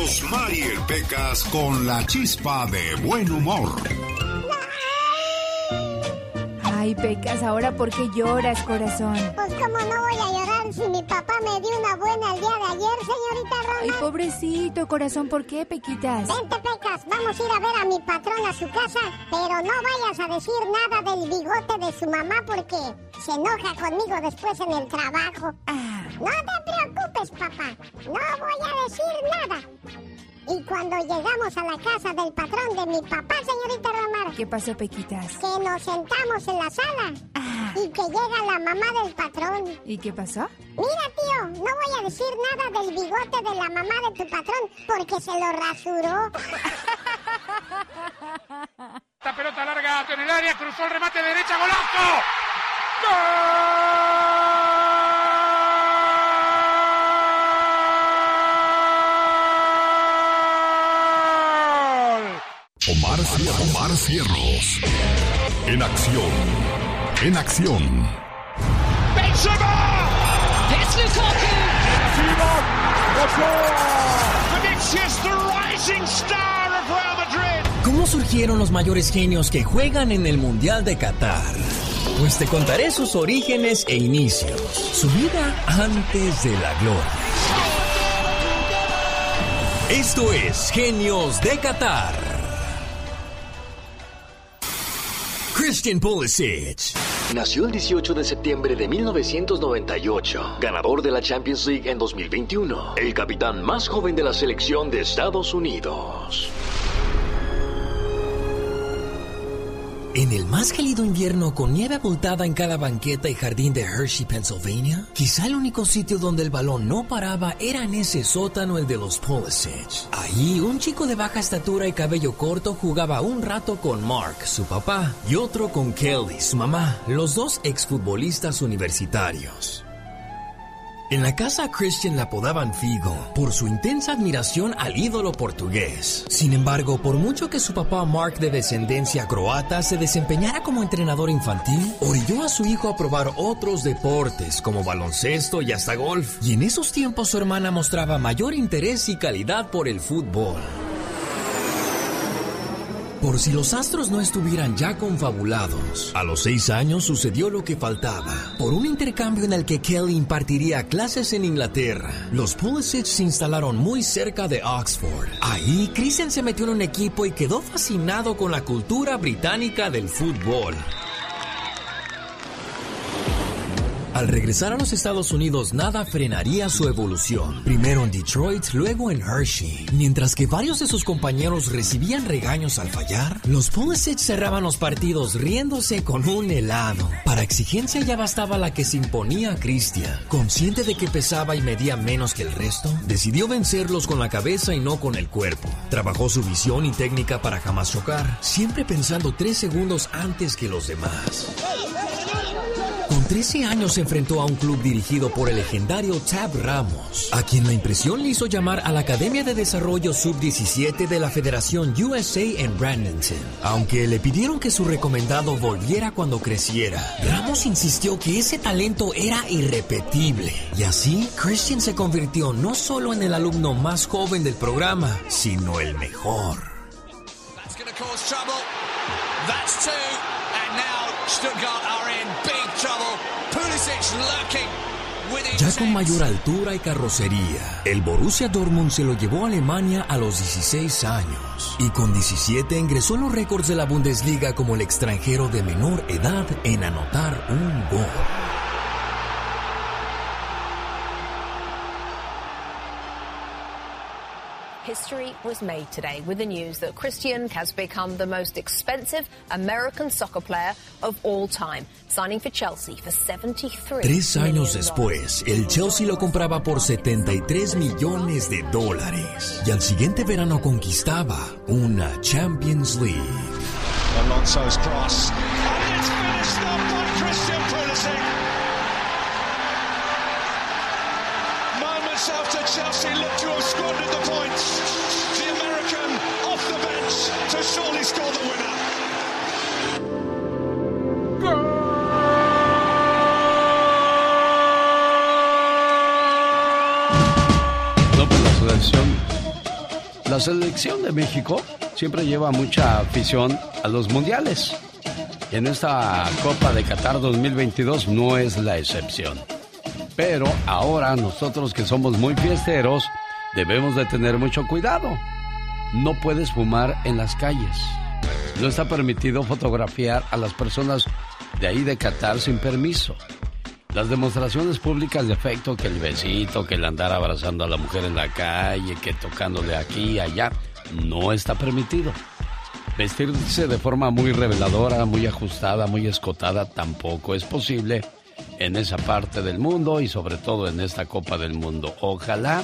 Rosmarie Pecas con la chispa de buen humor. Ay, Pecas, ¿ahora por qué lloras, corazón? Pues como no voy a llorar si mi papá me dio una buena el día de ayer, señorita Roma. Ay, pobrecito, corazón, ¿por qué, Pequitas? Vente, Pecas, vamos a ir a ver a mi patrón a su casa, pero no vayas a decir nada del bigote de su mamá porque se enoja conmigo después en el trabajo. Ah, No te preocupes, papá, no voy a decir nada. Y cuando llegamos a la casa del patrón de mi papá, señorita Romar, ¿qué pasó, Pequitas? que nos sentamos en la sala Ah, y que llega la mamá del patrón. ¿y qué pasó? Mira, tío, no voy a decir nada del bigote de la mamá de tu patrón porque se lo rasuró. Esta pelota larga en el área, cruzó el remate derecha, golazo. ¡Gol! Omar, Omar Cierros. En acción. En acción. ¡Benzema! It's Lukaku. Vinicius, the rising star of Real Madrid. ¿Cómo surgieron los mayores genios que juegan en el Mundial de Qatar? Pues te contaré sus orígenes e inicios, su vida antes de la gloria. Esto es Genios de Qatar. Christian Pulisic. Nació el 18 de septiembre de 1998, ganador de la Champions League en 2021, el capitán más joven de la selección de Estados Unidos. En el más gélido invierno con nieve abultada en cada banqueta y jardín de Hershey, Pennsylvania, quizá el único sitio donde el balón no paraba era en ese sótano el de los Pulisic. Ahí un chico de baja estatura y cabello corto jugaba un rato con Mark, su papá, y otro con Kelly, su mamá, los dos exfutbolistas universitarios. En la casa Christian la apodaban Figo por su intensa admiración al ídolo portugués. Sin embargo, por mucho que su papá Mark de descendencia croata se desempeñara como entrenador infantil, orilló a su hijo a probar otros deportes como baloncesto y hasta golf. Y en esos tiempos su hermana mostraba mayor interés y calidad por el fútbol. Por si los astros no estuvieran ya confabulados, a los seis años sucedió lo que faltaba. Por un intercambio en el que Kelly impartiría clases en Inglaterra, los Pulisic se instalaron muy cerca de Oxford. Ahí, Christian se metió en un equipo y quedó fascinado con la cultura británica del fútbol. Al regresar a los Estados Unidos, nada frenaría su evolución. Primero en Detroit, luego en Hershey. Mientras que varios de sus compañeros recibían regaños al fallar, los Pulisic cerraban los partidos riéndose con un helado. Para exigencia ya bastaba la que se imponía a Christian. Consciente de que pesaba y medía menos que el resto, decidió vencerlos con la cabeza y no con el cuerpo. Trabajó su visión y técnica para jamás chocar, siempre pensando tres segundos antes que los demás. Con 13 años se enfrentó a un club dirigido por el legendario Tab Ramos, a quien la impresión le hizo llamar a la Academia de Desarrollo Sub-17 de la Federación USA en Bradenton. Aunque le pidieron que su recomendado volviera cuando creciera, Ramos insistió que ese talento era irrepetible. Y así, Christian se convirtió no solo en el alumno más joven del programa, sino el mejor. That's to cause trouble. That's two. And now Stuttgart are Ya con mayor altura y carrocería, el Borussia Dortmund se lo llevó a Alemania a los 16 años y con 17 ingresó en los récords de la Bundesliga como el extranjero de menor edad en anotar un gol. History was made today with the news that Christian has become the most expensive American soccer player of all time, signing for Chelsea for 73 Tres años después, el Chelsea lo compraba por 73 millones de dólares y al siguiente verano conquistaba una Champions League. Alonso's cross. La selección de México siempre lleva mucha afición a los mundiales. En esta Copa de Qatar 2022 no es la excepción. Pero ahora nosotros que somos muy fiesteros debemos de tener mucho cuidado. No puedes fumar en las calles. No está permitido fotografiar a las personas de ahí de Qatar sin permiso. Las demostraciones públicas de afecto, que el besito, que el andar abrazando a la mujer en la calle, que tocándole aquí y allá, no está permitido. Vestirse de forma muy reveladora, muy ajustada, muy escotada tampoco es posible en esa parte del mundo y sobre todo en esta Copa del Mundo. Ojalá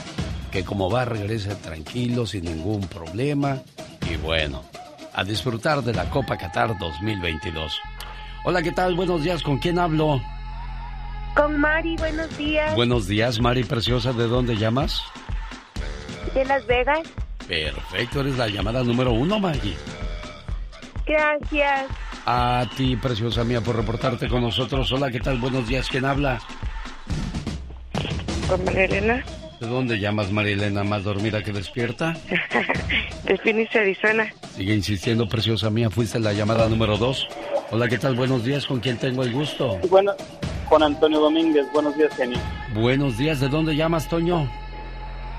que como va regrese tranquilo, sin ningún problema y bueno, a disfrutar de la Copa Qatar 2022. Hola, ¿qué tal? Buenos días, ¿con quién hablo? Con Mari, buenos días. Buenos días, Mari Preciosa, ¿de dónde llamas? De Las Vegas. Perfecto, eres la llamada número uno, Maggie. Gracias. A ti, preciosa mía, por reportarte con nosotros. Hola, ¿qué tal? Buenos días, ¿quién habla? Con María Elena. ¿De dónde llamas, María Elena? ¿Más dormida que despierta? de Phoenix, Arizona. Sigue insistiendo, preciosa mía. Fuiste la llamada número dos. Hola, ¿qué tal? Buenos días, ¿con quién tengo el gusto? Bueno, con Antonio Domínguez. Buenos días, Kenny. Buenos días, ¿de dónde llamas, Toño?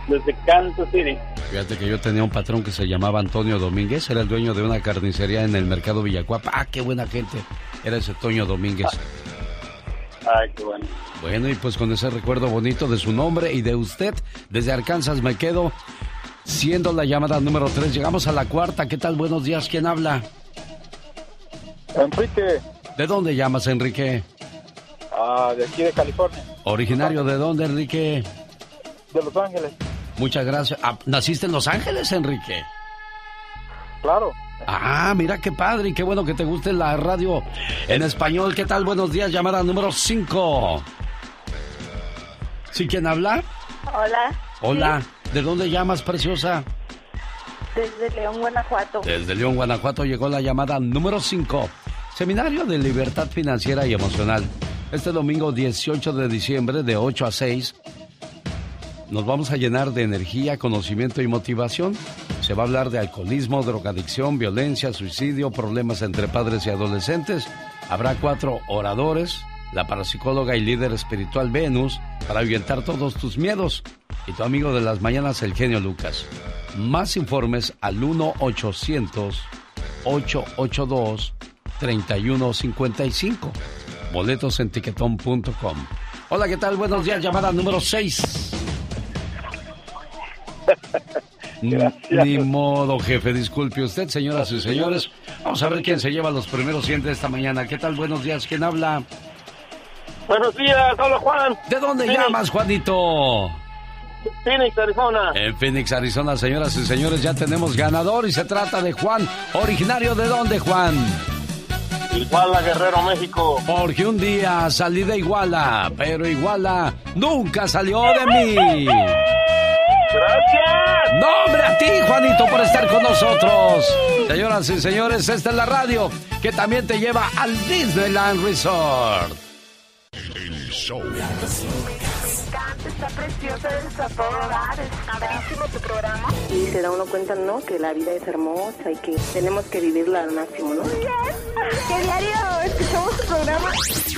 Desde Kansas City. Fíjate que yo tenía un patrón que se llamaba Antonio Domínguez, era el dueño de una carnicería en el mercado Villacuapa. ¡Ah, qué buena gente! Era ese Toño Domínguez. Ay, qué bueno. Bueno, y pues con ese recuerdo bonito de su nombre y de usted, desde Arkansas me quedo siendo la llamada número 3. Llegamos a la cuarta. ¿Qué tal? Buenos días. ¿Quién habla? Enrique. ¿De dónde llamas, Enrique? Ah, de aquí de California. ¿Originario de dónde, Enrique? De Los Ángeles. Muchas gracias. Ah, ¿Naciste en Los Ángeles, Enrique? Claro. Ah, mira qué padre y qué bueno que te guste la radio en español. ¿Qué tal? Buenos días, llamada número 5. ¿Sí quién habla? Hola. Hola. ¿De dónde llamas, preciosa? Desde León, Guanajuato. Desde León, Guanajuato llegó la llamada número 5. Seminario de Libertad Financiera y Emocional. Este domingo 18 de diciembre de 8 a 6 nos vamos a llenar de energía, conocimiento y motivación. Se va a hablar de alcoholismo, drogadicción, violencia, suicidio, problemas entre padres y adolescentes. Habrá cuatro oradores, la parapsicóloga y líder espiritual Venus, para ahuyentar todos tus miedos. Y tu amigo de las mañanas, el genio Lucas. Más informes al 1-800-882-3155. Boletos en tiquetón.com. Hola, ¿qué tal? Buenos días, llamada número 6. Ni modo, jefe. Disculpe usted, señoras y señores. Vamos a ver quién se lleva los primeros 100 de esta mañana. ¿Qué tal? Buenos días. ¿Quién habla? Buenos días, hola Juan. ¿De dónde llamas, Juanito? Phoenix, Arizona. En Phoenix, Arizona, señoras y señores, ya tenemos ganador y se trata de Juan. ¿Originario de dónde, Juan? Iguala, Guerrero, México. Porque un día salí de Iguala, pero Iguala nunca salió de mí. Gracias. No, hombre, a ti, Juanito, por estar con nosotros. Señoras y señores, esta es la radio que también te lleva al Disneyland Resort. El show. Está preciosa, está todo dar, está padrísimo tu programa. Y se da uno cuenta, ¿no? Que la vida es hermosa y que tenemos que vivirla al máximo, ¿no? Que diario escuchamos tu programa.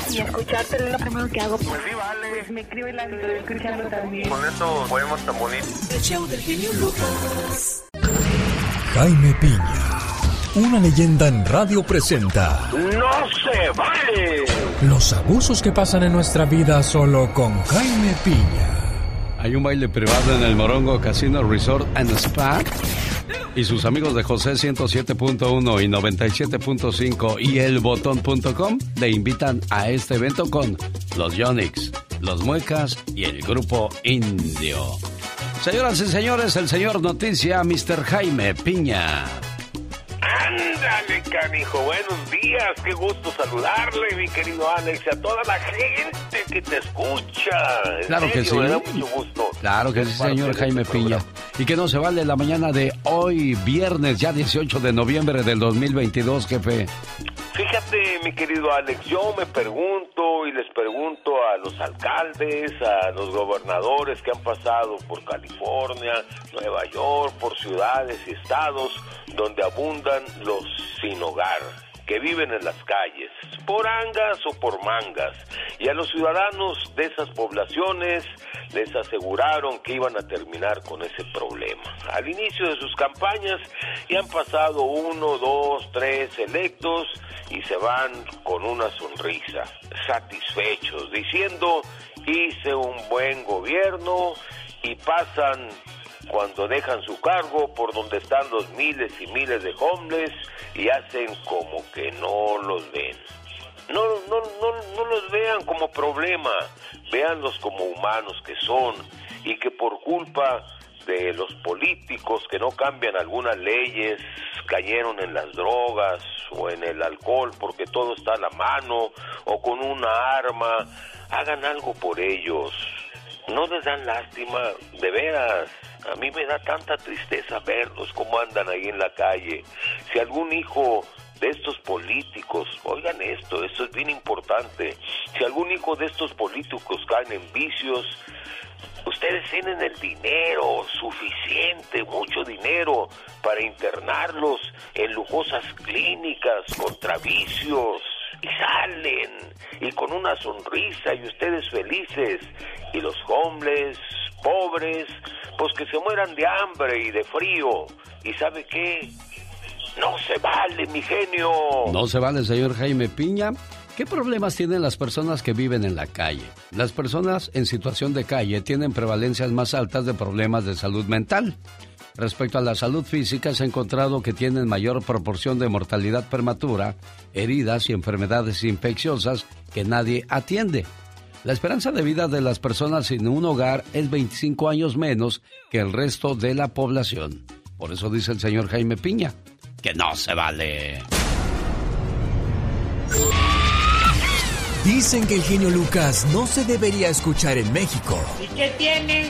Y escucharte es lo primero que hago. Pues sí, vale. Pues me escribe la vida escuchando también. Con eso podemos tan bonitos. El show del genio Lucas. Jaime Piña, una leyenda en radio presenta ¡No se vale! los abusos que pasan en nuestra vida solo con Jaime Piña. Hay un baile privado en el Morongo Casino Resort and Spa. Y sus amigos de José 107.1 y 97.5 y elbotón.com le invitan a este evento con los Yonix, los Muecas y el grupo Indio. Señoras y señores, el señor Noticia, Mr. Jaime Piña. Ándale, canijo, buenos días, qué gusto saludarle, mi querido Alex, y a toda la gente que te escucha. Claro que sí. Me da mucho gusto. Claro que sí, señor de Jaime este Piña. Y que no se vale la mañana de hoy, viernes, ya 18 de noviembre del 2022, jefe. Fíjate, mi querido Alex, yo me pregunto y les pregunto a los alcaldes, a los gobernadores que han pasado por California, Nueva York, por ciudades y estados donde abundan los sin hogar que viven en las calles, por angas o por mangas, y a los ciudadanos de esas poblaciones les aseguraron que iban a terminar con ese problema. Al inicio de sus campañas ya han pasado uno, dos, tres electos y se van con una sonrisa, satisfechos, diciendo hice un buen gobierno y pasan cuando dejan su cargo por donde están los miles y miles de homeless y hacen como que no los ven. No, no, no, no los vean como problema, véanlos como humanos que son y que por culpa de los políticos que no cambian algunas leyes, cayeron en las drogas o en el alcohol porque todo está a la mano o con una arma, hagan algo por ellos. No les dan lástima, de veras. A mí me da tanta tristeza verlos cómo andan ahí en la calle. Si algún hijo de estos políticos, oigan esto, esto es bien importante, si algún hijo de estos políticos caen en vicios, ustedes tienen el dinero suficiente, mucho dinero, para internarlos en lujosas clínicas contra vicios. Y salen, y con una sonrisa, y ustedes felices, y los hombres, pobres, pues que se mueran de hambre y de frío. ¿Y sabe qué? No se vale, mi genio. No se vale, señor Jaime Piña. ¿Qué problemas tienen las personas que viven en la calle? Las personas en situación de calle tienen prevalencias más altas de problemas de salud mental. Respecto a la salud física, se ha encontrado que tienen mayor proporción de mortalidad prematura, heridas y enfermedades infecciosas que nadie atiende. La esperanza de vida de las personas sin un hogar es 25 años menos que el resto de la población. Por eso dice el señor Jaime Piña, que no se vale. Dicen que el genio Lucas no se debería escuchar en México. ¿Y qué tiene?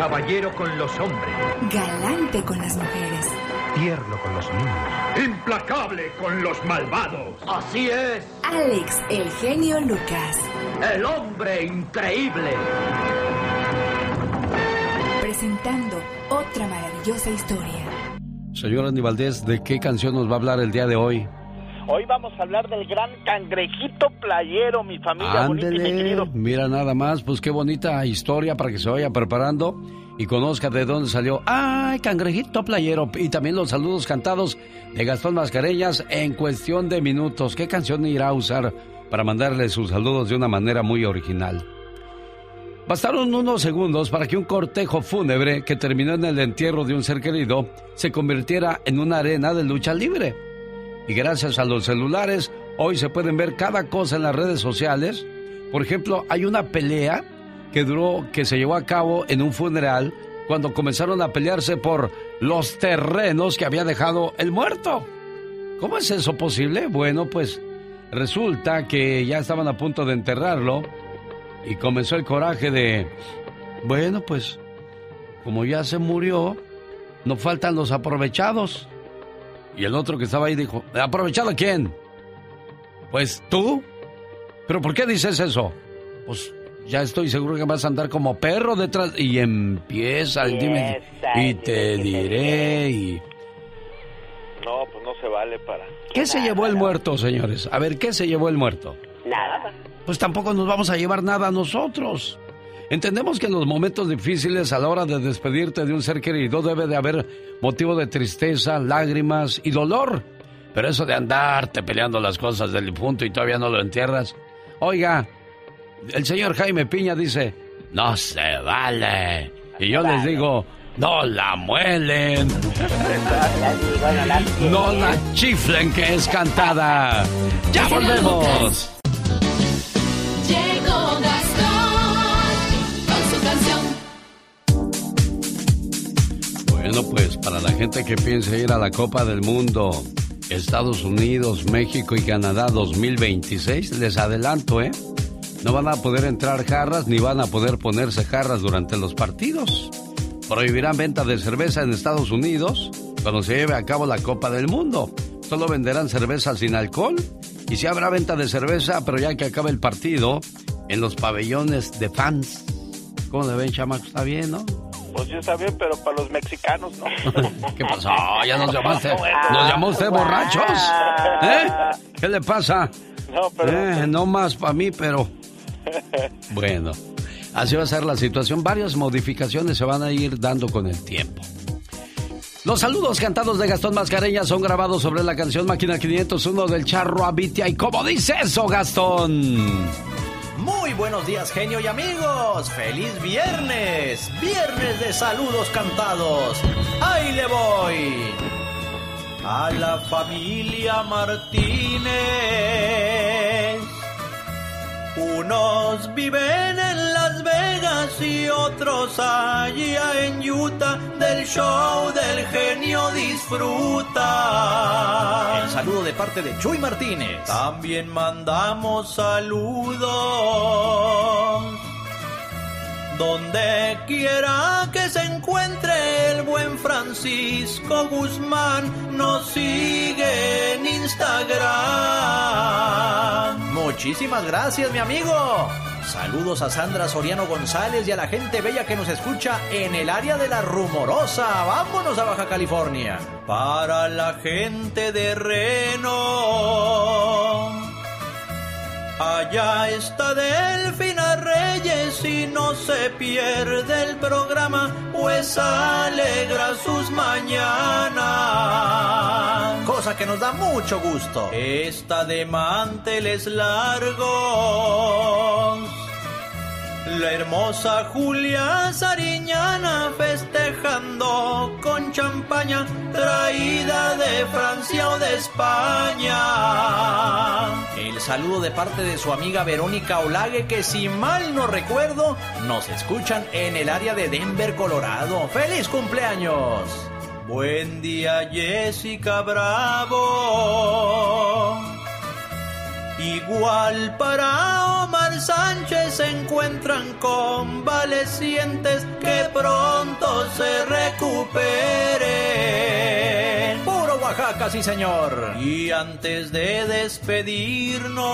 Caballero con los hombres. Galante con las mujeres. Tierno con los niños. Implacable con los malvados. Así es. Alex, el genio Lucas. El hombre increíble. Presentando otra maravillosa historia. Señor Andy Valdés, ¿de qué canción nos va a hablar el día de hoy? Hoy vamos a hablar del gran cangrejito playero, mi familia bonita y mi querido. Mira nada más, pues qué bonita historia para que se vaya preparando y conozca de dónde salió. ¡Ay, cangrejito playero! Y también los saludos cantados de Gastón Mascareñas en cuestión de minutos. ¿Qué canción irá a usar para mandarle sus saludos de una manera muy original? Bastaron unos segundos para que un cortejo fúnebre que terminó en el entierro de un ser querido se convirtiera en una arena de lucha libre. Y gracias a los celulares, hoy se pueden ver cada cosa en las redes sociales. Por ejemplo, hay una pelea que duró, que se llevó a cabo en un funeral cuando comenzaron a pelearse por los terrenos que había dejado el muerto. ¿Cómo es eso posible? Bueno, pues resulta que ya estaban a punto de enterrarlo y comenzó el coraje de, bueno, pues como ya se murió, no faltan los aprovechados. Y el otro que estaba ahí dijo, ¿aprovechado quién? Pues tú. ¿Pero por qué dices eso? Pues ya estoy seguro que vas a andar como perro detrás. Y empieza el dime. Y te diré y... No, pues no se vale para... ¿Qué se llevó el muerto, señores? A ver, ¿qué se llevó el muerto? Nada. Pues tampoco nos vamos a llevar nada nosotros. Entendemos que en los momentos difíciles a la hora de despedirte de un ser querido debe de haber motivo de tristeza, lágrimas y dolor. Pero eso de andarte peleando las cosas del difunto y todavía no lo entierras. Oiga, el señor Jaime Piña dice, no se vale. Y yo les digo, no la muelen. No la chiflen que es cantada. Ya volvemos. Bueno, pues para la gente que piensa ir a la Copa del Mundo, Estados Unidos, México y Canadá 2026, les adelanto, ¿eh? No van a poder entrar jarras ni van a poder ponerse jarras durante los partidos. Prohibirán venta de cerveza en Estados Unidos cuando se lleve a cabo la Copa del Mundo. Solo venderán cerveza sin alcohol y si habrá venta de cerveza, pero ya que acabe el partido, en los pabellones de fans. ¿Cómo le ven, chamaco? Está bien, ¿no? Pues está bien, pero para los mexicanos no. ¿Qué pasó? Ya nos llamaste. ¿Nos llamó usted borrachos? ¿Eh? ¿Qué le pasa? No, pero... Eh, no más para mí, pero... Bueno, así va a ser la situación. Varias modificaciones se van a ir dando con el tiempo. Los saludos cantados de Gastón Mascareña son grabados sobre la canción Máquina 501 del Charro Abitia. ¿Y cómo dice eso, Gastón? Muy buenos días, genio y amigos. ¡Feliz viernes! Viernes de saludos cantados. ¡Ahí le voy! A la familia Martínez. Unos viven en Las Vegas y otros allá en Utah. Del show del genio disfruta. El saludo de parte de Chuy Martínez. También mandamos saludos. Donde quiera que se encuentre el buen Francisco Guzmán, nos sigue en Instagram. Muchísimas gracias, mi amigo. Saludos a Sandra Soriano González y a la gente bella que nos escucha en el área de la Rumorosa. Vámonos a Baja California. Para la gente de Reno. Allá está Delfina Reyes y no se pierde el programa, pues alegra sus mañanas. Cosa que nos da mucho gusto. Está de manteles largos. La hermosa Julia Sariñana festejando con champaña traída de Francia o de España. El saludo de parte de su amiga Verónica Olague que si mal no recuerdo nos escuchan en el área de Denver, Colorado. ¡Feliz cumpleaños! Buen día Jessica Bravo. Igual para Omar Sánchez se encuentran convalecientes que pronto se recuperen. Puro Oaxaca, sí señor. Y antes de despedirnos,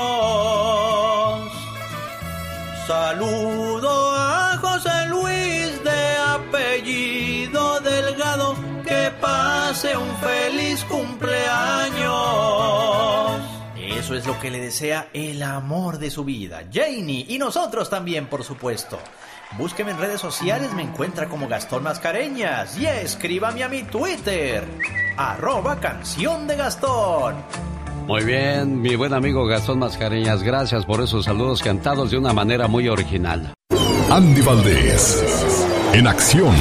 saludo a José Luis de apellido Delgado. Que pase un feliz cumpleaños. Eso es lo que le desea el amor de su vida, Janie, y nosotros también, por supuesto. Búsqueme en redes sociales, me encuentra como Gastón Mascareñas y escríbame a mi Twitter, arroba canción de Gastón. Muy bien, mi buen amigo Gastón Mascareñas, gracias por esos saludos cantados de una manera muy original. Andy Valdés, en acción.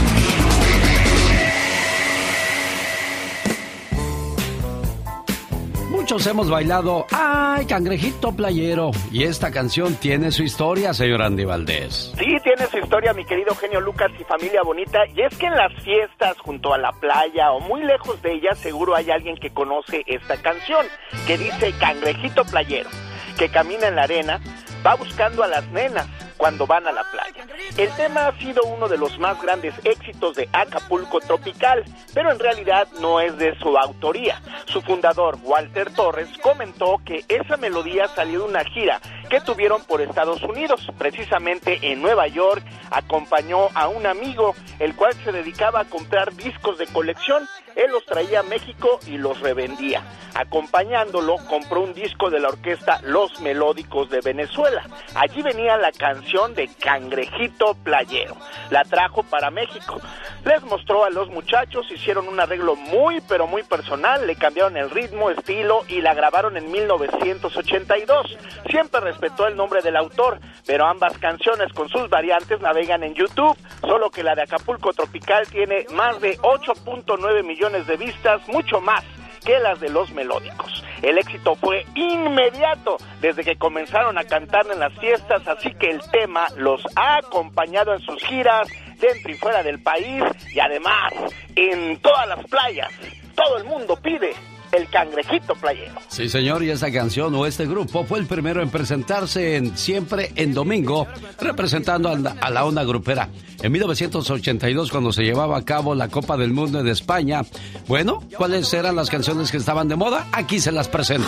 Muchos hemos bailado ¡Ay, cangrejito playero! Y esta canción tiene su historia, señor Andy Valdés. Sí, tiene su historia, mi querido genio Lucas y familia bonita. Y es que en las fiestas junto a la playa o muy lejos de ella, seguro hay alguien que conoce esta canción, que dice cangrejito playero, que camina en la arena, va buscando a las nenas cuando van a la playa. El tema ha sido uno de los más grandes éxitos de Acapulco Tropical, pero en realidad no es de su autoría. Su fundador, Walter Torres, comentó que esa melodía salió de una gira que tuvieron por Estados Unidos. Precisamente en Nueva York acompañó a un amigo, el cual se dedicaba a comprar discos de colección. Él los traía a México y los revendía. Acompañándolo, compró un disco de la orquesta Los Melódicos de Venezuela. Allí venía la canción de Cangrejito Playero. La trajo para México. Les mostró a los muchachos, hicieron un arreglo muy pero muy personal, le cambiaron el ritmo, estilo y la grabaron en 1982. Siempre respetó el nombre del autor, pero ambas canciones con sus variantes navegan en YouTube, solo que la de Acapulco Tropical tiene más de 8.9 millones de vistas, mucho más que las de los melódicos. El éxito fue inmediato desde que comenzaron a cantar en las fiestas, así que el tema los ha acompañado en sus giras, dentro y fuera del país y además en todas las playas. Todo el mundo pide el cangrejito playero. Sí, señor, y esta canción o este grupo fue el primero en presentarse en, siempre en domingo, representando a la, a la onda grupera. En 1982, cuando se llevaba a cabo la Copa del Mundo de España, bueno, ¿cuáles eran las canciones que estaban de moda? Aquí se las presento.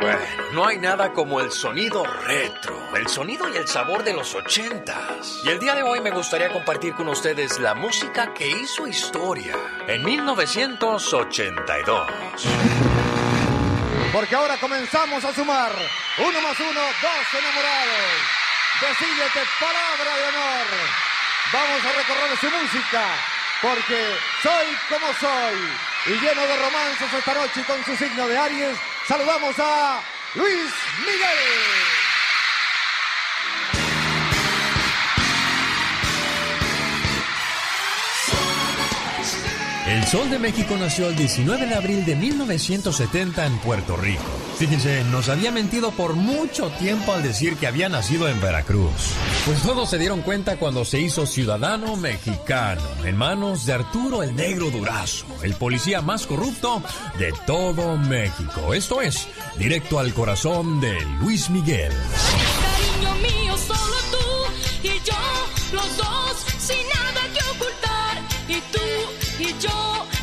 Bueno, no hay nada como el sonido retro, el sonido y el sabor de los ochentas. Y el día de hoy me gustaría compartir con ustedes la música que hizo historia en 1982. Porque ahora comenzamos a sumar. Uno más uno, dos enamorados. Decídete palabra de honor. Vamos a recorrer su música. Porque soy como soy. Y lleno de romances esta noche con su signo de Aries, saludamos a Luis Miguel. El Sol de México nació el 19 de abril de 1970 en Puerto Rico. Fíjense, nos había mentido por mucho tiempo al decir que había nacido en Veracruz. Pues todos se dieron cuenta cuando se hizo ciudadano mexicano, en manos de Arturo el Negro Durazo, el policía más corrupto de todo México. Esto es, directo al corazón de Luis Miguel. Cariño mío, solo tú y yo, los dos, sin nada que ocultar. Y tú y yo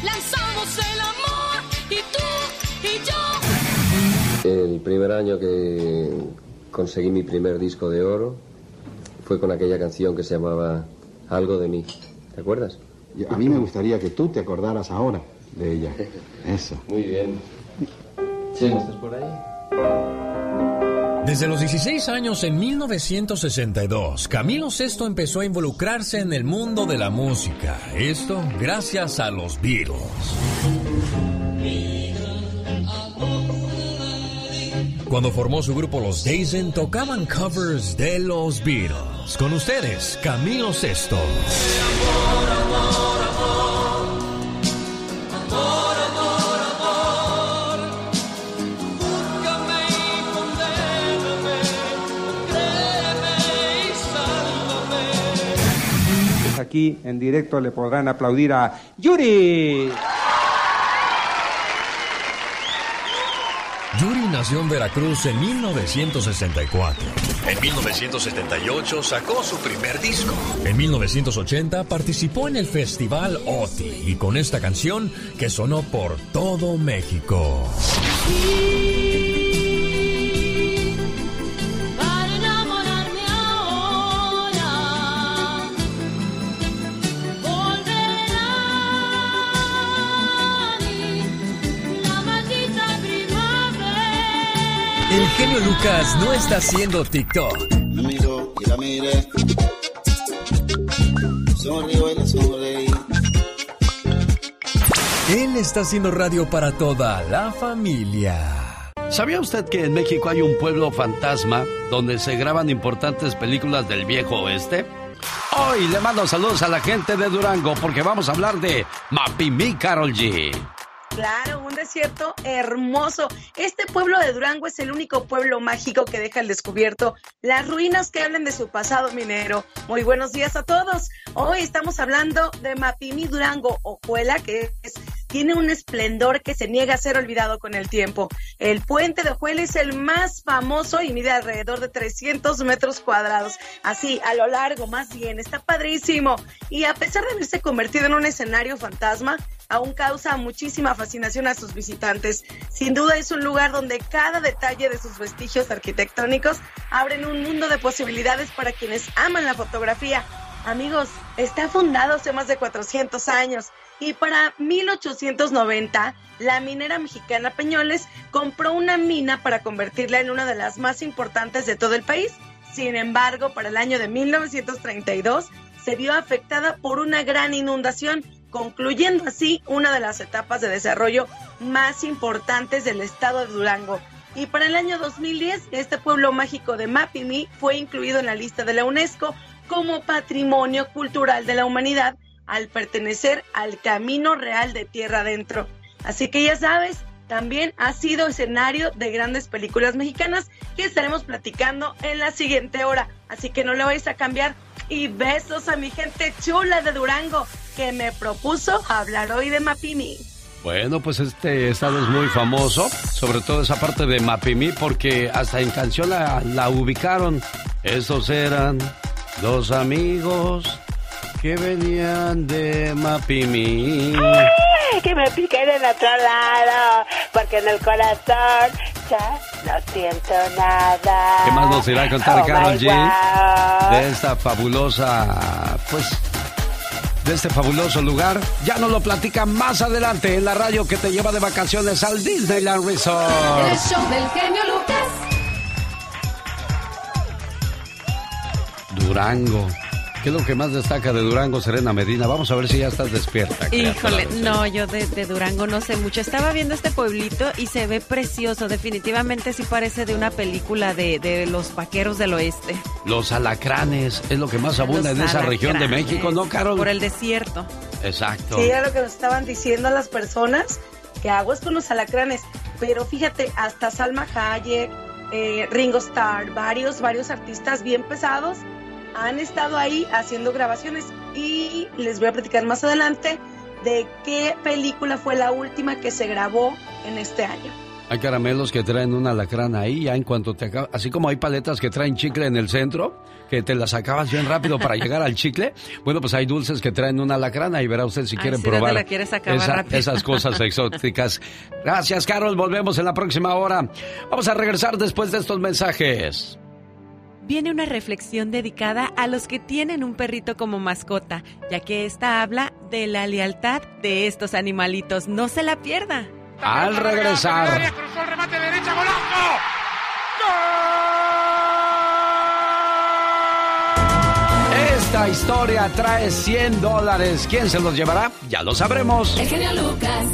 lanzamos el amor. Y tú y yo. El primer año que conseguí mi primer disco de oro fue con aquella canción que se llamaba Algo de mí. ¿Te acuerdas? A mí me gustaría que tú te acordaras ahora de ella. Eso. Muy bien. Chema, ¿estás por ahí? Desde los 16 años en 1962, Camilo VI empezó a involucrarse en el mundo de la música. Esto gracias a los Beatles. Cuando formó su grupo Los Dazen, tocaban covers de los Beatles. Con ustedes, Camilo VI. Amor, amor, aquí en directo le podrán aplaudir a Yuri. Yuri nació en Veracruz en 1964. En 1978 sacó su primer disco. En 1980 participó en el festival OTI y con esta canción que sonó por todo México. El genio Lucas no está haciendo TikTok. Y la sonreí. Él está haciendo radio para toda la familia. ¿Sabía usted que en México hay un pueblo fantasma donde se graban importantes películas del viejo oeste? Hoy le mando saludos a la gente de Durango porque vamos a hablar de Mapimí Carol G. Claro, un desierto hermoso. Este pueblo de Durango es el único pueblo mágico que deja al descubierto las ruinas que hablan de su pasado minero. Muy buenos días a todos. Hoy estamos hablando de Mapimí Durango, Ojuela, que es, tiene un esplendor que se niega a ser olvidado con el tiempo. El puente de Ojuela es el más famoso y mide alrededor de 300 metros cuadrados. Así, a lo largo, más bien, está padrísimo. Y a pesar de haberse convertido en un escenario fantasma, aún causa muchísima fascinación a sus visitantes. Sin duda es un lugar donde cada detalle de sus vestigios arquitectónicos abren un mundo de posibilidades para quienes aman la fotografía. Amigos, está fundado hace más de 400 años y para 1890 la minera mexicana Peñoles compró una mina para convertirla en una de las más importantes de todo el país. Sin embargo, para el año de 1932 se vio afectada por una gran inundación, concluyendo así una de las etapas de desarrollo más importantes del estado de Durango. Y para el año 2010, este pueblo mágico de Mapimí fue incluido en la lista de la UNESCO como Patrimonio Cultural de la Humanidad al pertenecer al Camino Real de Tierra Adentro. Así que ya sabes, también ha sido escenario de grandes películas mexicanas que estaremos platicando en la siguiente hora. Así que no le vais a cambiar. Y besos a mi gente chula de Durango que me propuso hablar hoy de Mapimi. Bueno, pues este estado es muy famoso, sobre todo esa parte de Mapimi, porque hasta en canción la, ubicaron. Esos eran dos amigos que venían de Mapimi. Ay, que me piquen en otro lado, porque en el corazón ya no siento nada. ¿Qué más nos irá a contar Oh, Carol G? De esta fabulosa, pues, de este fabuloso lugar. Ya nos lo platica más adelante en la radio que te lleva de vacaciones al Disneyland El Resort. show del genio Lucas. Durango. ¿Qué es lo que más destaca de Durango, Serena Medina? Vamos a ver si ya estás despierta. Híjole, no, yo de, de Durango no sé mucho. Estaba viendo este pueblito y se ve precioso. Definitivamente sí parece de una película de, de los vaqueros del oeste. Los alacranes es lo que más abunda Los en esa región de. México, ¿no, Carol? Por el desierto. Exacto. Sí, era lo que nos estaban diciendo las personas, que aguas con los alacranes. Pero fíjate, hasta Salma Hayek, eh, Ringo Starr, varios, varios artistas bien pesados han estado ahí haciendo grabaciones y les voy a platicar más adelante de qué película fue la última que se grabó en este año. Hay caramelos que traen un alacrán ahí, ya en cuanto te acabas. Así como hay paletas que traen chicle en el centro, que te las acabas bien rápido para llegar al chicle. Bueno, pues hay dulces que traen un alacrán. Ahí verá usted si Ay, quieren sí, ¿dónde probar la quieres acabar esa- rápido? esas cosas exóticas. Gracias, Carol. Volvemos en la próxima hora. Vamos a regresar después de estos mensajes. Viene una reflexión dedicada a los que tienen un perrito como mascota, ya que esta habla de la lealtad de estos animalitos. No se la pierda. Al regresar. Cruzó el remate derecha, golazo. Esta historia trae 100 dólares. ¿Quién se los llevará? Ya lo sabremos. El genio Lucas.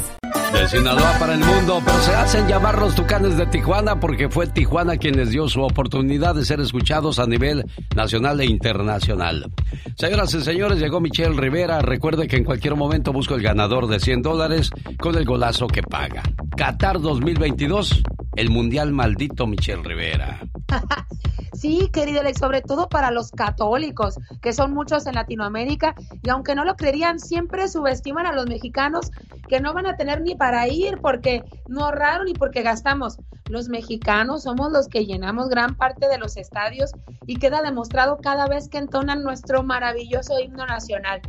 De Sinaloa para el mundo, pero se hacen llamar los Tucanes de Tijuana porque fue Tijuana quien les dio su oportunidad de ser escuchados a nivel nacional e internacional. Señoras y señores, llegó Michelle Rivera. Recuerde que en cualquier momento busco el ganador de 100 dólares con el golazo que paga. Qatar 2022, el mundial maldito Michelle Rivera. Sí, querido Alex, sobre todo para los católicos, que son muchos en Latinoamérica, y aunque no lo creerían, siempre subestiman a los mexicanos que no van a tener ni para ir porque no ahorraron y porque gastamos. Los mexicanos somos los que llenamos gran parte de los estadios y queda demostrado cada vez que entonan nuestro maravilloso himno nacional.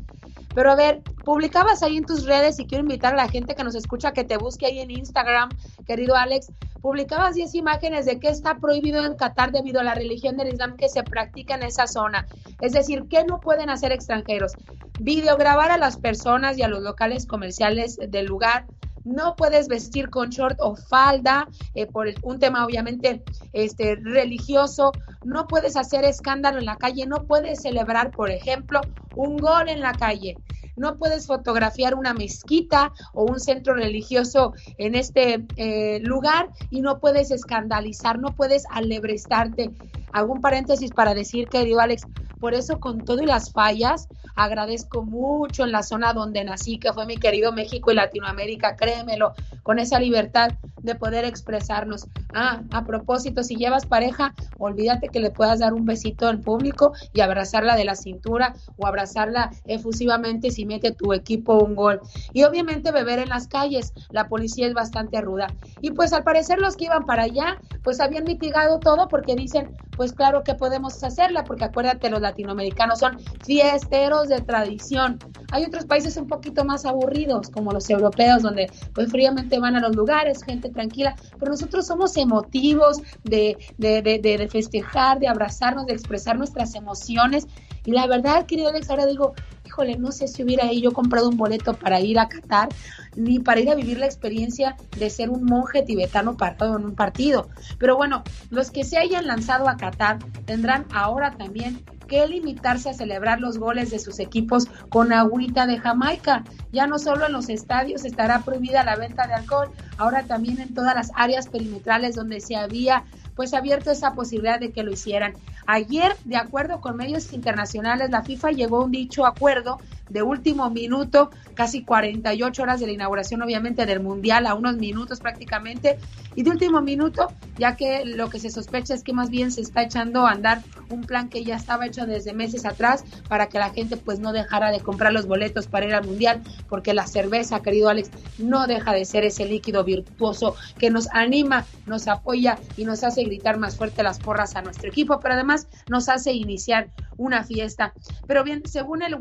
Pero a ver, publicabas ahí en tus redes y quiero invitar a la gente que nos escucha que te busque ahí en Instagram, querido Alex. Publicabas 10 imágenes de que está prohibido en Qatar debido a la religión del Islam que se practica en esa zona. Es decir, ¿qué no pueden hacer extranjeros? Videograbar a las personas y a los locales comerciales del lugar. No puedes vestir con short o falda eh, por un tema obviamente este, religioso. No puedes hacer escándalo en la calle. No puedes celebrar, por ejemplo, un gol en la calle. No puedes fotografiar una mezquita o un centro religioso en este eh, lugar y no puedes escandalizar, no puedes alebrestarte. Hago paréntesis para decir, querido Alex, por eso con todo y las fallas, agradezco mucho en la zona donde nací, que fue mi querido México y Latinoamérica, créemelo, con esa libertad de poder expresarnos. Ah, a propósito, si llevas pareja, olvídate que le puedas dar un besito en público y abrazarla de la cintura o abrazarla efusivamente si mete tu equipo un gol. Y obviamente beber en las calles, la policía es bastante ruda. Y pues al parecer los que iban para allá, pues habían mitigado todo porque dicen, pues claro que podemos hacerla, porque acuérdate, los latinoamericanos son fiesteros de tradición. Hay otros países un poquito más aburridos, como los europeos, donde pues fríamente van a los lugares, gente tranquila, pero nosotros somos emotivos de, de, de, de festejar, de abrazarnos, de expresar nuestras emociones. Y la verdad, querido Alex, ahora digo, híjole, no sé si hubiera yo comprado un boleto para ir a Qatar, ni para ir a vivir la experiencia de ser un monje tibetano parado en un partido. Pero bueno, los que se hayan lanzado a Qatar tendrán ahora también que limitarse a celebrar los goles de sus equipos con agüita de Jamaica. Ya no solo en los estadios estará prohibida la venta de alcohol, ahora también en todas las áreas perimetrales donde se había pues abierto esa posibilidad de que lo hicieran. Ayer, de acuerdo con medios internacionales, la FIFA llegó a un dicho acuerdo de último minuto, casi 48 horas de la inauguración obviamente del Mundial, a unos minutos prácticamente, y de último minuto, ya que lo que se sospecha es que más bien se está echando a andar un plan que ya estaba hecho desde meses atrás para que la gente pues no dejara de comprar los boletos para ir al Mundial, porque la cerveza, querido Alex, no deja de ser ese líquido virtuoso que nos anima, nos apoya y nos hace gritar más fuerte las porras a nuestro equipo, pero además nos hace iniciar una fiesta. Pero bien, según el,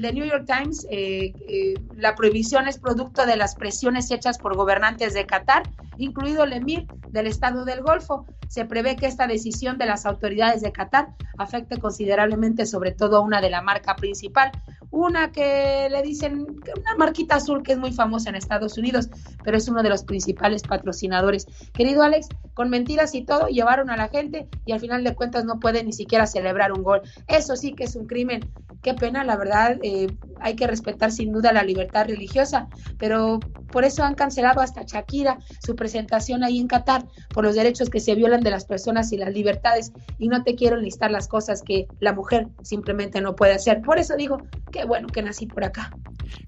The New York Times, eh, eh, la prohibición es producto de las presiones hechas por gobernantes de Qatar, incluido el emir del Estado del Golfo. Se prevé que esta decisión de las autoridades de Qatar afecte considerablemente sobre todo a una de la marca principal, una que le dicen, una marquita azul que es muy famosa en Estados Unidos, pero es uno de los principales patrocinadores. Querido Alex, con mentiras y todo, llevaron a la gente y al final de cuentas no ni siquiera celebrar un gol. Eso sí que es un crimen. Qué pena, la verdad, eh, hay que respetar sin duda la libertad religiosa, pero por eso han cancelado hasta Shakira su presentación ahí en Qatar, por los derechos que se violan de las personas y las libertades. Y no te quiero listar las cosas que la mujer simplemente no puede hacer. Por eso digo, qué bueno que nací por acá.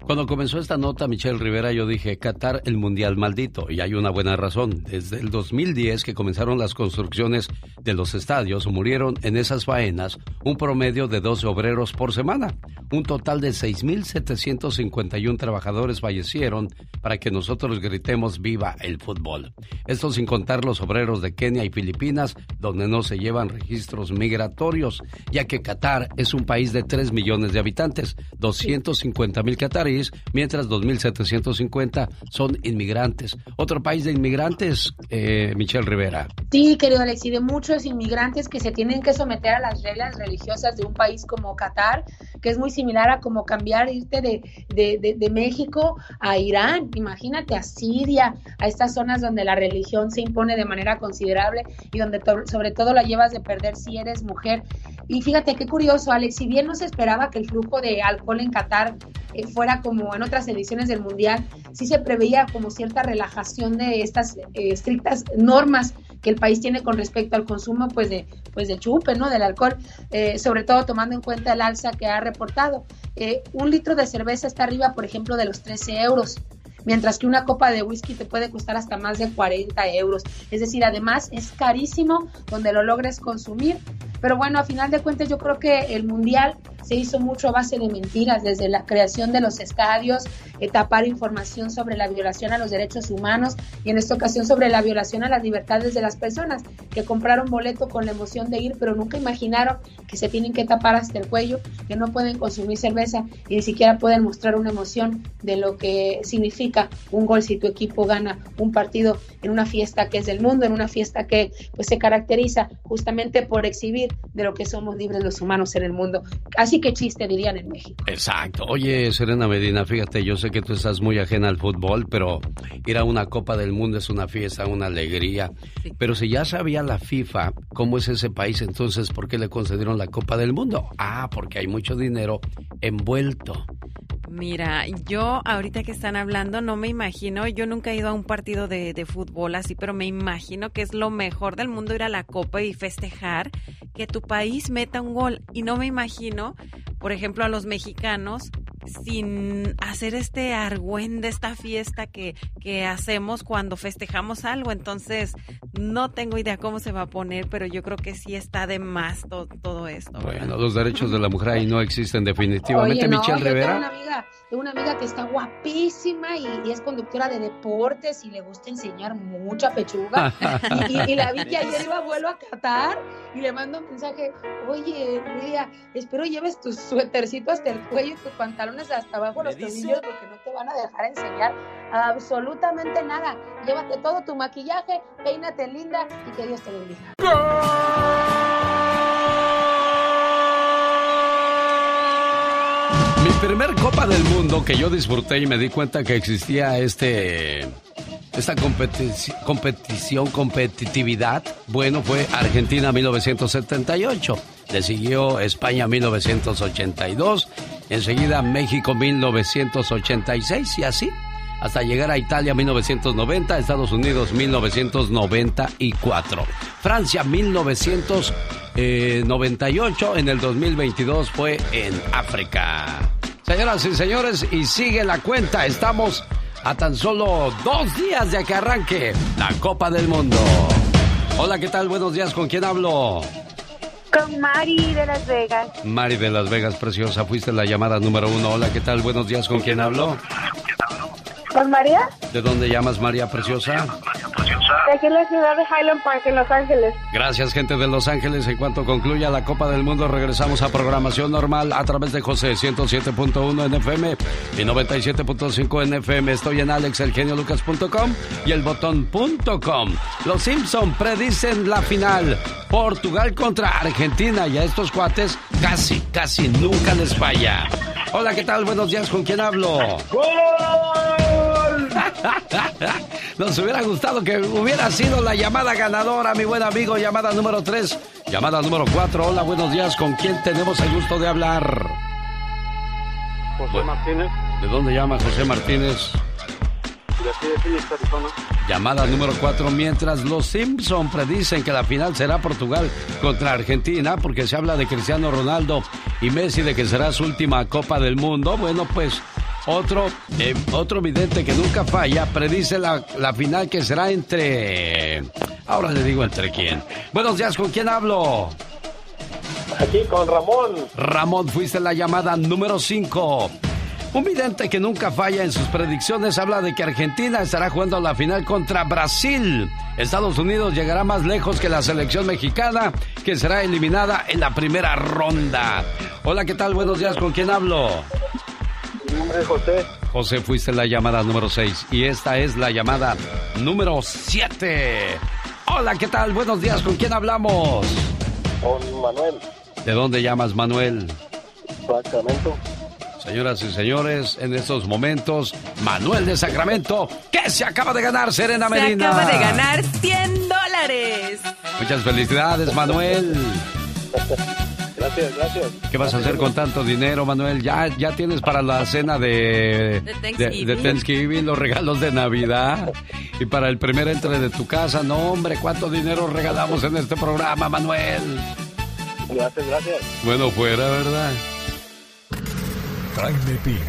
Cuando comenzó esta nota, Michelle Rivera, yo dije, Qatar, el mundial maldito. Y hay una buena razón. Desde el 2010 que comenzaron las construcciones de los estadios, murieron en esas faenas un promedio de 12 obreros por semana. Un total de 6.751 trabajadores fallecieron para que nosotros gritemos viva el fútbol. Esto sin contar los obreros de Kenia y Filipinas, donde no se llevan registros migratorios, ya que Qatar es un país de 3 millones de habitantes, 250 mil cataríes, mientras 2.750 son inmigrantes. Otro país de inmigrantes, eh, Michelle Rivera. Sí, querido de muchos inmigrantes que se tienen que someter a las reglas religiosas de un país como Qatar, que es muy similar a como cambiar, irte de, de, México a Irán, imagínate a Siria, a estas zonas donde la religión se impone de manera considerable y donde sobre todo la llevas de perder si eres mujer. Y fíjate qué curioso, Alex, si bien no se esperaba que el flujo de alcohol en Qatar eh, fuera como en otras ediciones del Mundial, sí se preveía como cierta relajación de estas eh, estrictas normas que el país tiene con respecto al consumo pues de pues de chupe, ¿no? Del alcohol, eh, sobre todo tomando en cuenta el alza que ha reportado. un litro de cerveza está arriba, por ejemplo, de los 13 euros mientras que una copa de whisky te puede costar hasta más de 40 euros. Es decir, además es carísimo donde lo logres consumir. Pero bueno, a final de cuentas yo creo que el Mundial se hizo mucho a base de mentiras, desde la creación de los estadios, tapar información sobre la violación a los derechos humanos y en esta ocasión sobre la violación a las libertades de las personas que compraron boleto con la emoción de ir, pero nunca imaginaron que se tienen que tapar hasta el cuello, que no pueden consumir cerveza y ni siquiera pueden mostrar una emoción de lo que significa un gol si tu equipo gana un partido en una fiesta que es del mundo, en una fiesta que pues se caracteriza justamente por exhibir de lo que somos libres los humanos en el mundo. Que chiste dirían en México. Exacto. Oye, Serena Medina, fíjate, yo sé que tú estás muy ajena al fútbol, pero ir a una Copa del Mundo es una fiesta, una alegría. Pero si ya sabía la FIFA cómo es ese país, entonces, ¿por qué le concedieron la Copa del Mundo? Ah, porque hay mucho dinero envuelto. Mira, yo ahorita que están hablando no me imagino, yo nunca he ido a un partido de, de, fútbol así, pero me imagino que es lo mejor del mundo ir a la copa y festejar que tu país meta un gol. Y no me imagino, por ejemplo, a los mexicanos sin hacer este argüen de esta fiesta que, que hacemos cuando festejamos algo. Entonces, no tengo idea cómo se va a poner, pero yo creo que sí está de más todo esto. Bueno, los derechos de la mujer ahí no existen definitivamente, Michelle Rivera. Tengo una amiga, que está guapísima y, es conductora de deportes y le gusta enseñar mucha pechuga. y, la vi que ayer iba a vuelo a Qatar y le mando un mensaje, oye, Lidia, espero lleves tu suétercito hasta el cuello y tus pantalones hasta abajo los tobillos porque no te van a dejar enseñar absolutamente nada. Llévate todo tu maquillaje, peínate linda y que Dios te bendiga. Primer Copa del Mundo que yo disfruté y me di cuenta que existía este esta competición, competitividad, bueno, fue Argentina 1978, le siguió España 1982, enseguida México 1986 y así hasta llegar a Italia 1990, Estados Unidos 1994, Francia 1998, en el 2022 fue en África. Señoras y señores, y sigue la cuenta. Estamos a tan solo dos días de que arranque la Copa del Mundo. Hola, ¿qué tal? Buenos días. ¿Con quién hablo? Con Mari de Las Vegas. Mari de Las Vegas, preciosa. Fuiste la llamada número uno. Hola, ¿qué tal? Buenos días. ¿Con quién hablo? ¿Con María? ¿De dónde llamas, María Preciosa? De aquí en la ciudad de Highland Park, en Los Ángeles. Gracias, gente de Los Ángeles. En cuanto concluya la Copa del Mundo, regresamos a programación normal a través de José 107.1 en FM y 97.5 en FM. Estoy en alexelgeniolucas.com y elbotón.com. Los Simpson predicen la final. Portugal contra Argentina y a estos cuates casi, casi nunca les falla. Hola, ¿qué tal? Buenos días. ¿Con quién hablo? Nos hubiera gustado que hubiera sido la llamada ganadora, mi buen amigo. Llamada número 3, llamada número 4. Hola, buenos días. ¿Con quién tenemos el gusto de hablar? José Martínez, ¿De dónde llama José Martínez? de aquí de Phoenix, Arizona. Llamada número 4. Mientras los Simpson predicen que la final será Portugal contra Argentina, porque se habla de Cristiano Ronaldo y Messi de que será su última Copa del Mundo. Bueno, pues otro, eh, otro vidente que nunca falla predice la, la final que será entre. Ahora le digo entre quién. Buenos días, ¿con quién hablo? Aquí con Ramón. Ramón, fuiste la llamada número 5. Un vidente que nunca falla en sus predicciones habla de que Argentina estará jugando la final contra Brasil. Estados Unidos llegará más lejos que la selección mexicana, que será eliminada en la primera ronda. Hola, ¿qué tal? Buenos días, ¿con quién hablo? Mi nombre es José. José, fuiste la llamada número 6 y esta es la llamada número 7. Hola, ¿qué tal? Buenos días, ¿con quién hablamos? Con Manuel. ¿De dónde llamas, Manuel? Sacramento. Señoras y señores, en estos momentos, Manuel de Sacramento, que se acaba de ganar Serena Se Medina. acaba de ganar 100 dólares. Muchas felicidades, Manuel. Gracias, gracias. ¿Qué vas a hacer con tanto dinero, Manuel? ¿Ya, ya tienes para la cena de, De de, Thanksgiving. de Thanksgiving, los regalos de Navidad y para el primer entre de tu casa? No, hombre, ¿cuánto dinero regalamos en este programa, Manuel? Gracias, gracias. Bueno, fuera, ¿verdad? Jaime Piña,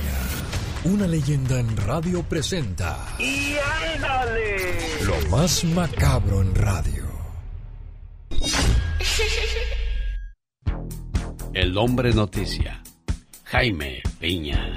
una leyenda en radio presenta ¡Y ándale! lo más macabro en radio. El hombre noticia, Jaime Piña.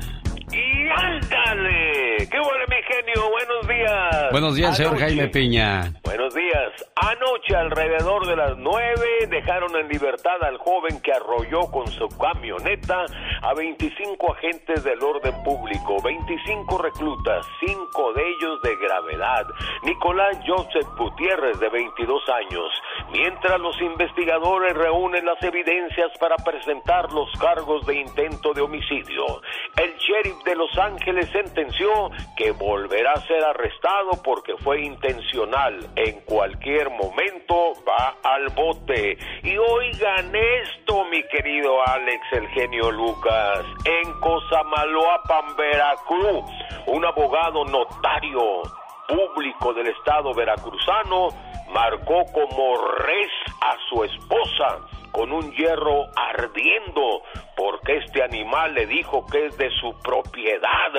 ¡Y ándale! ¡Qué bueno, mi genio! ¡Buenos días! Buenos días, señor Jaime Piña. Buenos días. Anoche, alrededor de las nueve, dejaron en libertad al joven que arrolló con su camioneta a 25 agentes del orden público, 25 reclutas, cinco de ellos de gravedad. Nicolás Joseph Gutiérrez, de 22 años. Mientras los investigadores reúnen las evidencias para presentar los cargos de intento de homicidio, el sheriff de Los Ángeles sentenció que volverá a ser arrestado porque fue intencional. En cualquier momento va al bote. Y oigan esto, mi querido Alex, el genio Lucas. En Cosamaloapan, Veracruz, un abogado notario público del estado veracruzano marcó como res a su esposa con un hierro ardiendo porque este animal le dijo que es de su propiedad.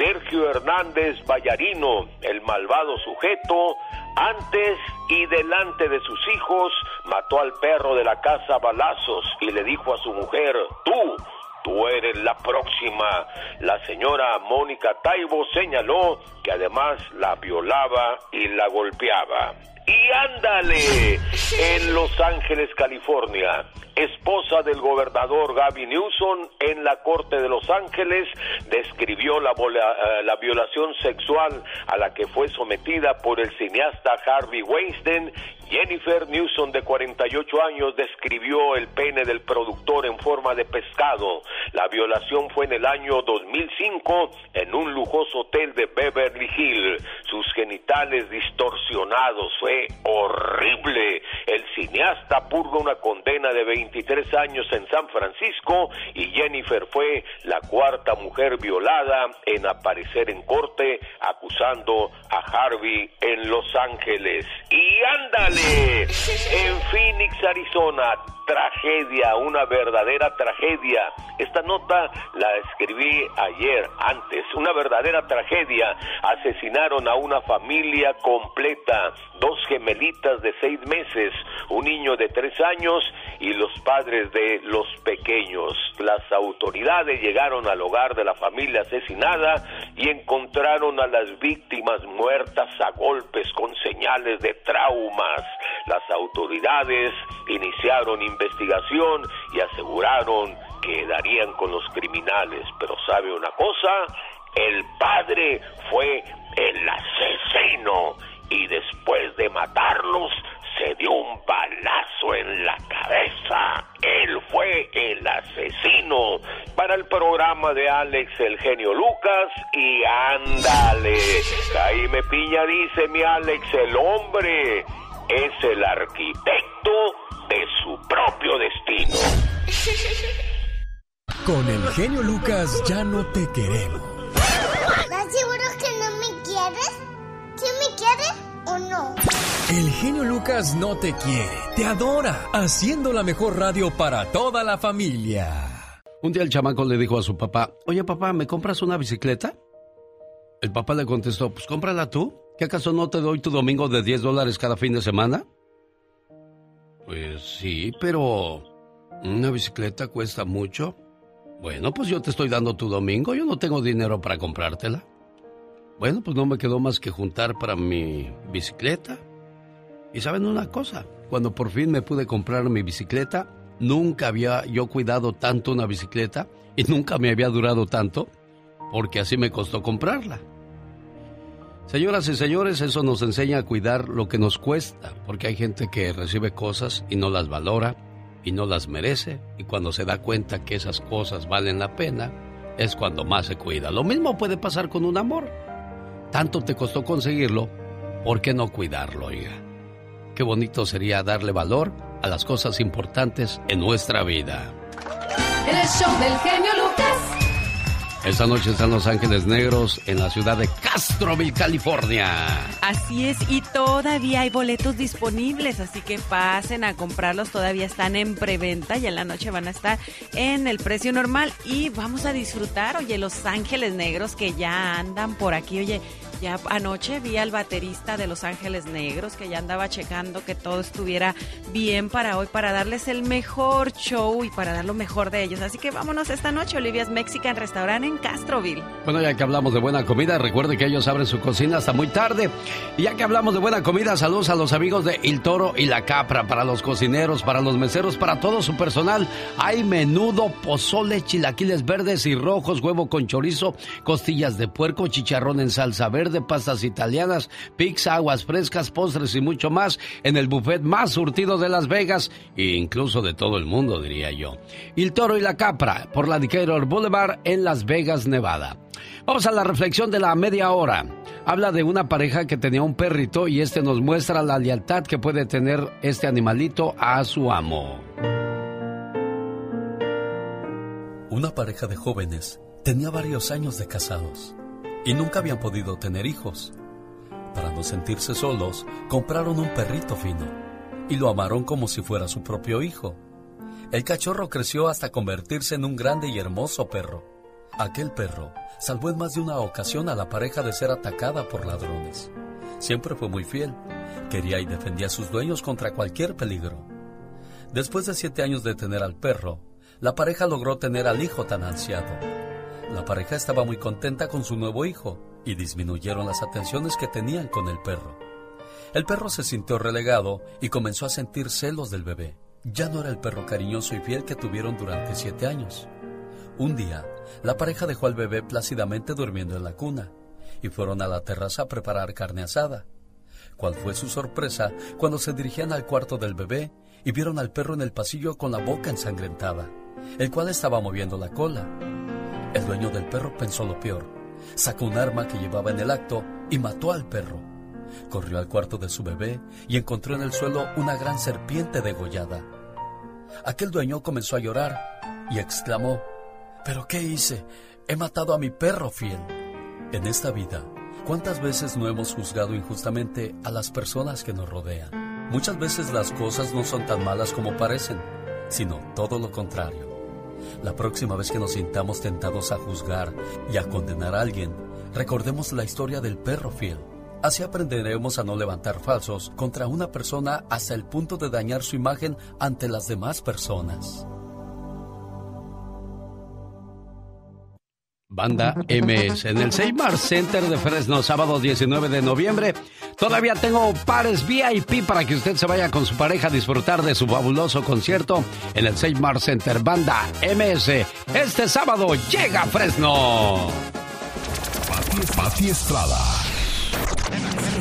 Sergio Hernández Vallarino, el malvado sujeto, antes y delante de sus hijos, mató al perro de la casa a balazos y le dijo a su mujer, tú, Tú eres la próxima. La señora Mónica Taibo señaló que además la violaba y la golpeaba. Y ándale, en Los Ángeles, California, esposa del gobernador Gavin Newsom en la corte de Los Ángeles describió la, eh, la violación sexual a la que fue sometida por el cineasta Harvey Weinstein. Jennifer Newsom, de 48 años, describió el pene del productor en forma de pescado. La violación fue en el año 2005 en un lujoso hotel de Beverly Hills. Sus genitales distorsionados fue horrible. El cineasta purga una condena de 23 años en San Francisco y Jennifer fue la cuarta mujer violada en aparecer en corte acusando a Harvey en Los Ángeles. Y ándale, en Phoenix, Arizona, tragedia, una verdadera tragedia. Esta nota la escribí ayer, antes, una verdadera tragedia. Asesinaron a una familia completa, dos gemelitas de seis meses, un niño de tres años y los padres de los pequeños. Las autoridades llegaron al hogar de la familia asesinada y encontraron a las víctimas muertas a golpes con señales de traumas. Las autoridades iniciaron investigación y aseguraron que darían con los criminales. Pero ¿sabe una cosa? El padre fue el asesino y después de matarlos se dio un balazo en la cabeza. Él fue el asesino. Para el programa de Alex el genio Lucas y ándale. Jaime Piña dice mi Alex el hombre es el arquitecto de su propio destino. Con el genio Lucas ya no te queremos. ¿Estás seguro que no me quieres? ¿Sí me quieres o no? El genio Lucas no te quiere, te adora, haciendo la mejor radio para toda la familia. Un día el chamaco le dijo a su papá, oye papá, ¿me compras una bicicleta? El papá le contestó, pues cómprala tú. ¿Qué acaso no te doy tu domingo de 10 dólares cada fin de semana? Pues sí, pero ¿una bicicleta cuesta mucho? Bueno, pues yo te estoy dando tu domingo, yo no tengo dinero para comprártela. Bueno, pues no me quedó más que juntar para mi bicicleta. Y saben una cosa, cuando por fin me pude comprar mi bicicleta, nunca había yo cuidado tanto una bicicleta y nunca me había durado tanto, porque así me costó comprarla. Señoras y señores, eso nos enseña a cuidar lo que nos cuesta, porque hay gente que recibe cosas y no las valora y no las merece, y cuando se da cuenta que esas cosas valen la pena, es cuando más se cuida. Lo mismo puede pasar con un amor. Tanto te costó conseguirlo, ¿por qué no cuidarlo, oiga? Qué bonito sería darle valor a las cosas importantes en nuestra vida. El show del genio Lucas. Esta noche están Los Ángeles Negros en la ciudad de Castroville, California. Así es, y todavía hay boletos disponibles, así que pasen a comprarlos, todavía están en preventa y en la noche van a estar en el precio normal y vamos a disfrutar, oye, Los Ángeles Negros que ya andan por aquí, oye, ya anoche vi al baterista de Los Ángeles Negros que ya andaba checando que todo estuviera bien para hoy, para darles el mejor show y para dar lo mejor de ellos. Así que vámonos esta noche, Olivia's Mexican Restaurant en Castroville. Bueno, ya que hablamos de buena comida, recuerde que ellos abren su cocina hasta muy tarde. Y ya que hablamos de buena comida, saludos a los amigos de Il Toro y La Capra, para los cocineros, para los meseros, para todo su personal. Hay menudo, pozole, chilaquiles verdes y rojos, huevo con chorizo, costillas de puerco, chicharrón en salsa verde de pastas italianas, pizza, aguas frescas, postres y mucho más en el buffet más surtido de Las Vegas e incluso de todo el mundo, diría yo. El Toro y la Capra por la Decatur Boulevard en Las Vegas, Nevada. Vamos a la reflexión de la media hora. Habla de una pareja que tenía un perrito y este nos muestra la lealtad que puede tener este animalito a su amo. Una pareja de jóvenes tenía varios años de casados y nunca habían podido tener hijos. Para no sentirse solos, compraron un perrito fino y lo amaron como si fuera su propio hijo. El cachorro creció hasta convertirse en un grande y hermoso perro. Aquel perro salvó en más de una ocasión a la pareja de ser atacada por ladrones. Siempre fue muy fiel, quería y defendía a sus dueños contra cualquier peligro. Después de siete años de tener al perro, la pareja logró tener al hijo tan ansiado. La pareja estaba muy contenta con su nuevo hijo y disminuyeron las atenciones que tenían con el perro. El perro se sintió relegado y comenzó a sentir celos del bebé. Ya no era el perro cariñoso y fiel que tuvieron durante siete años. Un día, la pareja dejó al bebé plácidamente durmiendo en la cuna y fueron a la terraza a preparar carne asada. ¿Cuál fue su sorpresa cuando se dirigían al cuarto del bebé y vieron al perro en el pasillo con la boca ensangrentada, el cual estaba moviendo la cola? El dueño del perro pensó lo peor. Sacó un arma que llevaba en el acto y mató al perro. Corrió al cuarto de su bebé y encontró en el suelo una gran serpiente degollada. Aquel dueño comenzó a llorar y exclamó, ¿Pero qué hice? He matado a mi perro fiel. En esta vida, ¿cuántas veces no hemos juzgado injustamente a las personas que nos rodean? Muchas veces las cosas no son tan malas como parecen. sino todo lo contrario. La próxima vez que nos sintamos tentados a juzgar y a condenar a alguien, recordemos la historia del perro fiel. Así aprenderemos a no levantar falsos contra una persona hasta el punto de dañar su imagen ante las demás personas. Banda MS en el Seymour Center de Fresno, sábado 19 de noviembre. Todavía tengo pares VIP para que usted se vaya con su pareja a disfrutar de su fabuloso concierto en el Seymour Center. Banda MS, este sábado llega a Fresno. Pati, Pati Estrada.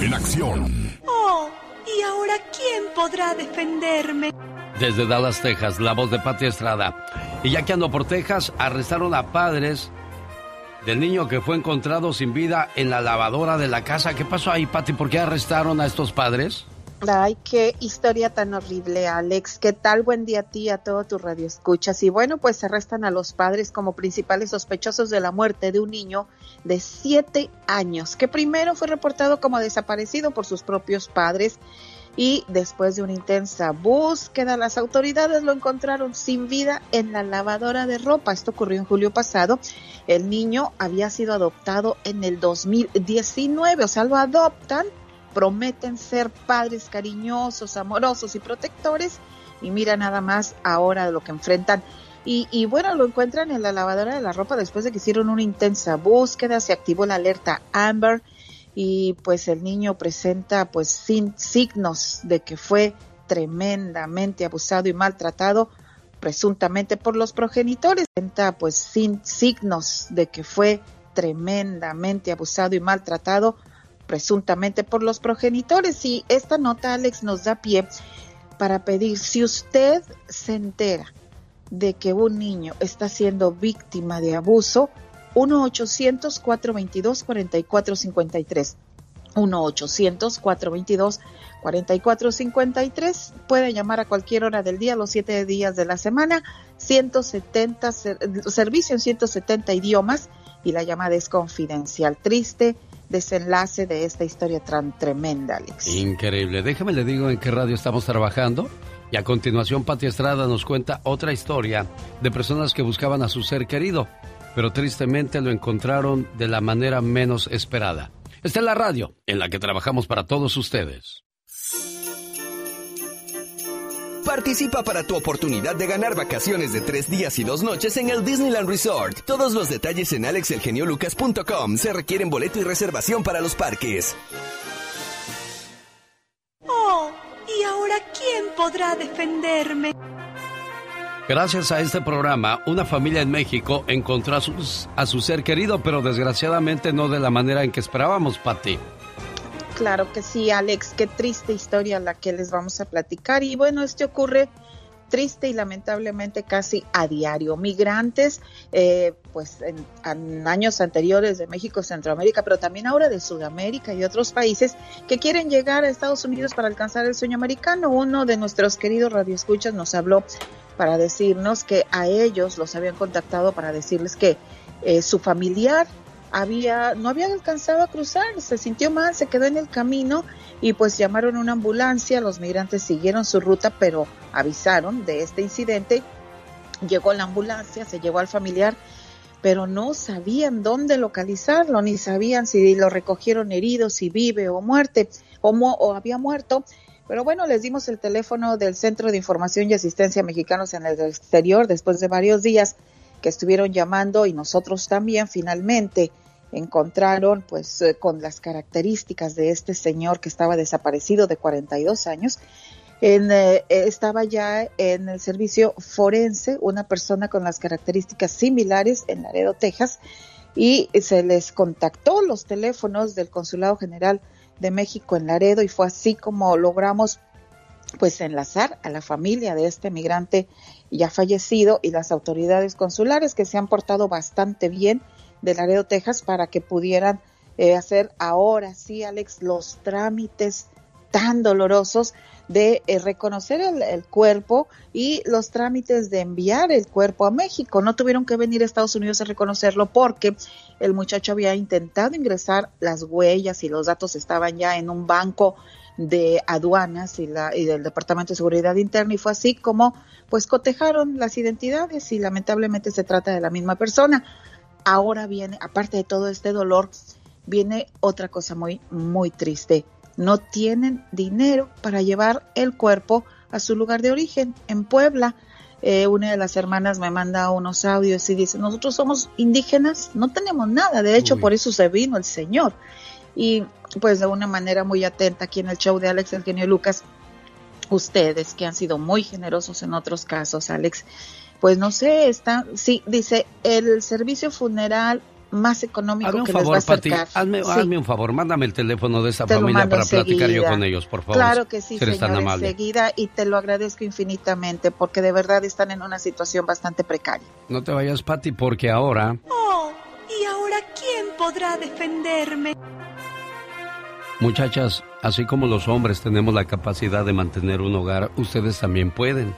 En acción. Oh, ¿y ahora quién podrá defenderme? Desde Dallas, Texas, la voz de Pati Estrada. Y ya que ando por Texas, arrestaron a padres del niño que fue encontrado sin vida en la lavadora de la casa. ¿Qué pasó ahí, Pati? ¿Por qué arrestaron a estos padres? Ay, qué historia tan horrible, Alex. ¿Qué tal? Buen día a ti, a todo tu radio escuchas. Y bueno, pues arrestan a los padres como principales sospechosos de la muerte de un niño de siete años, que primero fue reportado como desaparecido por sus propios padres y después de una intensa búsqueda, las autoridades lo encontraron sin vida en la lavadora de ropa. Esto ocurrió en julio pasado. El niño había sido adoptado en el 2019, o sea, lo adoptan, prometen ser padres cariñosos, amorosos y protectores y mira nada más ahora lo que enfrentan. Y, y, bueno, lo encuentran en la lavadora de la ropa después de que hicieron una intensa búsqueda, se activó la alerta Amber y pues el niño presenta pues sin signos de que fue tremendamente abusado y maltratado presuntamente por los progenitores, presenta pues sin signos de que fue tremendamente abusado y maltratado presuntamente por los progenitores. Y esta nota Alex nos da pie para pedir si usted se entera de que un niño está siendo víctima de abuso 1-800-422-4453. 1-800-422-4453. Puede llamar a cualquier hora del día, los siete días de la semana. 170, servicio en 170 idiomas y la llamada es confidencial. Triste desenlace de esta historia tan tremenda, Alex. Increíble. Déjame le digo en qué radio estamos trabajando. Y a continuación, Pati Estrada nos cuenta otra historia de personas que buscaban a su ser querido pero tristemente lo encontraron de la manera menos esperada. Esta es la radio en la que trabajamos para todos ustedes. Participa para tu oportunidad de ganar vacaciones de tres días y dos noches en el Disneyland Resort. Todos los detalles en alexelgeniolucas.com. Se requieren boleto y reservación para los parques. Oh, ¿y ahora quién podrá defenderme? Gracias a este programa, una familia en México encontró a, a su ser querido, pero desgraciadamente no de la manera en que esperábamos, Pati. Claro que sí, Alex, qué triste historia la que les vamos a platicar. Y bueno, esto ocurre triste y lamentablemente casi a diario. Migrantes, eh, pues en, en, años anteriores de México, Centroamérica, pero también ahora de Sudamérica y otros países que quieren llegar a Estados Unidos para alcanzar el sueño americano. Uno de nuestros queridos radioescuchas nos habló para decirnos que a ellos los habían contactado para decirles que eh, su familiar había no había alcanzado a cruzar, se sintió mal, se quedó en el camino y pues llamaron una ambulancia, los migrantes siguieron su ruta, pero avisaron de este incidente. Llegó la ambulancia, se llevó al familiar, pero no sabían dónde localizarlo, ni sabían si lo recogieron herido, si vive o muerte, o, o había muerto. Pero bueno, les dimos el teléfono del Centro de Información y Asistencia Mexicanos en el Exterior después de varios días que estuvieron llamando y nosotros también finalmente encontraron pues eh, con las características de este señor que estaba desaparecido de 42 años. En, eh, estaba ya en el servicio forense una persona con las características similares en Laredo, Texas, y se les contactó los teléfonos del Consulado General de México en Laredo y fue así como logramos pues enlazar a la familia de este migrante ya fallecido y las autoridades consulares que se han portado bastante bien de Laredo, Texas, para que pudieran eh, hacer ahora sí, Alex, los trámites tan dolorosos de eh, reconocer el, el, cuerpo y los trámites de enviar el cuerpo a México. No tuvieron que venir a Estados Unidos a reconocerlo porque el muchacho había intentado ingresar las huellas y los datos estaban ya en un banco de aduanas y, la, y del Departamento de Seguridad Interna y fue así como pues cotejaron las identidades y lamentablemente se trata de la misma persona. Ahora viene, aparte de todo este dolor, viene otra cosa muy, muy triste. No tienen dinero para llevar el cuerpo a su lugar de origen, en Puebla. Eh, una de las hermanas me manda unos audios y dice, nosotros somos indígenas, no tenemos nada, de hecho por eso se vino el Señor. Y pues de una manera muy atenta aquí en el show de Alex Eugenio Lucas, ustedes que han sido muy generosos en otros casos, Alex, pues no sé, está, sí, dice, el servicio funeral más económico hazme un que favor, les va a Pati, acercar. hazme, Sí. hazme un favor, mándame el teléfono de Te lo familia para platicar yo con ellos, por favor. Claro que sí, si tan enseguida, y te lo agradezco infinitamente porque de verdad están en una situación bastante precaria. No te vayas, Pati, porque ahora Oh, ¿y ahora quién podrá defenderme? Muchachas, así como los hombres tenemos la capacidad de mantener un hogar, ustedes también pueden.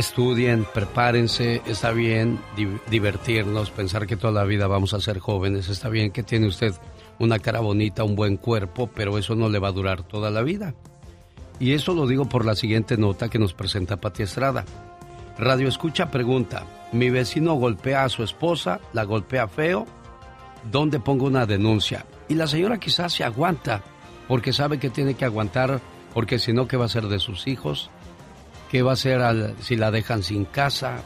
Estudien, prepárense, está bien di- divertirnos, pensar que toda la vida vamos a ser jóvenes, está bien que tiene usted una cara bonita, un buen cuerpo, pero eso no le va a durar toda la vida. Y eso lo digo por la siguiente nota que nos presenta Pati Estrada. Radio Escucha pregunta, mi vecino golpea a su esposa, la golpea feo, ¿dónde pongo una denuncia? Y la señora quizás se aguanta, porque sabe que tiene que aguantar, porque si no, ¿qué va a hacer de sus hijos? ¿Qué va a hacer al- si la dejan sin casa?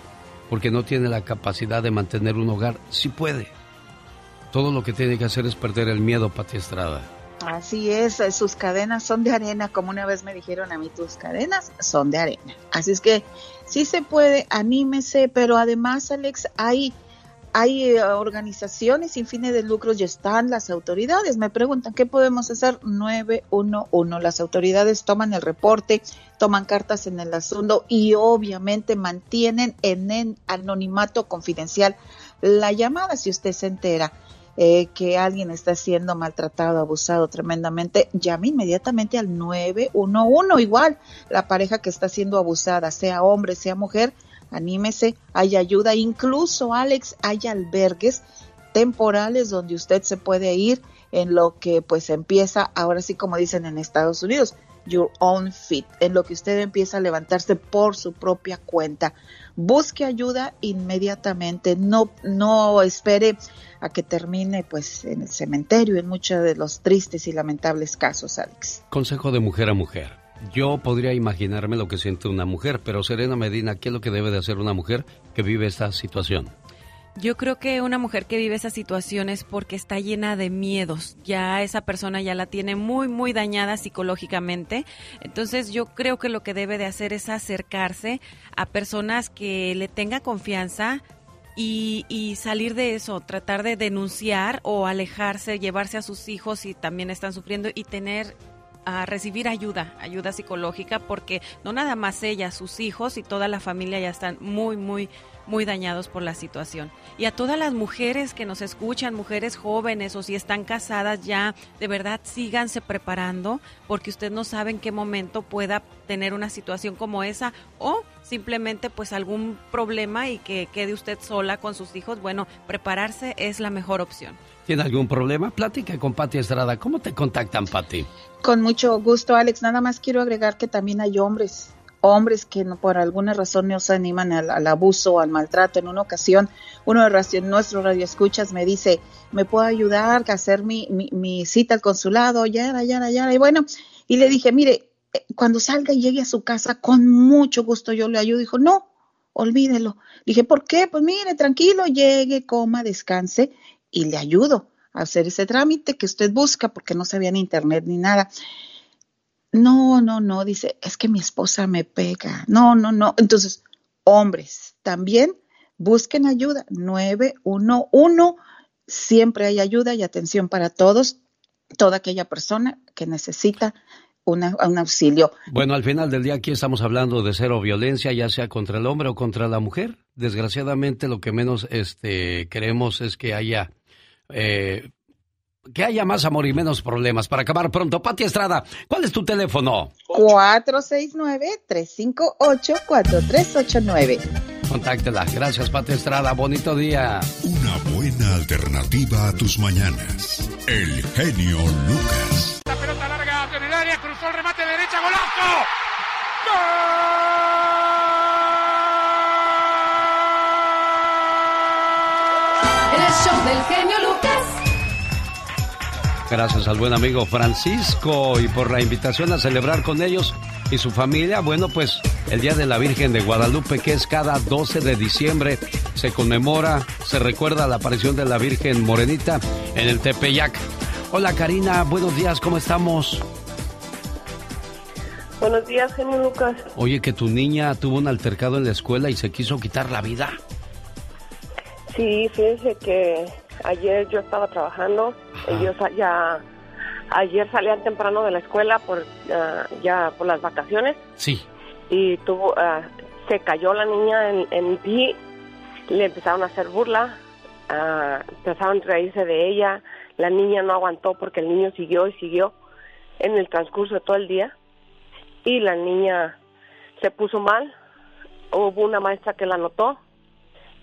Porque no tiene la capacidad de mantener un hogar. Sí puede. Todo lo que tiene que hacer es perder el miedo, Pati Estrada. Así es, eh, sus cadenas son de arena, como una vez me dijeron a mí, tus cadenas son de arena. Así es que sí se puede, anímese, pero además, Alex, hay, hay eh, organizaciones sin fines de lucros y están las autoridades. Me preguntan, ¿qué podemos hacer? 911. Las autoridades toman el reporte, toman cartas en el asunto y obviamente mantienen en anonimato confidencial la llamada si usted se entera eh, que alguien está siendo maltratado, abusado tremendamente, llame inmediatamente al 911. Igual, la pareja que está siendo abusada, sea hombre, sea mujer, anímese, hay ayuda. Incluso, Alex, hay albergues temporales donde usted se puede ir en lo que pues empieza, ahora sí como dicen en Estados Unidos, your own feet, en lo que usted empieza a levantarse por su propia cuenta. Busque ayuda inmediatamente, no, no espere a que termine pues en el cementerio en muchos de los tristes y lamentables casos, Alex. Consejo de mujer a mujer. Yo podría imaginarme lo que siente una mujer, pero Serena Medina, ¿qué es lo que debe de hacer una mujer que vive esta situación? Yo creo que una mujer que vive esa situación es porque está llena de miedos. Ya esa persona ya la tiene muy, muy dañada psicológicamente. Entonces yo creo que lo que debe de hacer es acercarse a personas que le tenga confianza y, y salir de eso, tratar de denunciar o alejarse, llevarse a sus hijos si también están sufriendo y tener a recibir ayuda, ayuda psicológica, porque no nada más ella, sus hijos y toda la familia ya están muy, muy, muy dañados por la situación. Y a todas las mujeres que nos escuchan, mujeres jóvenes o si están casadas ya, de verdad síganse preparando, porque usted no sabe en qué momento pueda tener una situación como esa o simplemente pues algún problema y que quede usted sola con sus hijos. Bueno, prepararse es la mejor opción. ¿Tiene algún problema? Platica con Pati Estrada. ¿Cómo te contactan, Pati? Con mucho gusto, Alex. Nada más quiero agregar que también hay hombres, hombres que no, por alguna razón no se animan al, al abuso o al maltrato. En una ocasión, uno de nuestros radioescuchas me dice, ¿me puedo ayudar a hacer mi, mi, mi cita al consulado? Ya, ya, ya. Y bueno, y le dije, mire, eh, cuando salga y llegue a su casa, con mucho gusto yo le ayudo. Dijo, no, olvídelo. Dije, ¿por qué? Pues mire, tranquilo, llegue, coma, descanse y le ayudo a hacer ese trámite que usted busca porque no sabía ni internet ni nada. No, no, no, dice, es que mi esposa me pega. No, no, no. Entonces, hombres, también busquen ayuda. 911, siempre hay ayuda y atención para todos, toda aquella persona que necesita una- un auxilio. Bueno, al final del día aquí estamos hablando de cero violencia, ya sea contra el hombre o contra la mujer. Desgraciadamente lo que menos este, queremos es que haya eh, que haya más amor y menos problemas. Para acabar pronto, Pati Estrada, ¿cuál es tu teléfono? 469-358-4389. Contáctela. Gracias, Pati Estrada. Bonito día. Una buena alternativa a tus mañanas. El genio Lucas. La pelota larga, hacia el área, cruzó. El show del genio. Gracias al buen amigo Francisco y por la invitación a celebrar con ellos y su familia. Bueno, pues el Día de la Virgen de Guadalupe, que es cada 12 de diciembre, se conmemora, se recuerda la aparición de la Virgen Morenita en el Tepeyac. Hola Karina, buenos días, ¿cómo estamos? Buenos días, genio Lucas. Oye, que tu niña tuvo un altercado en la escuela y se quiso quitar la vida. Sí, fíjense que ayer yo estaba trabajando, ellos ya ayer salían temprano de la escuela por ah, ya por las vacaciones Sí. y tuvo ah, se cayó la niña en, en ti, le empezaron a hacer burla, ah, empezaron a reírse de ella, la niña no aguantó porque el niño siguió y siguió en el transcurso de todo el día y la niña se puso mal, hubo una maestra que la notó,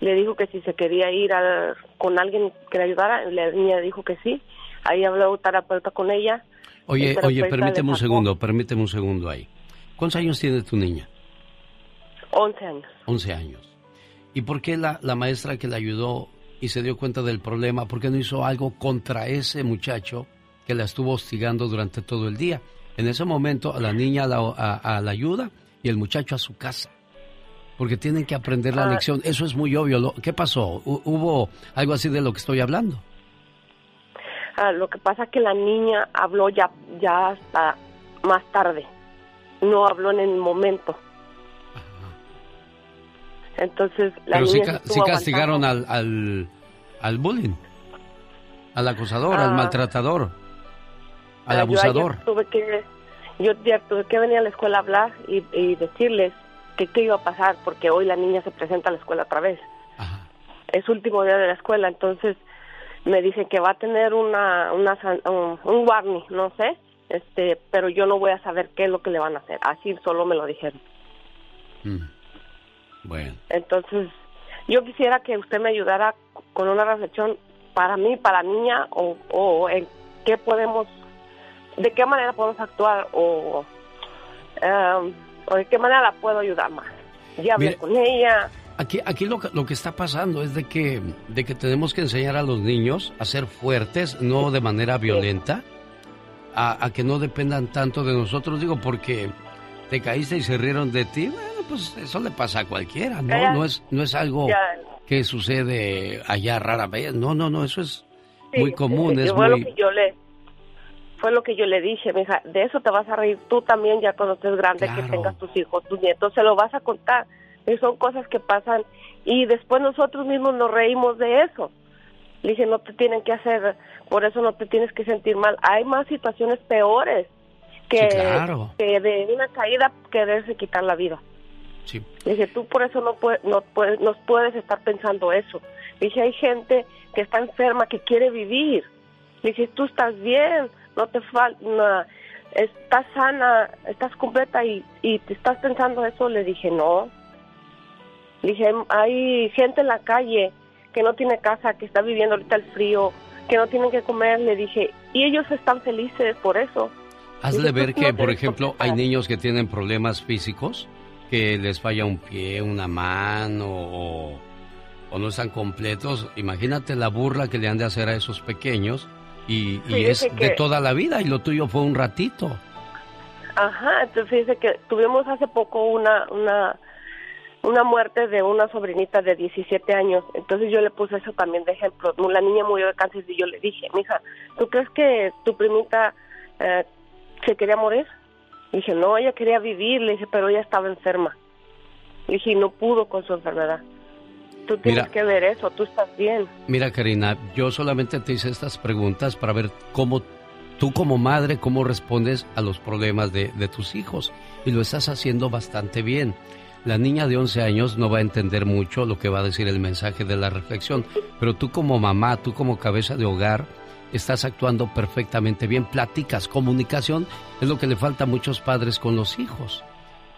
le dijo que si se quería ir a- con alguien que le ayudara, la niña dijo que sí, ahí habló terapeuta con ella. Oye, El terapeuta oye, permíteme un segundo, permíteme un segundo ahí. ¿Cuántos años tiene tu niña? 11 años. 11 años. ¿Y por qué la, la maestra que la ayudó y se dio cuenta del problema, por qué no hizo algo contra ese muchacho que la estuvo hostigando durante todo el día? En ese momento, a la niña a la, a- a la ayuda y el muchacho a su casa. Porque tienen que aprender la Ah. lección. Eso es muy obvio. ¿Qué pasó? ¿Hu- ¿Hubo algo así de lo que estoy hablando? Ah, lo que pasa es que la niña habló ya, ya hasta más tarde, no habló en el momento. Entonces la Pero sí, niña sí castigaron al, al, al bullying, al acosador, al Ah. maltratador, al yo abusador. ayer tuve que, yo tuve que venir a la escuela a hablar y, y decirles que qué iba a pasar, porque hoy la niña se presenta a la escuela otra vez. Es último día de la escuela, entonces me dicen que va a tener una, una un, un warning, no sé, este, pero yo no voy a saber qué es lo que le van a hacer. Así solo me lo dijeron. Mm. Bueno. Entonces, yo quisiera que usted me ayudara con una reflexión para mí, para la niña, o, o en qué podemos, de qué manera podemos actuar, o, em, o de qué manera la puedo ayudar más. Ya hablé con ella. Aquí, aquí lo, que- lo que está pasando es de que, de que tenemos que enseñar a los niños a ser fuertes, no de manera violenta, a, a que no dependan tanto de nosotros, digo, porque te caíste y se rieron de ti, bueno, pues eso le pasa a cualquiera, ¿no? Ya. No es, no es algo Ya. que sucede allá rara vez, no, no, no, eso es Sí, muy común, sí, es lo muy... yo le fue lo que yo le dije, mija, de eso te vas a reír tú también ya cuando estés grande, que Claro. tengas tus hijos, tus nietos, se lo vas a contar. Y son cosas que pasan y después nosotros mismos nos reímos de eso. Le dije, no te tienen que hacer, por eso no te tienes que sentir mal. Hay más situaciones peores que, Sí, claro. que de una caída quererse quitar la vida. Sí. Le dije, tú por eso no, puedes, no puedes, no puedes estar pensando eso. Le dije, hay gente que está enferma, que quiere vivir. Le dije, tú estás bien, no te falta, estás sana, estás completa y, y te estás pensando eso. Le dije, no. Le dije, hay gente en la calle que no tiene casa, que está viviendo ahorita el frío, que no tienen que comer. Le dije, y ellos están felices por eso. Hazle ver "Tú que, no por ejemplo, hay estar". niños que tienen problemas físicos, que les falla un pie, una mano o, o no están completos. Imagínate la burla que le han de hacer a esos pequeños y, y es de toda la vida y lo tuyo fue un ratito. Ajá, entonces fíjese que tuvimos hace poco una, una, una muerte de una sobrinita de 17 años, entonces yo le puse eso también de ejemplo. La niña murió de cáncer y yo le dije, mija, ¿tú crees que tu primita eh, se quería morir? Le dije, no, ella quería vivir, le dije, pero ella estaba enferma. Le dije, y no pudo con su enfermedad. Tú tienes Mira. que ver eso, tú estás bien. Mira, Karina, yo solamente te hice estas preguntas para ver cómo tú como madre, cómo respondes a los problemas de, de tus hijos. Y lo estás haciendo bastante bien. La niña de 11 años no va a entender mucho lo que va a decir el mensaje de la reflexión, pero tú como mamá, tú como cabeza de hogar, estás actuando perfectamente bien. Platicas, comunicación es lo que le falta a muchos padres con los hijos.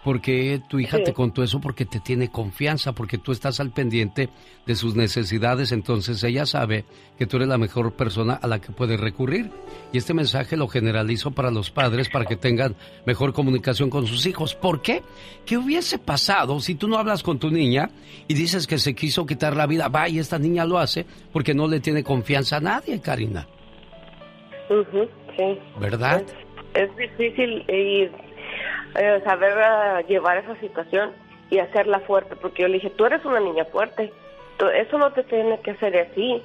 ¿Por qué tu hija Sí. te contó eso? Porque te tiene confianza, porque tú estás al pendiente de sus necesidades, entonces ella sabe que tú eres la mejor persona a la que puede recurrir. Y este mensaje lo generalizo para los padres para que tengan mejor comunicación con sus hijos. ¿Por qué? ¿Qué hubiese pasado si tú no hablas con tu niña y dices que se quiso quitar la vida? Va, y esta niña lo hace porque no le tiene confianza a nadie, Karina. Sí. ¿Verdad? Es difícil y, eh, saber ah, llevar esa situación y hacerla fuerte, porque yo le dije, tú eres una niña fuerte, Tú- eso no te tiene que hacer así,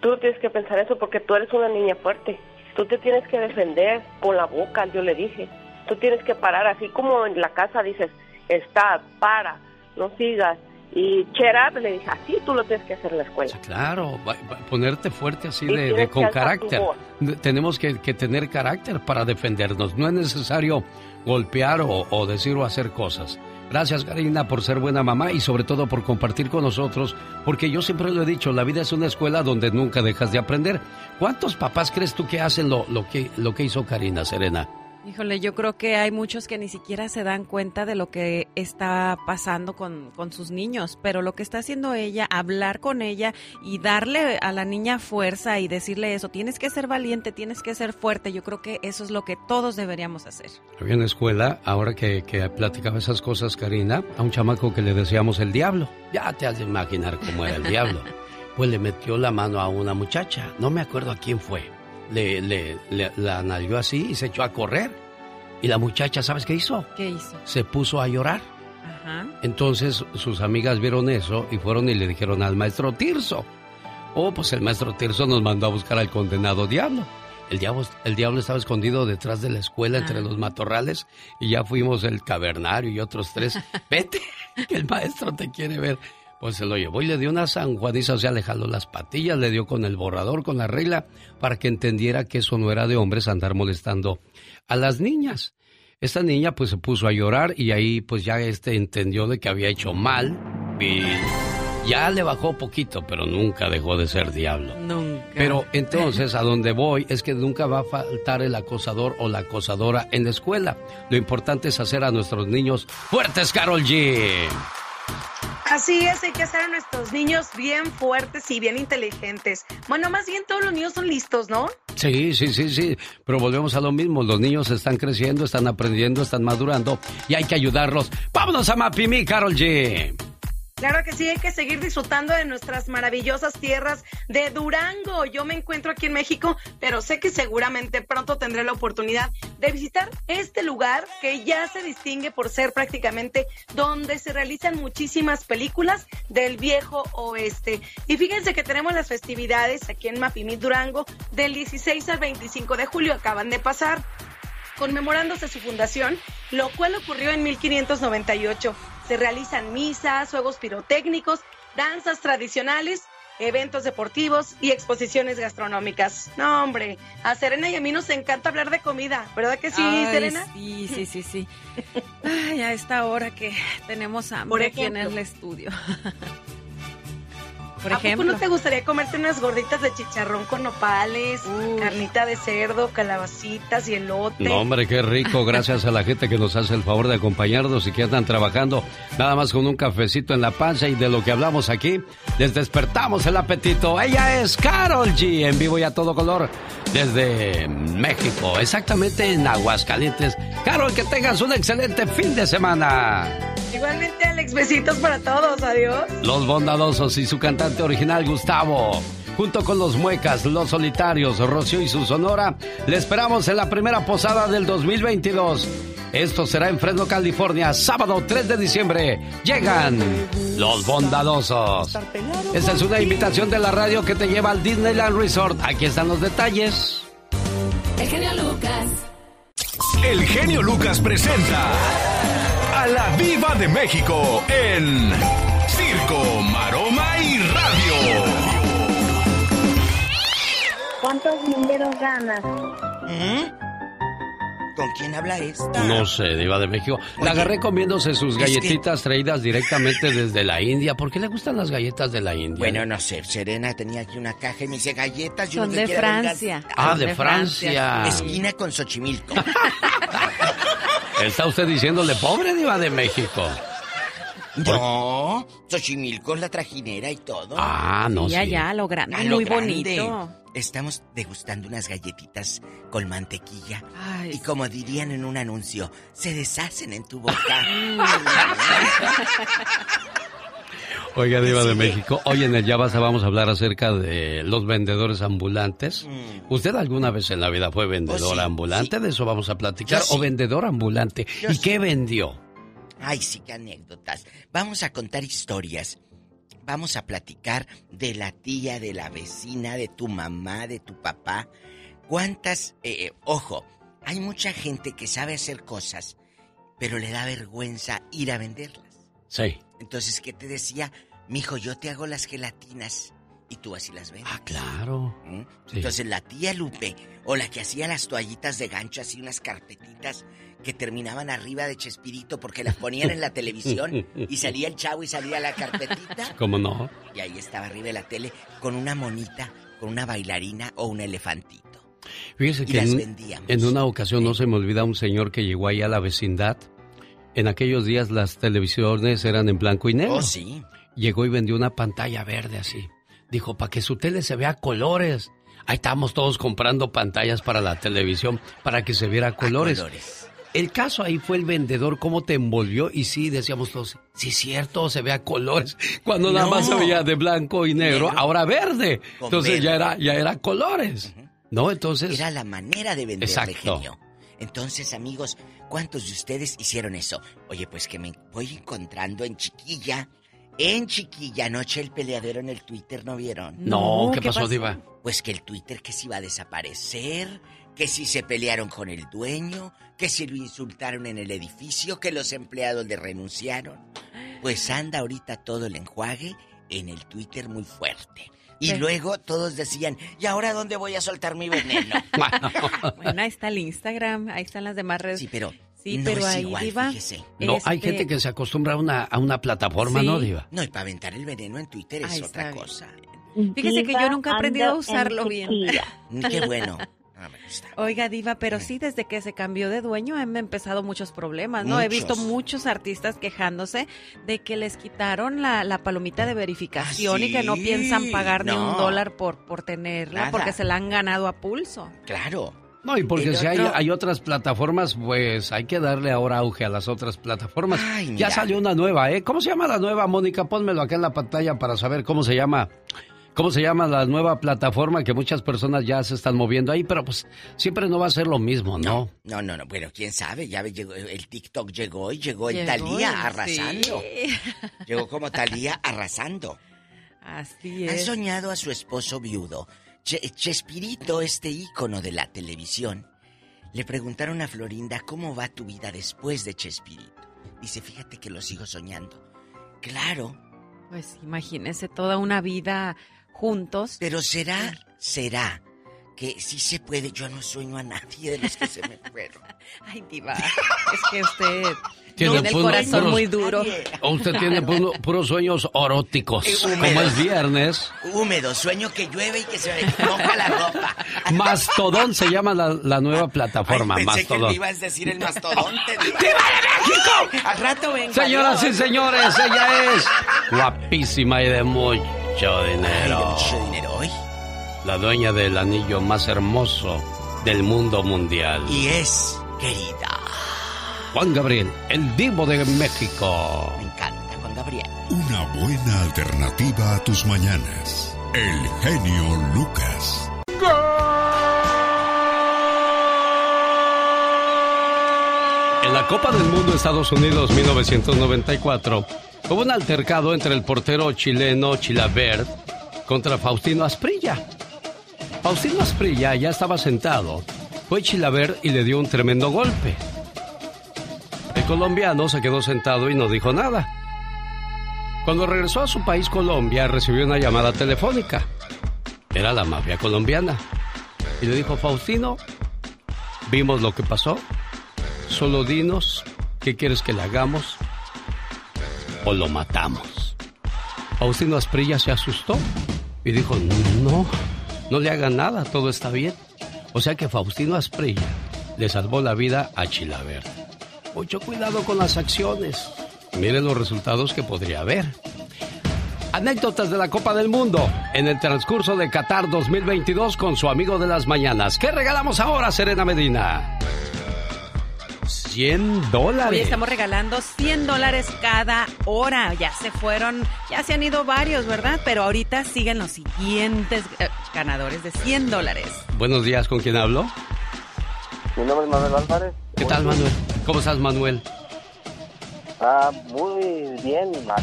tú tienes que pensar eso porque tú eres una niña fuerte, tú te tienes que defender con la boca, yo le dije, tú tienes que parar, así como en la casa dices, está, para, no sigas, y cheer up, le dije, así tú lo tienes que hacer en la escuela. Claro, ponerte fuerte así Y de, de con carácter. Tenemos que, que tener carácter para defendernos. No es necesario golpear o, decir o hacer cosas. Gracias, Karina, por ser buena mamá y sobre todo por compartir con nosotros, porque yo siempre lo he dicho, la vida es una escuela donde nunca dejas de aprender. ¿Cuántos papás crees tú que hacen lo, que, lo que hizo Karina, Serena? Híjole, yo creo que hay muchos que ni siquiera se dan cuenta de lo que está pasando con, con sus niños, pero lo que está haciendo ella, hablar con ella y darle a la niña fuerza y decirle eso, tienes que ser valiente, tienes que ser fuerte, yo creo que eso es lo que todos deberíamos hacer. Había en la escuela, ahora que, que platicaba esas cosas, Karina, a un chamaco que le decíamos el diablo. Ya te has de imaginar cómo era el diablo. Pues le metió la mano a una muchacha, no me acuerdo a quién fue. Le, le, le- la nalgó así y se echó a correr. Y la muchacha, ¿sabes qué hizo? ¿Qué hizo? Se puso a llorar. Ajá. Entonces sus amigas vieron eso y fueron y le dijeron al maestro Tirso. Oh, pues el maestro Tirso nos mandó a buscar al condenado diablo. El diablo, el diablo estaba escondido detrás de la escuela entre Ah. los matorrales y ya fuimos el cavernario y otros tres. Vete, que el maestro te quiere ver. Pues se lo llevó y le dio una sanjuaniza, o sea, le jaló las patillas, le dio con el borrador, con la regla, para que entendiera que eso no era de hombres andar molestando a las niñas. Esta niña pues se puso a llorar y ahí pues ya este entendió de que había hecho mal y ya le bajó poquito, pero nunca dejó de ser diablo. Nunca. Pero entonces a donde voy es que nunca va a faltar el acosador o la acosadora en la escuela. Lo importante es hacer a nuestros niños fuertes, Carol G. Así es, hay que hacer a nuestros niños bien fuertes y bien inteligentes. Bueno, más bien todos los niños son listos, ¿no? Sí, sí, sí, sí, pero volvemos a lo mismo. Los niños están creciendo, están aprendiendo, están madurando y hay que ayudarlos. Vámonos a Mapimí, Carol G. Claro que sí, hay que seguir disfrutando de nuestras maravillosas tierras de Durango. Yo me encuentro aquí en México, pero sé que seguramente pronto tendré la oportunidad de visitar este lugar que ya se distingue por ser prácticamente donde se realizan muchísimas películas del viejo oeste. Y fíjense que tenemos las festividades aquí en Mapimí, Durango, del 16 al 25 de julio, acaban de pasar conmemorándose su fundación, lo cual ocurrió en 1598. Se realizan misas, juegos pirotécnicos, danzas tradicionales, eventos deportivos y exposiciones gastronómicas. No, hombre, a Serena y a mí nos encanta hablar de comida, ¿verdad que sí, Ay, Serena? Sí, sí, sí, sí. Ay, a esta hora que tenemos hambre Por aquí en el estudio. Por ¿A poco ejemplo. no te gustaría comerte unas gorditas de chicharrón con nopales, carnita de cerdo, calabacitas y elote? No, hombre, qué rico. Gracias a la gente que nos hace el favor de acompañarnos y que andan trabajando nada más con un cafecito en la panza y de lo que hablamos aquí, les despertamos el apetito. Ella es Carol G, en vivo y a todo color, desde México, exactamente en Aguascalientes. Carol, que tengas un excelente fin de semana. Igualmente, Alex, besitos para todos. Adiós. Los Bondadosos y su cantante original Gustavo. Junto con los Muecas, los Solitarios, Rocío y su Sonora, le esperamos en la primera posada del 2022. Esto será en Fresno, California, sábado 3 de diciembre. Llegan los Bondadosos. Esta es una invitación de la radio que te lleva al Disneyland Resort. Aquí están los detalles. El genio Lucas. El genio Lucas presenta a la Viva de México en Circo, Maroma y Radio. ¿Cuántos números ganas? ¿Eh? ¿Con quién habla esta? No sé, Diva de México. La agarré comiéndose sus que- galletitas traídas directamente desde la India. ¿Por qué le gustan las galletas de la India? Bueno, no sé, Serena tenía aquí una caja y me dice galletas. Yo Son lo que de quiera, vengan". Francia. Ah, Son de Francia. Esquina con Xochimilco. Está usted diciéndole pobre diva de México. No, Xochimilco es la trajinera y todo. Ah, no sí. allá, lo grande, A lo muy grande. bonito. Estamos degustando unas galletitas con mantequilla. Ay, y como dirían en un anuncio, se deshacen en tu boca. Oiga, Diva de México, hoy en el Ya Basta vamos a hablar acerca de los vendedores ambulantes. ¿Usted alguna vez en la vida fue vendedor Oh, sí, ambulante? De eso vamos a platicar. Yo sí. ¿O vendedor ambulante? Yo ¿Y sí. qué vendió? Ay, sí, qué anécdotas. Vamos a contar historias. Vamos a platicar de la tía, de la vecina, de tu mamá, de tu papá. ¿Cuántas... eh, eh, ojo, hay mucha gente que sabe hacer cosas, pero le da vergüenza ir a venderlas. Sí. Entonces, ¿qué te decía? Mijo, yo te hago las gelatinas y tú así las vendes. Ah, claro. ¿Mm? Sí. Entonces, la tía Lupe, o la que hacía las toallitas de gancho, así unas carpetitas que terminaban arriba de Chespirito porque las ponían en la televisión y salía el chavo y salía la carpetita. ¿Cómo no? Y ahí estaba arriba de la tele con una monita, con una bailarina o un elefantito. Fíjese Y que las en, vendíamos. en una ocasión no se me olvida un señor que llegó ahí a la vecindad. En aquellos días las televisiones eran en blanco y negro. Oh, sí. Llegó y vendió una pantalla verde así. Dijo, para que su tele se vea colores. Ahí estábamos todos comprando pantallas para la televisión para que se viera a colores. colores. El caso ahí fue el vendedor, cómo te envolvió y sí, decíamos todos, sí, cierto, se ve a colores. Cuando nada más se veía de blanco y negro, Negro. ahora verde. Con Entonces ya era, ya era colores. ¿No? Entonces... Era la manera de venderle, Exacto. genio. Entonces, amigos, ¿cuántos de ustedes hicieron eso? Oye, pues que me voy encontrando en Chiquilla. En Chiquilla, anoche el peleadero en el Twitter, ¿no vieron? No, ¿qué, pasó, Diva? Pues que el Twitter que se iba a desaparecer, que si se pelearon con el dueño, que si lo insultaron en el edificio, que los empleados le renunciaron. Pues anda ahorita todo el enjuague en el Twitter muy fuerte. Y Sí. luego todos decían, ¿y ahora dónde voy a soltar mi veneno? Bueno, ahí está el Instagram, ahí están las demás redes. Sí, pero Sí, no pero es ahí, igual, Diva, fíjese. No, hay este, gente que se acostumbra a una, a una plataforma, Sí. ¿no, Diva? No, y para aventar el veneno en Twitter es Ahí otra bien. cosa. Fíjese que yo nunca he aprendido a usarlo bien. Mm, Qué bueno. Me gusta. Oiga, Diva, pero sí, desde que se cambió de dueño han empezado muchos problemas, ¿no? He visto Muchos. artistas quejándose de que les quitaron la, la palomita de verificación y que no sí? piensan pagar ni un dólar por, por tenerla, Nada. porque se la han ganado a pulso. Claro. No, y porque si hay, otro- hay otras plataformas, pues hay que darle ahora auge a las otras plataformas. Ay, ya salió una nueva, ¿eh? ¿Cómo se llama la nueva, Mónica? Pónmelo acá en la pantalla para saber cómo se llama. ¿Cómo se llama la nueva plataforma que muchas personas ya se están moviendo ahí? Pero pues siempre no va a ser lo mismo, ¿no? No, no, no. Bueno, quién sabe. Ya llegó, el TikTok llegó y llegó, en Llegó, Talía sí. arrasando. Llegó como Talía arrasando. Así ¿Han es. soñado a su esposo viudo? Che- Chespirito, este ícono de la televisión. Le preguntaron a Florinda cómo va tu vida después de Chespirito. Dice, fíjate que lo sigo soñando. Claro, Pues imagínese toda una vida juntos. pero será, será que sí se puede. Yo no sueño a nadie de los que se me fueron. Ay, Diva, es que usted Tiene el puros- corazón puros- muy duro. O usted tiene puro- puros sueños eróticos. Eh, Como es viernes, Húmedo, sueño que llueve y que se me moja la ropa. Mastodón se llama la, la nueva plataforma. Ay, pensé que Mastodón. me ibas a decir el mastodonte. ¡Viva de México! Al rato vengo. Señoras y señores, ella es guapísima y de mucho Ay, de dinero. mucho dinero hoy. La dueña del anillo más hermoso del mundo mundial. Y es querida. Juan Gabriel, el divo de México. Me encanta, Juan Gabriel. Una buena alternativa a tus mañanas. El genio Lucas. En la Copa del Mundo Estados Unidos 1994 hubo un altercado entre el portero chileno Chilabert contra Faustino Asprilla. Faustino Asprilla ya estaba sentado. Fue Chilabert y le dio un tremendo golpe. El colombiano se quedó sentado y no dijo nada. Cuando regresó a su país Colombia recibió una llamada telefónica. Era la mafia colombiana. Y le dijo, Faustino, vimos lo que pasó. Solo dinos qué quieres que le hagamos o lo matamos. Faustino Asprilla se asustó y dijo, no, no le hagan nada, todo está bien. O sea que Faustino Asprilla le salvó la vida a Chilabert. mucho cuidado con las acciones. Mire los resultados que podría haber. Anécdotas de la Copa del Mundo en el transcurso de Qatar 2022 con su amigo de las mañanas. ¿Qué regalamos ahora, Serena Medina? 100 dólares. Hoy estamos regalando 100 dólares cada hora. Ya se fueron, ya se han ido varios, ¿verdad? Pero ahorita siguen los siguientes eh, ganadores de 100 dólares. Buenos días, ¿con quién hablo? Mi nombre es Manuel Álvarez. ¿Qué tal, Manuel? ¿Cómo estás, Manuel? Ah, muy bien, Mar.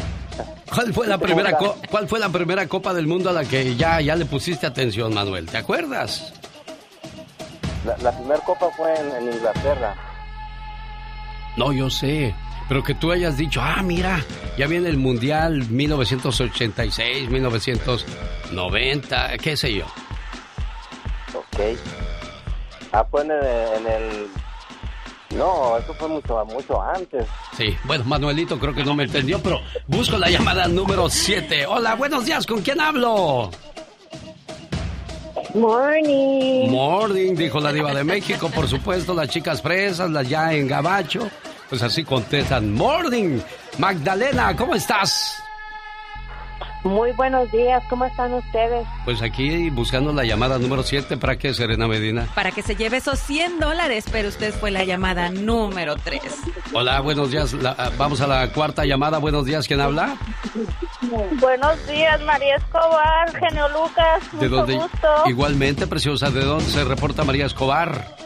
¿Cuál fue la primera co- cuál fue la primera Copa del Mundo a la que ya ya le pusiste atención, Manuel? ¿Te acuerdas? La, la primera copa fue en, en Inglaterra. No, yo sé. Pero que tú hayas dicho, ah, mira, ya viene el Mundial 1986, 1990, qué sé yo. Ok. Ah, fue en el, en el- No, eso fue mucho, mucho antes. Sí, bueno, Manuelito creo que no me entendió, pero busco la llamada número 7. Hola, buenos días, ¿con quién hablo? Morning. Morning, dijo la diva de México, por supuesto, las chicas fresas, las ya en gabacho, pues así contestan, morning. Magdalena, ¿cómo estás? Muy buenos días, ¿cómo están ustedes? Pues aquí buscando la llamada número 7, ¿para qué, Serena Medina? Para que se lleve esos 100 dólares, pero usted fue la llamada número 3. Hola, buenos días, la- ah, vamos a la cuarta llamada, buenos días, ¿quién habla? Buenos días, María Escobar, Genio Lucas, ¿De mucho dónde? gusto. Igualmente, preciosa, ¿de dónde se reporta María Escobar?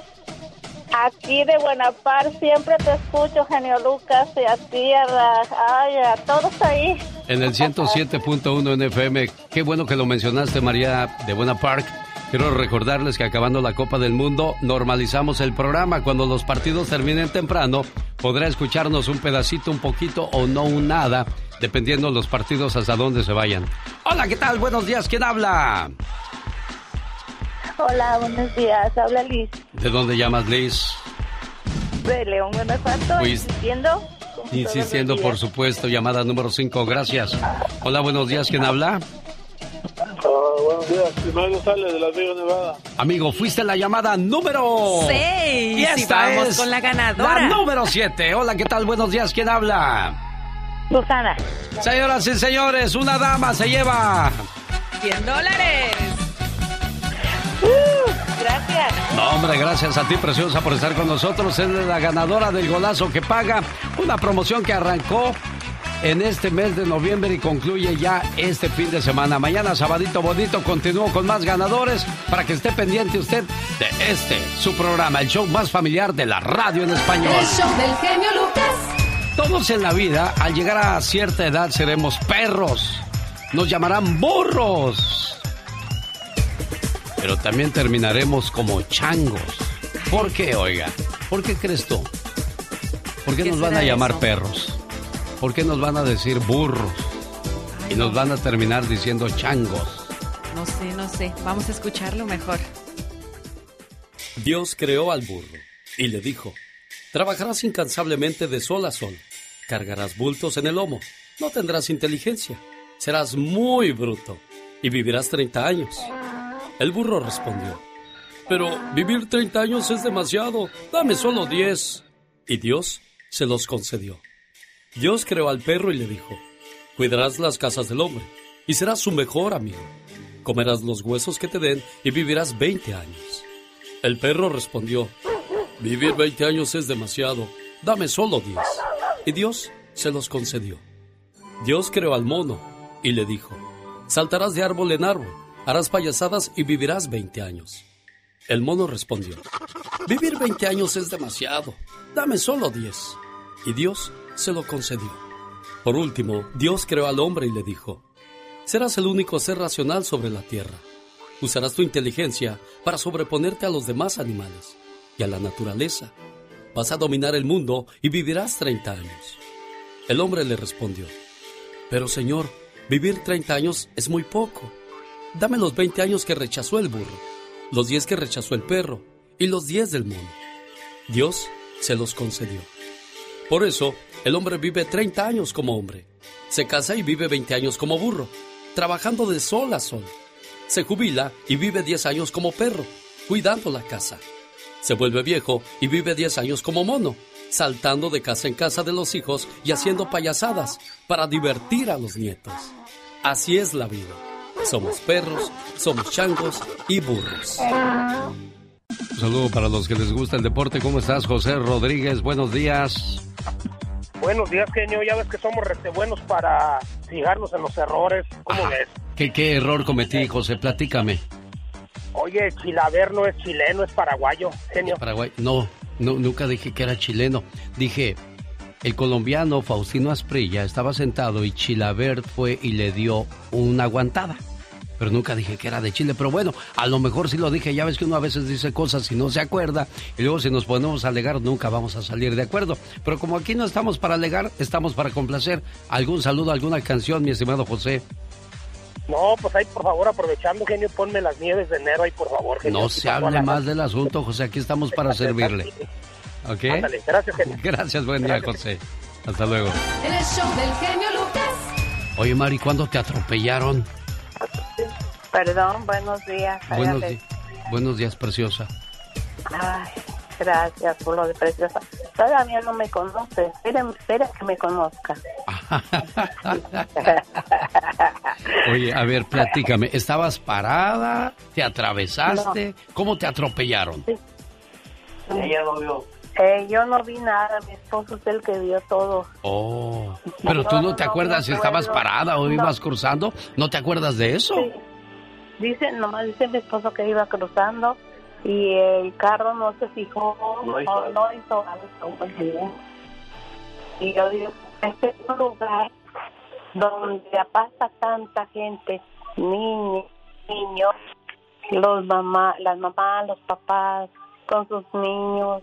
Aquí de Buenapar siempre te escucho, Genio Lucas, y a ti, a, ay, todos ahí. En el 107.1 NFM. Qué bueno que lo mencionaste, María de Buena Park. Quiero recordarles que acabando la Copa del Mundo, normalizamos el programa. Cuando los partidos terminen temprano, podrá escucharnos un pedacito, un poquito o no un nada, dependiendo los partidos hasta dónde se vayan. Hola, ¿qué tal? Buenos días, ¿quién habla? Hola, buenos días, habla Liz ¿De dónde llamas, Liz? de León, Guanajuato, Pues- insistiendo. Insistiendo, por supuesto, llamada número 5, gracias. Hola, buenos días, ¿quién habla? Buenos días, Ismael González de Las Vegas, Nevada. Amigo, fuiste la llamada número Seis. Y Y esta vamos es con la ganadora. La número 7. Hola, ¿qué tal? Buenos días. ¿Quién habla? Susana. Señoras y señores, una dama se lleva. 100 dólares. Gracias. No, hombre, gracias a ti, preciosa, por estar con nosotros. Es la ganadora del golazo que paga. Una promoción que arrancó en este mes de noviembre y concluye ya este fin de semana. Mañana, sabadito bonito, continúo con más ganadores para que esté pendiente usted de este, su programa, el show más familiar de la radio en español. El show del genio Lucas. Todos en la vida, al llegar a cierta edad, seremos perros. Nos llamarán burros. Pero también terminaremos como changos. ¿Por qué, oiga? ¿Por qué crees tú? ¿Por qué ¿Qué nos van a llamar eso? perros? ¿Por qué nos van a decir burros? Y nos van a terminar diciendo changos. No sé, no sé. Vamos a escucharlo mejor. Dios creó al burro y le dijo, trabajarás incansablemente de sol a sol, cargarás bultos en el lomo, no tendrás inteligencia, serás muy bruto y vivirás 30 años. El burro respondió, pero vivir 30 años es demasiado, dame solo 10. Y Dios se los concedió. Dios creó al perro y le dijo, cuidarás las casas del hombre y serás su mejor amigo. Comerás los huesos que te den y vivirás 20 años. El perro respondió, vivir 20 años es demasiado, dame solo 10. Y Dios se los concedió. Dios creó al mono y le dijo, saltarás de árbol en árbol, harás payasadas y vivirás 20 años. El mono respondió, vivir 20 años es demasiado, dame solo 10. Y Dios se lo concedió. Por último, Dios creó al hombre y le dijo, serás el único ser racional sobre la tierra. Usarás tu inteligencia para sobreponerte a los demás animales y a la naturaleza. Vas a dominar el mundo y vivirás 30 años. El hombre le respondió, pero Señor, vivir 30 años es muy poco. Dame los 20 años que rechazó el burro, los 10 que rechazó el perro y los 10 del mono. Dios se los concedió. Por eso, el hombre vive 30 años como hombre, se casa y vive 20 años como burro, trabajando de sol a sol. Se jubila y vive 10 años como perro, cuidando la casa. Se vuelve viejo y vive 10 años como mono, saltando de casa en casa de los hijos y haciendo payasadas para divertir a los nietos. Así es la vida. Somos perros, somos changos y burros. Un saludo para los que les gusta el deporte. ¿Cómo estás, José Rodríguez? Buenos días. Buenos días, genio. Ya ves que somos rete buenos para fijarnos en los errores. ¿Cómo ves? ¿Qué, ¿Qué error cometí, José? Platícame. Oye, Chilaver no es chileno, es paraguayo, genio. Paraguay. No, no, nunca dije que era chileno. Dije, el colombiano Faustino Asprilla estaba sentado y Chilabert fue y le dio una aguantada. Pero nunca dije que era de Chile. Pero bueno, a lo mejor sí lo dije. Ya ves que uno a veces dice cosas y no se acuerda. Y luego si nos ponemos a alegar, nunca vamos a salir de acuerdo. Pero como aquí no estamos para alegar, estamos para complacer. ¿Algún saludo, alguna canción, mi estimado José? No, pues ahí, por favor, aprovechando, genio, ponme las nieves de enero ahí, por favor, genio. No se hable la- más del asunto, José. Aquí estamos para servirle. ¿Ok? Ándale, gracias, genio. Gracias, buen día, José. Hasta luego. El show del genio Lucas. Oye, Mari, ¿cuándo te atropellaron? Perdón, buenos días. Buenos, di- buenos días, preciosa. Ay, gracias por lo de preciosa. Todavía no me conoce. Espera, espera que me conozca. Oye, a ver, platícame. ¿Estabas parada? ¿Te atravesaste? ¿Cómo te atropellaron? Ella lo vio. Eh, yo no vi nada. Mi esposo es el que vio todo. Oh. Pero tú no te acuerdas si estabas parada o ibas cruzando. ¿No te acuerdas de eso? Dice, nomás dice mi esposo que iba cruzando y el carro no se fijó, No no hizo no hizo algo. pues. Y yo digo, este es un lugar donde pasa tanta gente, niños, niños, los mamá, las mamás, los papás con sus niños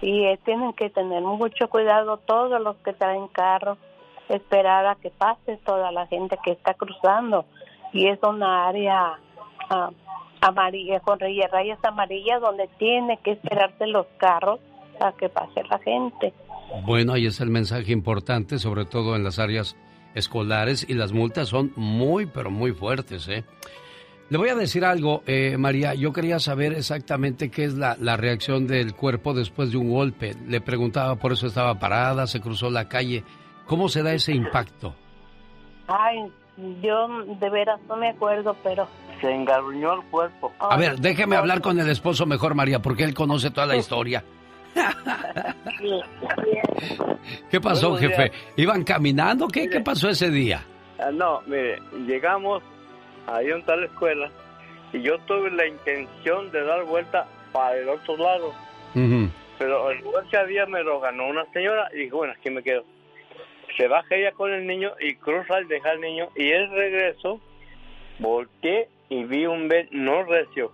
y eh, tienen que tener mucho cuidado todos los que traen carro, esperar a que pase toda la gente que está cruzando y es una área ah, amarilla con rayas, amarillas donde tiene que esperarse los carros a que pase la gente. Bueno, ahí es el mensaje importante, sobre todo en las áreas escolares, y las multas son muy, pero muy fuertes, ¿eh? Le voy a decir algo, eh, María, yo quería saber exactamente qué es la, la reacción del cuerpo después de un golpe. Le preguntaba, por eso estaba parada, se cruzó la calle. ¿Cómo se da ese impacto? Ay, yo de veras no me acuerdo, pero Se engarruñó el cuerpo. A ver, déjeme hablar con el esposo mejor, María, porque él conoce toda la historia. ¿Qué pasó, jefe? ¿Iban caminando? ¿Qué, ¿Qué pasó ese día? Ah, no, mire, llegamos ahí en tal escuela y yo tuve la intención de dar vuelta para el otro lado, pero el lugar que había me lo ganó una señora y dije, bueno, aquí me quedo. Se baja ella con el niño y cruza al dejar al niño y él regresó, volteé y vi un Ben no recio.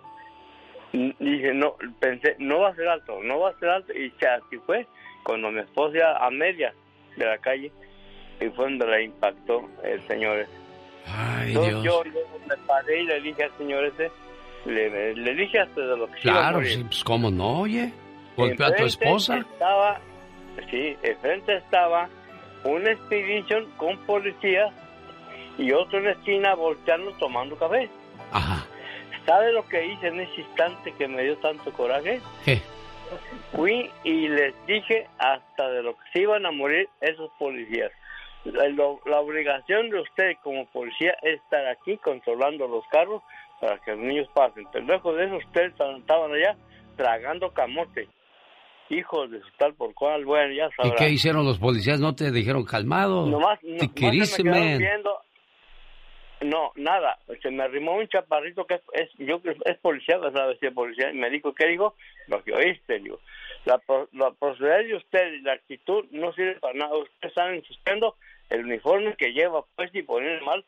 Y Dije, no, pensé, no va a ser alto, no va a ser alto y así fue cuando mi esposa a media de la calle y fue donde la impactó el señor. Ay, Entonces Dios. yo, yo me paré y le dije al señor ese, le, le dije hasta de lo que se iba a Claro, sí, pues cómo no, oye. Golpeó a tu esposa. Estaba, sí, enfrente estaba un expedition con policías y otro en la esquina volteando tomando café. Ajá. ¿Sabe lo que hice en ese instante que me dio tanto coraje? ¿Qué? Fui y les dije hasta de lo que se iban a morir esos policías. La, lo- la obligación de usted como policía es estar aquí controlando los carros para que los niños pasen. Pero lejos de eso, ustedes estaban allá tragando camote. Hijos de su tal por cual, bueno, ya ¿Y sabrán. qué hicieron los policías? ¿No te dijeron calmado? Nomás, no- se me viendo. No, nada. Se me arrimó un chaparrito que es, es- yo es policía, es la vestida de policía, y me dijo, ¿qué dijo? Lo que oíste, digo. La, la proceder de usted y la actitud no sirve para nada. Ustedes están insistiendo el uniforme que lleva pues y poner mal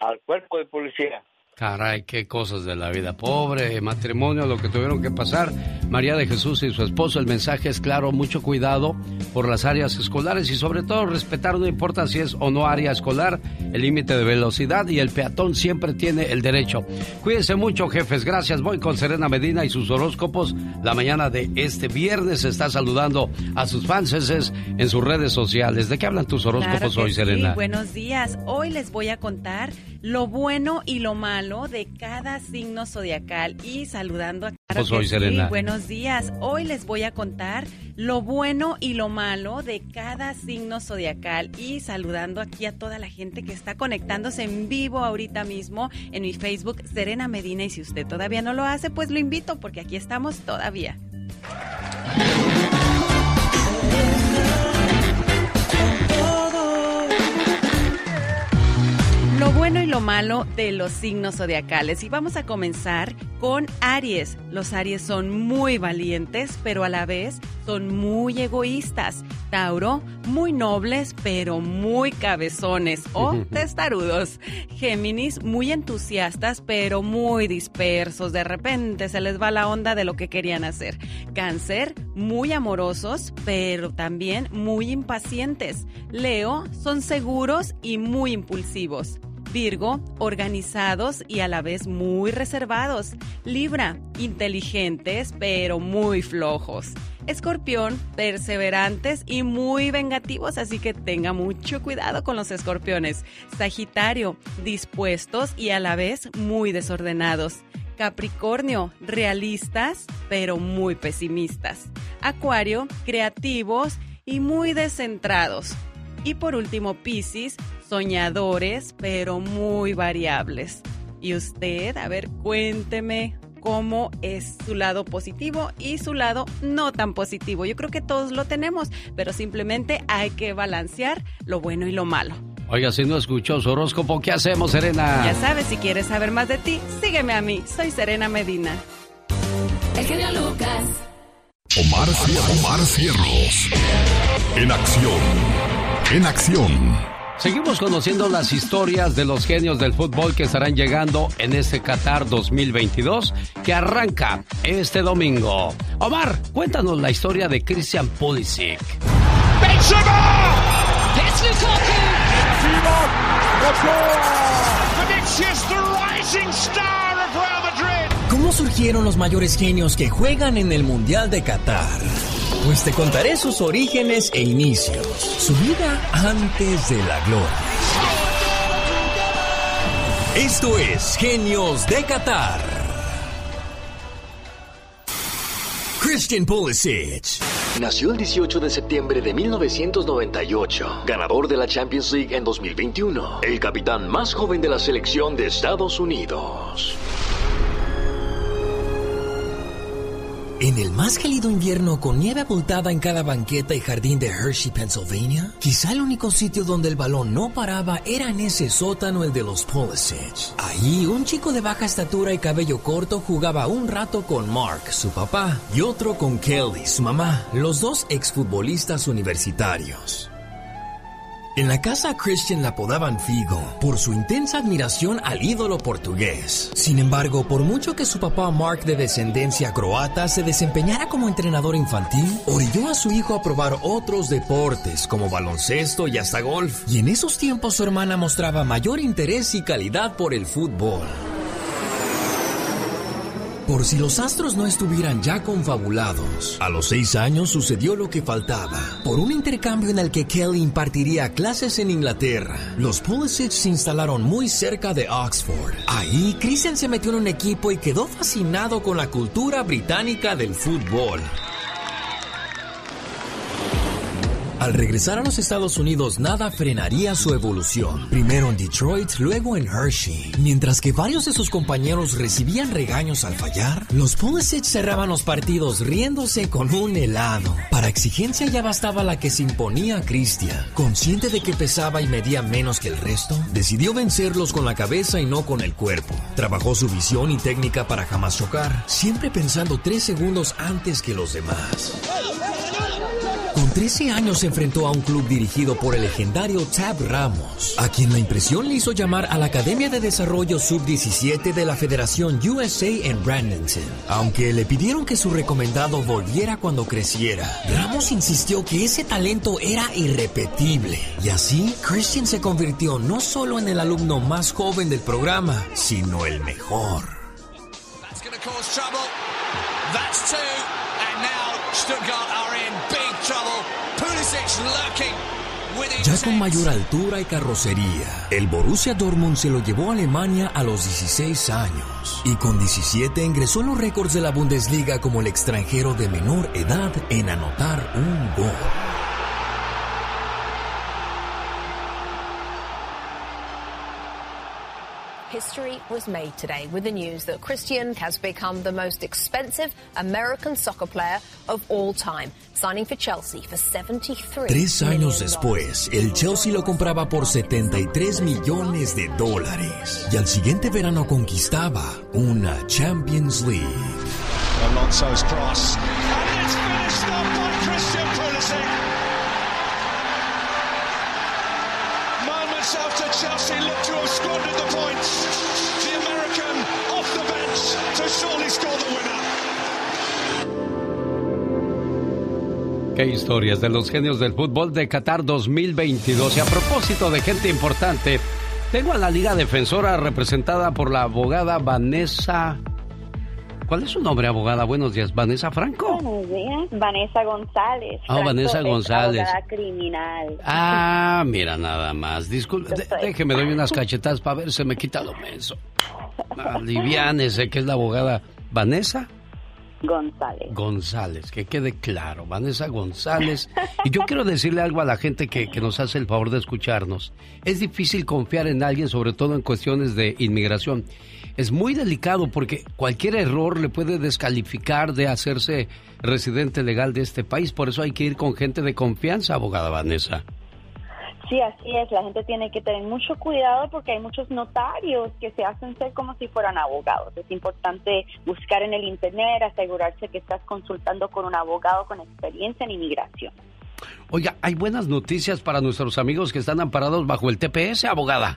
al cuerpo de policía. Caray, qué cosas de la vida. Pobre matrimonio, lo que tuvieron que pasar. María de Jesús y su esposo, el mensaje es claro, mucho cuidado por las áreas escolares y sobre todo respetar, no importa si es o no área escolar, el límite de velocidad y el peatón siempre tiene el derecho. Cuídense mucho, jefes. Gracias. Voy con Serena Medina y sus horóscopos. La mañana de este viernes está saludando a sus fans en sus redes sociales. ¿De qué hablan tus horóscopos Claro hoy, sí. Serena? Buenos días. Hoy les voy a contar lo bueno y lo malo de cada signo zodiacal y saludando a Claro Pues Serena. buenos días. Hoy les voy a contar lo bueno y lo malo de cada signo zodiacal y saludando aquí a toda la gente que está conectándose en vivo ahorita mismo en mi Facebook Serena Medina y si usted todavía no lo hace, pues lo invito porque aquí estamos todavía. Lo bueno y lo malo de los signos zodiacales. Y vamos a comenzar con Aries. Los Aries son muy valientes, pero a la vez son muy egoístas. Tauro, muy nobles, pero muy cabezones o testarudos. Géminis, muy entusiastas, pero muy dispersos. De repente se les va la onda de lo que querían hacer. Cáncer, muy amorosos, pero también muy impacientes. Leo, son seguros y muy impulsivos. Virgo, organizados y a la vez muy reservados. Libra, inteligentes pero muy flojos. Escorpión, perseverantes y muy vengativos, así que tenga mucho cuidado con los escorpiones. Sagitario, dispuestos y a la vez muy desordenados. Capricornio, realistas pero muy pesimistas. Acuario, creativos y muy descentrados. Y por último, Piscis, soñadores, pero muy variables. Y usted, a ver, cuénteme cómo es su lado positivo y su lado no tan positivo. Yo creo que todos lo tenemos, pero simplemente hay que balancear lo bueno y lo malo. Oiga, si no escuchó su horóscopo, ¿qué hacemos, Serena? Ya sabes, si quieres saber más de ti, sígueme a mí. Soy Serena Medina. El genio Lucas. Omar, Cier- Omar Cierros. En acción. En acción. Seguimos conociendo las historias de los genios del fútbol que estarán llegando en este Qatar 2022 que arranca este domingo. Omar, cuéntanos la historia de Christian Pulisic. It's Lukaku. Vinicius, the rising star of Real Madrid. ¿Cómo surgieron los mayores genios que juegan en el Mundial de Qatar? Pues te contaré sus orígenes e inicios, su vida antes de la gloria. Esto es Genios de Qatar. Christian Pulisic. Nació el 18 de septiembre de 1998, ganador de la Champions League en 2021, el capitán más joven de la selección de Estados Unidos. En el más gélido invierno con nieve abultada en cada banqueta y jardín de Hershey, Pennsylvania, quizá el único sitio donde el balón no paraba era en ese sótano, el de los Pulisic. Ahí, un chico de baja estatura y cabello corto jugaba un rato con Mark, su papá, y otro con Kelly, su mamá, los dos exfutbolistas universitarios. En la casa Christian la apodaban Figo por su intensa admiración al ídolo portugués. Sin embargo, por mucho que su papá Mark de descendencia croata se desempeñara como entrenador infantil, orilló a su hijo a probar otros deportes como baloncesto y hasta golf. Y en esos tiempos su hermana mostraba mayor interés y calidad por el fútbol. Por si los astros no estuvieran ya confabulados, a los seis años sucedió lo que faltaba. Por un intercambio en el que Kelly impartiría clases en Inglaterra, los Pulisic se instalaron muy cerca de Oxford. Ahí, Christian se metió en un equipo y quedó fascinado con la cultura británica del fútbol. Al regresar a los Estados Unidos, nada frenaría su evolución. Primero en Detroit, luego en Hershey. Mientras que varios de sus compañeros recibían regaños al fallar, los Pulisic cerraban los partidos riéndose con un helado. Para exigencia ya bastaba la que se imponía a Christian. Consciente de que pesaba y medía menos que el resto, decidió vencerlos con la cabeza y no con el cuerpo. Trabajó su visión y técnica para jamás chocar, siempre pensando tres segundos antes que los demás. Con 13 años se enfrentó a un club dirigido por el legendario Tab Ramos, a quien la impresión le hizo llamar a la Academia de Desarrollo Sub-17 de la Federación USA en Bradenton. Aunque le pidieron que su recomendado volviera cuando creciera, Ramos insistió que ese talento era irrepetible. Y así, Christian se convirtió no solo en el alumno más joven del programa, sino el mejor. That's Ya con mayor altura y carrocería, el Borussia Dortmund se lo llevó a Alemania a los 16 años y con 17 ingresó en los récords de la Bundesliga como el extranjero de menor edad en anotar un gol. History was made today with the news that Christian has become the most expensive American soccer player of all time, signing for Chelsea for 73 Tres años después, el Chelsea lo compraba por 73 millones de dólares y al siguiente verano conquistaba una Champions League. Alonso's cross. And it's finished Qué historias de los genios del fútbol de Qatar 2022. Y a propósito de gente importante, tengo a la Liga Defensora representada por la abogada Vanessa. ¿Cuál es su nombre, abogada? Buenos días, Vanessa Franco. Buenos días, Vanessa González. Ah, Vanessa es González. abogada criminal. Ah, mira nada más. Disculpe, déjeme doy unas cachetadas para ver, se me quita lo menso. Aliviánese, que es la abogada Vanessa González. González, que quede claro, Vanessa González. Y yo quiero decirle algo a la gente que, que nos hace el favor de escucharnos. Es difícil confiar en alguien, sobre todo en cuestiones de inmigración. Es muy delicado porque cualquier error le puede descalificar de hacerse residente legal de este país. Por eso hay que ir con gente de confianza, abogada Vanessa. Sí, así es. La gente tiene que tener mucho cuidado porque hay muchos notarios que se hacen ser como si fueran abogados. Es importante buscar en el Internet, asegurarse que estás consultando con un abogado con experiencia en inmigración. Oiga, hay buenas noticias para nuestros amigos que están amparados bajo el TPS, abogada.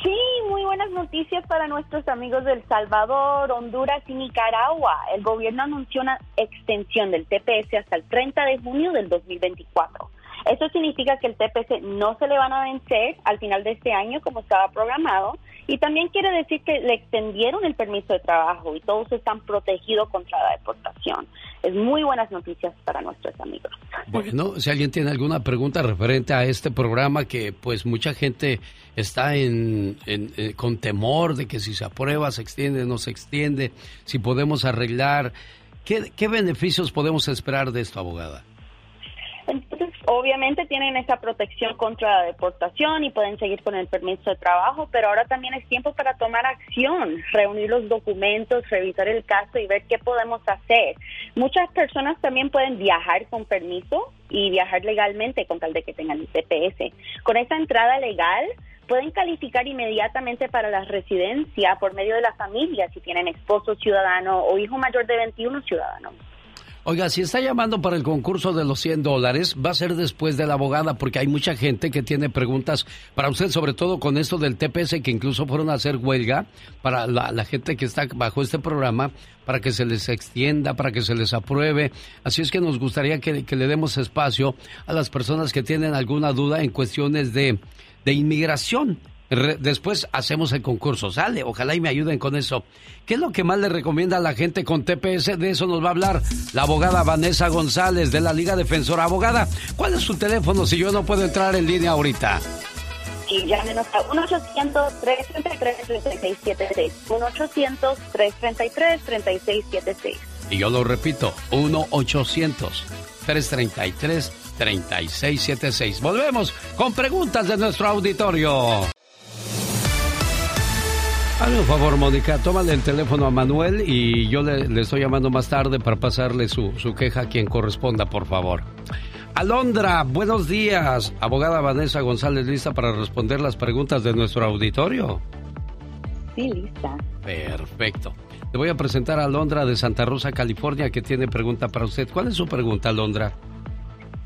Sí, muy buenas noticias para nuestros amigos de El Salvador, Honduras y Nicaragua. El gobierno anunció una extensión del TPS hasta el 30 de junio del 2024. Eso significa que el TPS no se le van a vencer al final de este año como estaba programado y también quiere decir que le extendieron el permiso de trabajo y todos están protegidos contra la deportación. Es muy buenas noticias para nuestros amigos. Bueno, si alguien tiene alguna pregunta referente a este programa que pues mucha gente está en, en- eh, con temor de que si se aprueba se extiende, no se extiende, si podemos arreglar, ¿qué, qué beneficios podemos esperar de esto, abogada? Entonces, obviamente tienen esa protección contra la deportación y pueden seguir con el permiso de trabajo, pero ahora también es tiempo para tomar acción, reunir los documentos, revisar el caso y ver qué podemos hacer. Muchas personas también pueden viajar con permiso y viajar legalmente con tal de que tengan el TPS. Con esa entrada legal pueden calificar inmediatamente para la residencia por medio de la familia si tienen esposo ciudadano o hijo mayor de 21 ciudadanos. Oiga, si está llamando para el concurso de los 100 dólares, va a ser después de la abogada, porque hay mucha gente que tiene preguntas para usted, sobre todo con esto del TPS, que incluso fueron a hacer huelga para la, gente que está bajo este programa, para que se les extienda, para que se les apruebe. Así es que nos gustaría que, que le demos espacio a las personas que tienen alguna duda en cuestiones de, de inmigración. Re- después hacemos el concurso, sale, ojalá y me ayuden con eso. ¿Qué es lo que más le recomienda a la gente con TPS? De eso nos va a hablar la abogada Vanessa González de la Liga Defensora. Abogada, ¿cuál es su teléfono si yo no puedo entrar en línea ahorita? Y llámenos a 1-800-333-3676. 1-800-333-3676. Y yo lo repito, 1-800-333-3676. Volvemos con preguntas de nuestro auditorio. Hazme un favor, Mónica, tómale el teléfono a Manuel y yo le, le estoy llamando más tarde para pasarle su, su queja a quien corresponda, por favor. Alondra, buenos días. Abogada Vanessa González, lista para responder las preguntas de nuestro auditorio. Sí, lista. Perfecto. Le voy a presentar a Alondra de Santa Rosa, California, que tiene pregunta para usted. ¿Cuál es su pregunta, Alondra?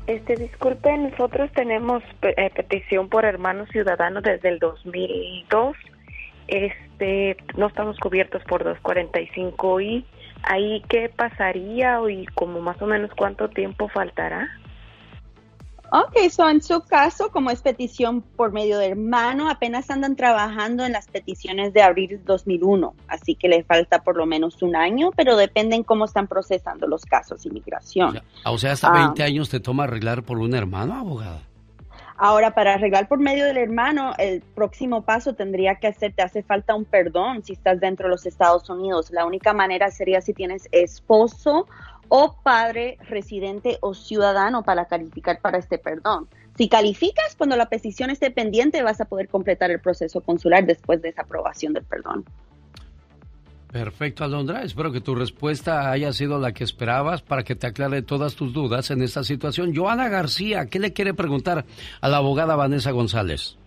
Este, disculpe, nosotros tenemos eh, petición por hermanos ciudadanos desde el 2002. Este, no estamos cubiertos por 245 y ahí qué pasaría y como más o menos cuánto tiempo faltará. Ok, so en su caso, como es petición por medio de hermano, apenas andan trabajando en las peticiones de abril 2001, así que le falta por lo menos un año, pero depende en cómo están procesando los casos de inmigración. Ah, O sea, hasta Ah. 20 años te toma arreglar por un hermano, abogada. Ahora, para arreglar por medio del hermano, el próximo paso tendría que hacer, te hace falta un perdón si estás dentro de los Estados Unidos. La única manera sería si tienes esposo o padre residente o ciudadano para calificar para este perdón. Si calificas, cuando la petición esté pendiente, vas a poder completar el proceso consular después de esa aprobación del perdón. Perfecto, Alondra. Espero que tu respuesta haya sido la que esperabas para que te aclare todas tus dudas en esta situación. Joana García, ¿qué le quiere preguntar a la abogada Vanessa González?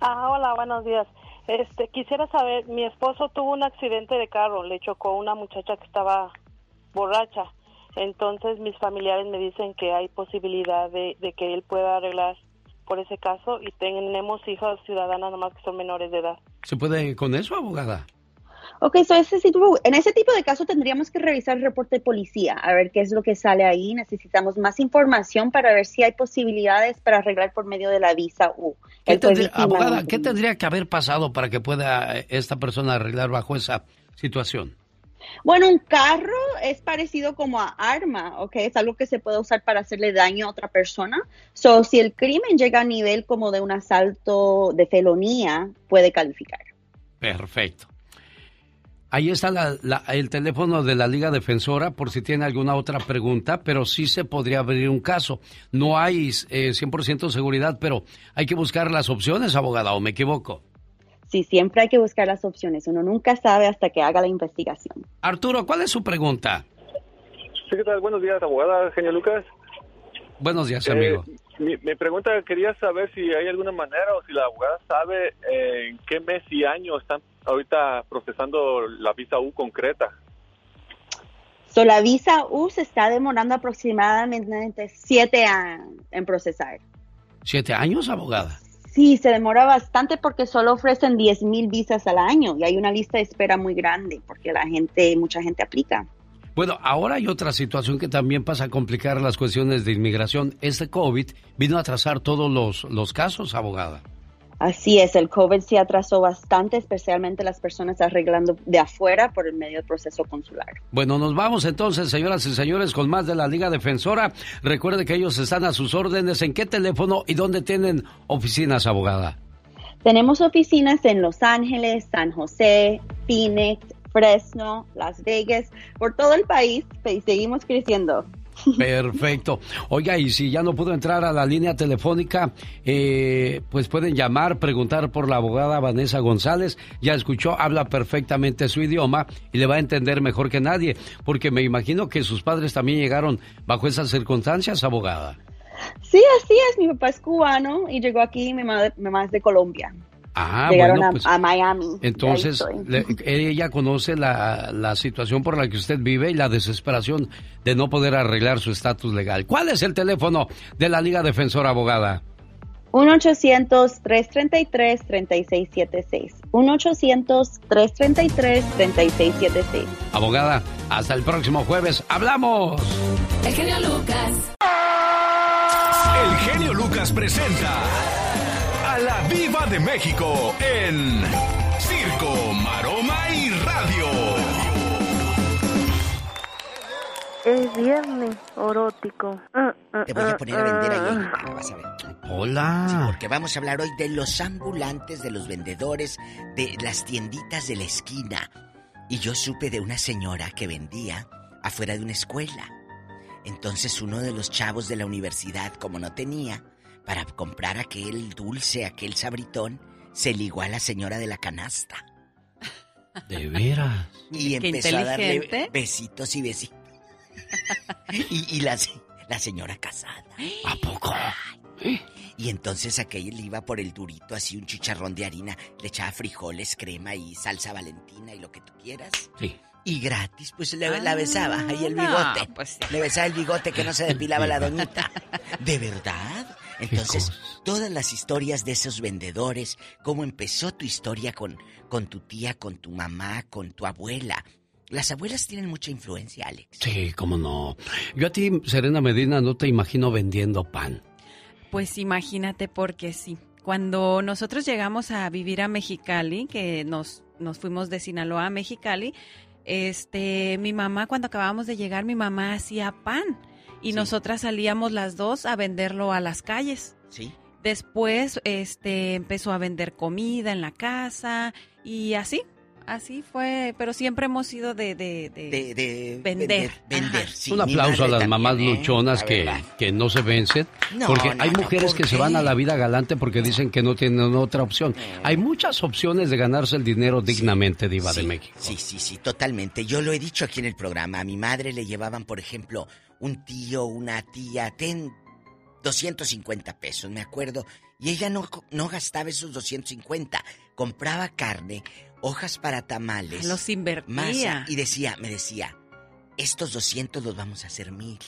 Ah, hola, buenos días. Este, quisiera saber, mi esposo tuvo un accidente de carro, le chocó una muchacha que estaba borracha. Entonces mis familiares me dicen que hay posibilidad de, de que él pueda arreglar por ese caso y tenemos hijas ciudadanas nomás que son menores de edad. ¿Se puede con eso, abogada? Ok, so ese tipo, en ese tipo de caso tendríamos que revisar el reporte de policía, a ver qué es lo que sale ahí. Necesitamos más información para ver si hay posibilidades para arreglar por medio de la visa U. ¿Qué tendría, abogada, ¿qué tendría que haber pasado para que pueda esta persona arreglar bajo esa situación? Bueno, un carro es parecido como a arma, ¿ok? Es algo que se puede usar para hacerle daño a otra persona. So, si el crimen llega a nivel como de un asalto de felonía, puede calificar. Perfecto. Ahí está el teléfono de la Liga Defensora por si tiene alguna otra pregunta, pero sí se podría abrir un caso. No hay eh, 100% seguridad, pero hay que buscar las opciones, abogada, ¿o me equivoco? Sí, siempre hay que buscar las opciones. Uno nunca sabe hasta que haga la investigación. Arturo, ¿cuál es su pregunta? Sí, ¿qué tal? Buenos días, abogada Genio Lucas. Buenos días, amigo. Eh, mi, pregunta, quería saber si hay alguna manera o si la abogada sabe eh, en qué mes y año están ahorita procesando la visa U concreta. So, la visa U se está demorando aproximadamente siete años en procesar. ¿Siete años, abogada? Sí, se demora bastante porque solo ofrecen 10 mil visas al año y hay una lista de espera muy grande porque la gente, mucha gente aplica. Bueno, ahora hay otra situación que también pasa a complicar las cuestiones de inmigración. Este COVID vino a atrasar todos los, los casos, abogada. Así es, el COVID se atrasó bastante, especialmente las personas arreglando de afuera por el medio del proceso consular. Bueno, nos vamos entonces, señoras y señores, con más de la Liga Defensora. Recuerde que ellos están a sus órdenes. ¿En qué teléfono y dónde tienen oficinas, abogada? Tenemos oficinas en Los Ángeles, San José, Phoenix, Fresno, Las Vegas, por todo el país y seguimos creciendo. Perfecto. Oiga, y si ya no pudo entrar a la línea telefónica, eh, pues pueden llamar, preguntar por la abogada Vanessa González. Ya escuchó, habla perfectamente su idioma y le va a entender mejor que nadie, porque me imagino que sus padres también llegaron bajo esas circunstancias, abogada. Sí, así es. Mi papá es cubano y llegó aquí, mi madre, mi mamá es de Colombia. Ah, Llegaron bueno, pues, a, a, Miami. Entonces, le, ella conoce la, la, situación por la que usted vive y la desesperación de no poder arreglar su estatus legal. ¿Cuál es el teléfono de la Liga Defensora Abogada? 1-800-333-3676. 1-800-333-3676. Abogada, hasta el próximo jueves. ¡Hablamos! El genio Lucas. El genio Lucas presenta Viva de México en Circo, Maroma y Radio. Es viernes erótico. Ah, ah, Te voy a poner a vender ahí. Ah, vas a ver. Hola. Sí, porque vamos a hablar hoy de los ambulantes, de los vendedores, de las tienditas de la esquina. Y yo supe de una señora que vendía afuera de una escuela. Entonces uno de los chavos de la universidad, como no tenía, para comprar aquel dulce, aquel sabritón, se ligó a la señora de la canasta. De veras. Y empezó a darle besitos y besitos. y, y la, la, señora casada. ¿A poco? Y entonces aquel le iba por el durito, así un chicharrón de harina, le echaba frijoles, crema y salsa valentina y lo que tú quieras. Sí. Y gratis, pues le, la besaba ahí el bigote. No, pues sí. Le besaba el bigote que no se depilaba la doñita. ¿De verdad? Entonces, todas las historias de esos vendedores, cómo empezó tu historia con, con tu tía, con tu mamá, con tu abuela. Las abuelas tienen mucha influencia, Alex. Sí, cómo no. Yo a ti, Serena Medina, no te imagino vendiendo pan. Pues imagínate porque sí. Cuando nosotros llegamos a vivir a Mexicali, que nos, nos fuimos de Sinaloa a Mexicali, este, mi mamá, cuando acabábamos de llegar, mi mamá hacía pan y sí. nosotras salíamos las dos a venderlo a las calles. Sí. Después, este, empezó a vender comida en la casa y así, así fue, pero siempre hemos sido de, de, de, de vender. Vender, sí. Un aplauso a las mamás también, ¿eh? luchonas La que, que no se vencen. No, porque no, hay no, mujeres ¿por que se van a la vida galante porque dicen que no tienen otra opción. Hay muchas opciones de ganarse el dinero dignamente, Diva de México. Sí, sí, sí, totalmente. Yo lo he dicho aquí en el programa. A mi madre le llevaban, por ejemplo, un tío, una tía, ten 250 pesos, me acuerdo. Y ella no, no gastaba esos 250. Compraba carne, hojas para tamales. Los invertía. masa, y decía, me decía, estos 200 los vamos a hacer mil.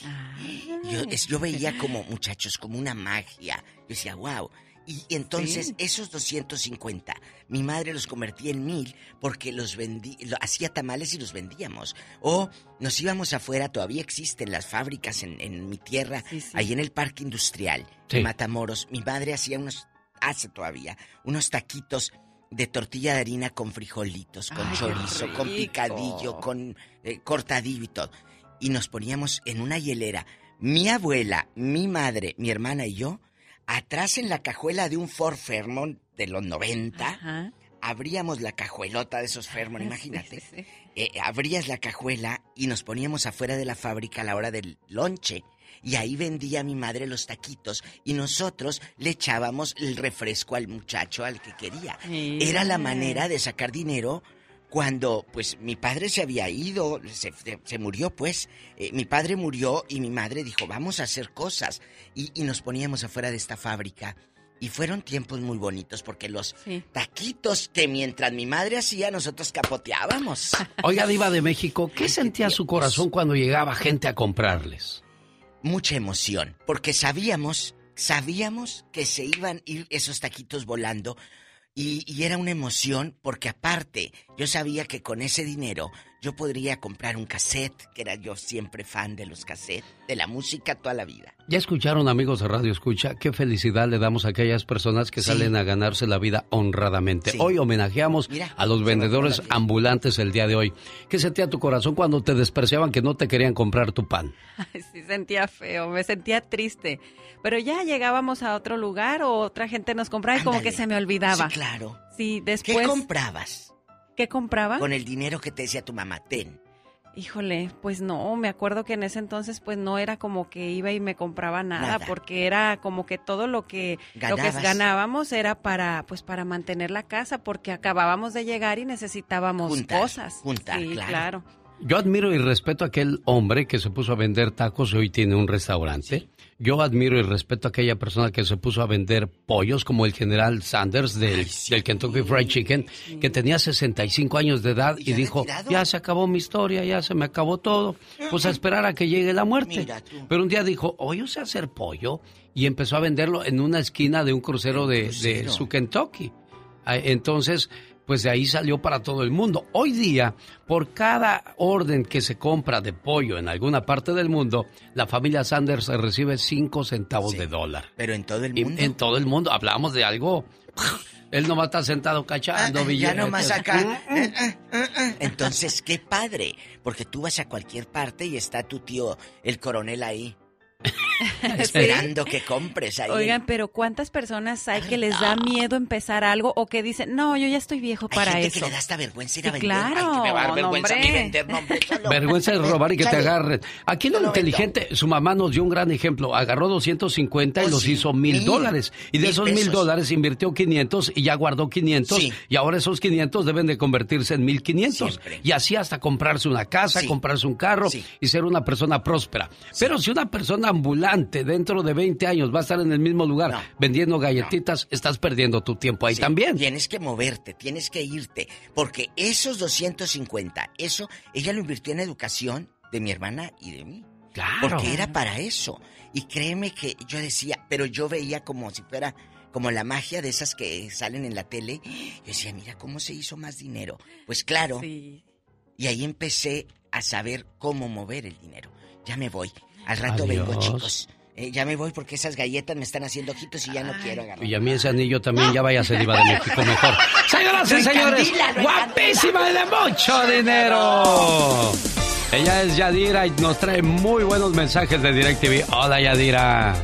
Yo, es- yo veía como, muchachos, como una magia. Yo decía, wow. Y, entonces, Sí. esos 250, mi madre los convertía en mil porque los vendí, lo- hacía tamales y los vendíamos. O nos íbamos afuera, todavía existen las fábricas en, en mi tierra, ahí en el parque industrial, Sí. en Matamoros. Mi madre hacía unos, hace todavía, unos taquitos de tortilla de harina con frijolitos, con Ay, chorizo, con picadillo, con eh, cortadillo y todo. Y nos poníamos en una hielera, mi abuela, mi madre, mi hermana y yo, atrás en la cajuela de un Ford Fairmont de los 90, abríamos la cajuelota de esos Fairmont, imagínate. Eh, abrías la cajuela y nos poníamos afuera de la fábrica a la hora del lonche. Y ahí vendía mi madre los taquitos y nosotros le echábamos el refresco al muchacho al que quería. Era la manera de sacar dinero cuando pues mi padre se había ido, se, murió pues, Eh, mi padre murió y mi madre dijo, vamos a hacer cosas. Y, y nos poníamos afuera de esta fábrica. Y fueron tiempos muy bonitos porque los taquitos que mientras mi madre hacía, nosotros capoteábamos. Oiga, Diva de México, ¿qué sentía su corazón cuando llegaba gente a comprarles? mucha emoción, porque sabíamos, sabíamos que se iban a ir esos taquitos volando y, y era una emoción porque aparte yo sabía que con ese dinero yo podría comprar un cassette, que era yo siempre fan de los cassettes, de la música toda la vida. Ya escucharon amigos de Radio Escucha, qué felicidad le damos a aquellas personas que salen a ganarse la vida honradamente. Hoy homenajeamos a los vendedores ambulantes el día de hoy. ¿Qué sentía tu corazón cuando te despreciaban que no te querían comprar tu pan? Ay, sí, sentía feo, me sentía triste. Pero ya llegábamos a otro lugar o otra gente nos compraba y como que se me olvidaba. Sí, claro. Sí, después... ¿Qué comprabas? ¿Qué compraba? Con el dinero que te decía tu mamá, ten. Híjole, pues no, me acuerdo que en ese entonces pues no era como que iba y me compraba nada, Nada. porque era como que todo lo que lo que ganábamos era para pues para mantener la casa porque acabábamos de llegar y necesitábamos Juntar, cosas. juntar, sí, claro. Yo admiro y respeto a aquel hombre que se puso a vender tacos y hoy tiene un restaurante. Yo admiro y respeto a aquella persona que se puso a vender pollos como el general Sanders del, del Kentucky Fried Chicken, que tenía 65 años de edad y, dijo, ya se acabó mi historia, ya se me acabó todo, pues a esperar a que llegue la muerte. Pero un día dijo, oh, yo sé hacer pollo y empezó a venderlo en una esquina de un crucero de, de su Kentucky. Entonces, pues de ahí salió para todo el mundo. Hoy día, por cada orden que se compra de pollo en alguna parte del mundo, la familia Sanders recibe 5 centavos de dólar. Pero en todo el Y mundo. en todo el mundo. Hablamos de algo. Él nomás está sentado cachando Ah, ya billetes. nomás acá. Eh, eh, eh, eh. Entonces, qué padre. Porque tú vas a cualquier parte y está tu tío, el coronel ahí. Esperando que compres ahí. Oigan, pero ¿cuántas personas hay que les da miedo empezar algo o que dicen, no, yo ya estoy viejo Hay para gente eso? que le da hasta vergüenza ir a Sí, vender. Ay, claro, que me va a dar vergüenza a mí hombre. vender, no, hombre, solo- Vergüenza de robar y que te agarren. Aquí lo no inteligente, su mamá nos dio un gran ejemplo. Agarró 250 y Oh, los sí. hizo mil dólares. Y de esos mil dólares invirtió 500 y ya guardó 500. Sí. Y ahora esos 500 deben de convertirse en 1500. Y así hasta comprarse una casa, Sí. comprarse un carro Sí. y ser una persona próspera. Pero si una persona ambulante dentro de 20 años va a estar en el mismo lugar vendiendo galletitas, estás perdiendo tu tiempo ahí Sí, también. Tienes que moverte, tienes que irte. Porque esos 250, eso, ella lo invirtió en educación de mi hermana y de mí. Claro. Porque era para eso. Y créeme que yo decía, pero yo veía como si fuera como la magia de esas que salen en la tele. Yo decía, mira cómo se hizo más dinero. Pues claro. Y ahí empecé a saber cómo mover el dinero. Ya me voy. Al rato Adiós. vengo, chicos. Eh, ya me voy porque esas galletas me están haciendo ojitos y ya no quiero agarrar. Y a mí ese anillo también ya vaya a ser diva de México mejor. Señoras y señores, guapísima y de mucho dinero. Ella es Yadira y nos trae muy buenos mensajes de DirecTV. Hola Yadira.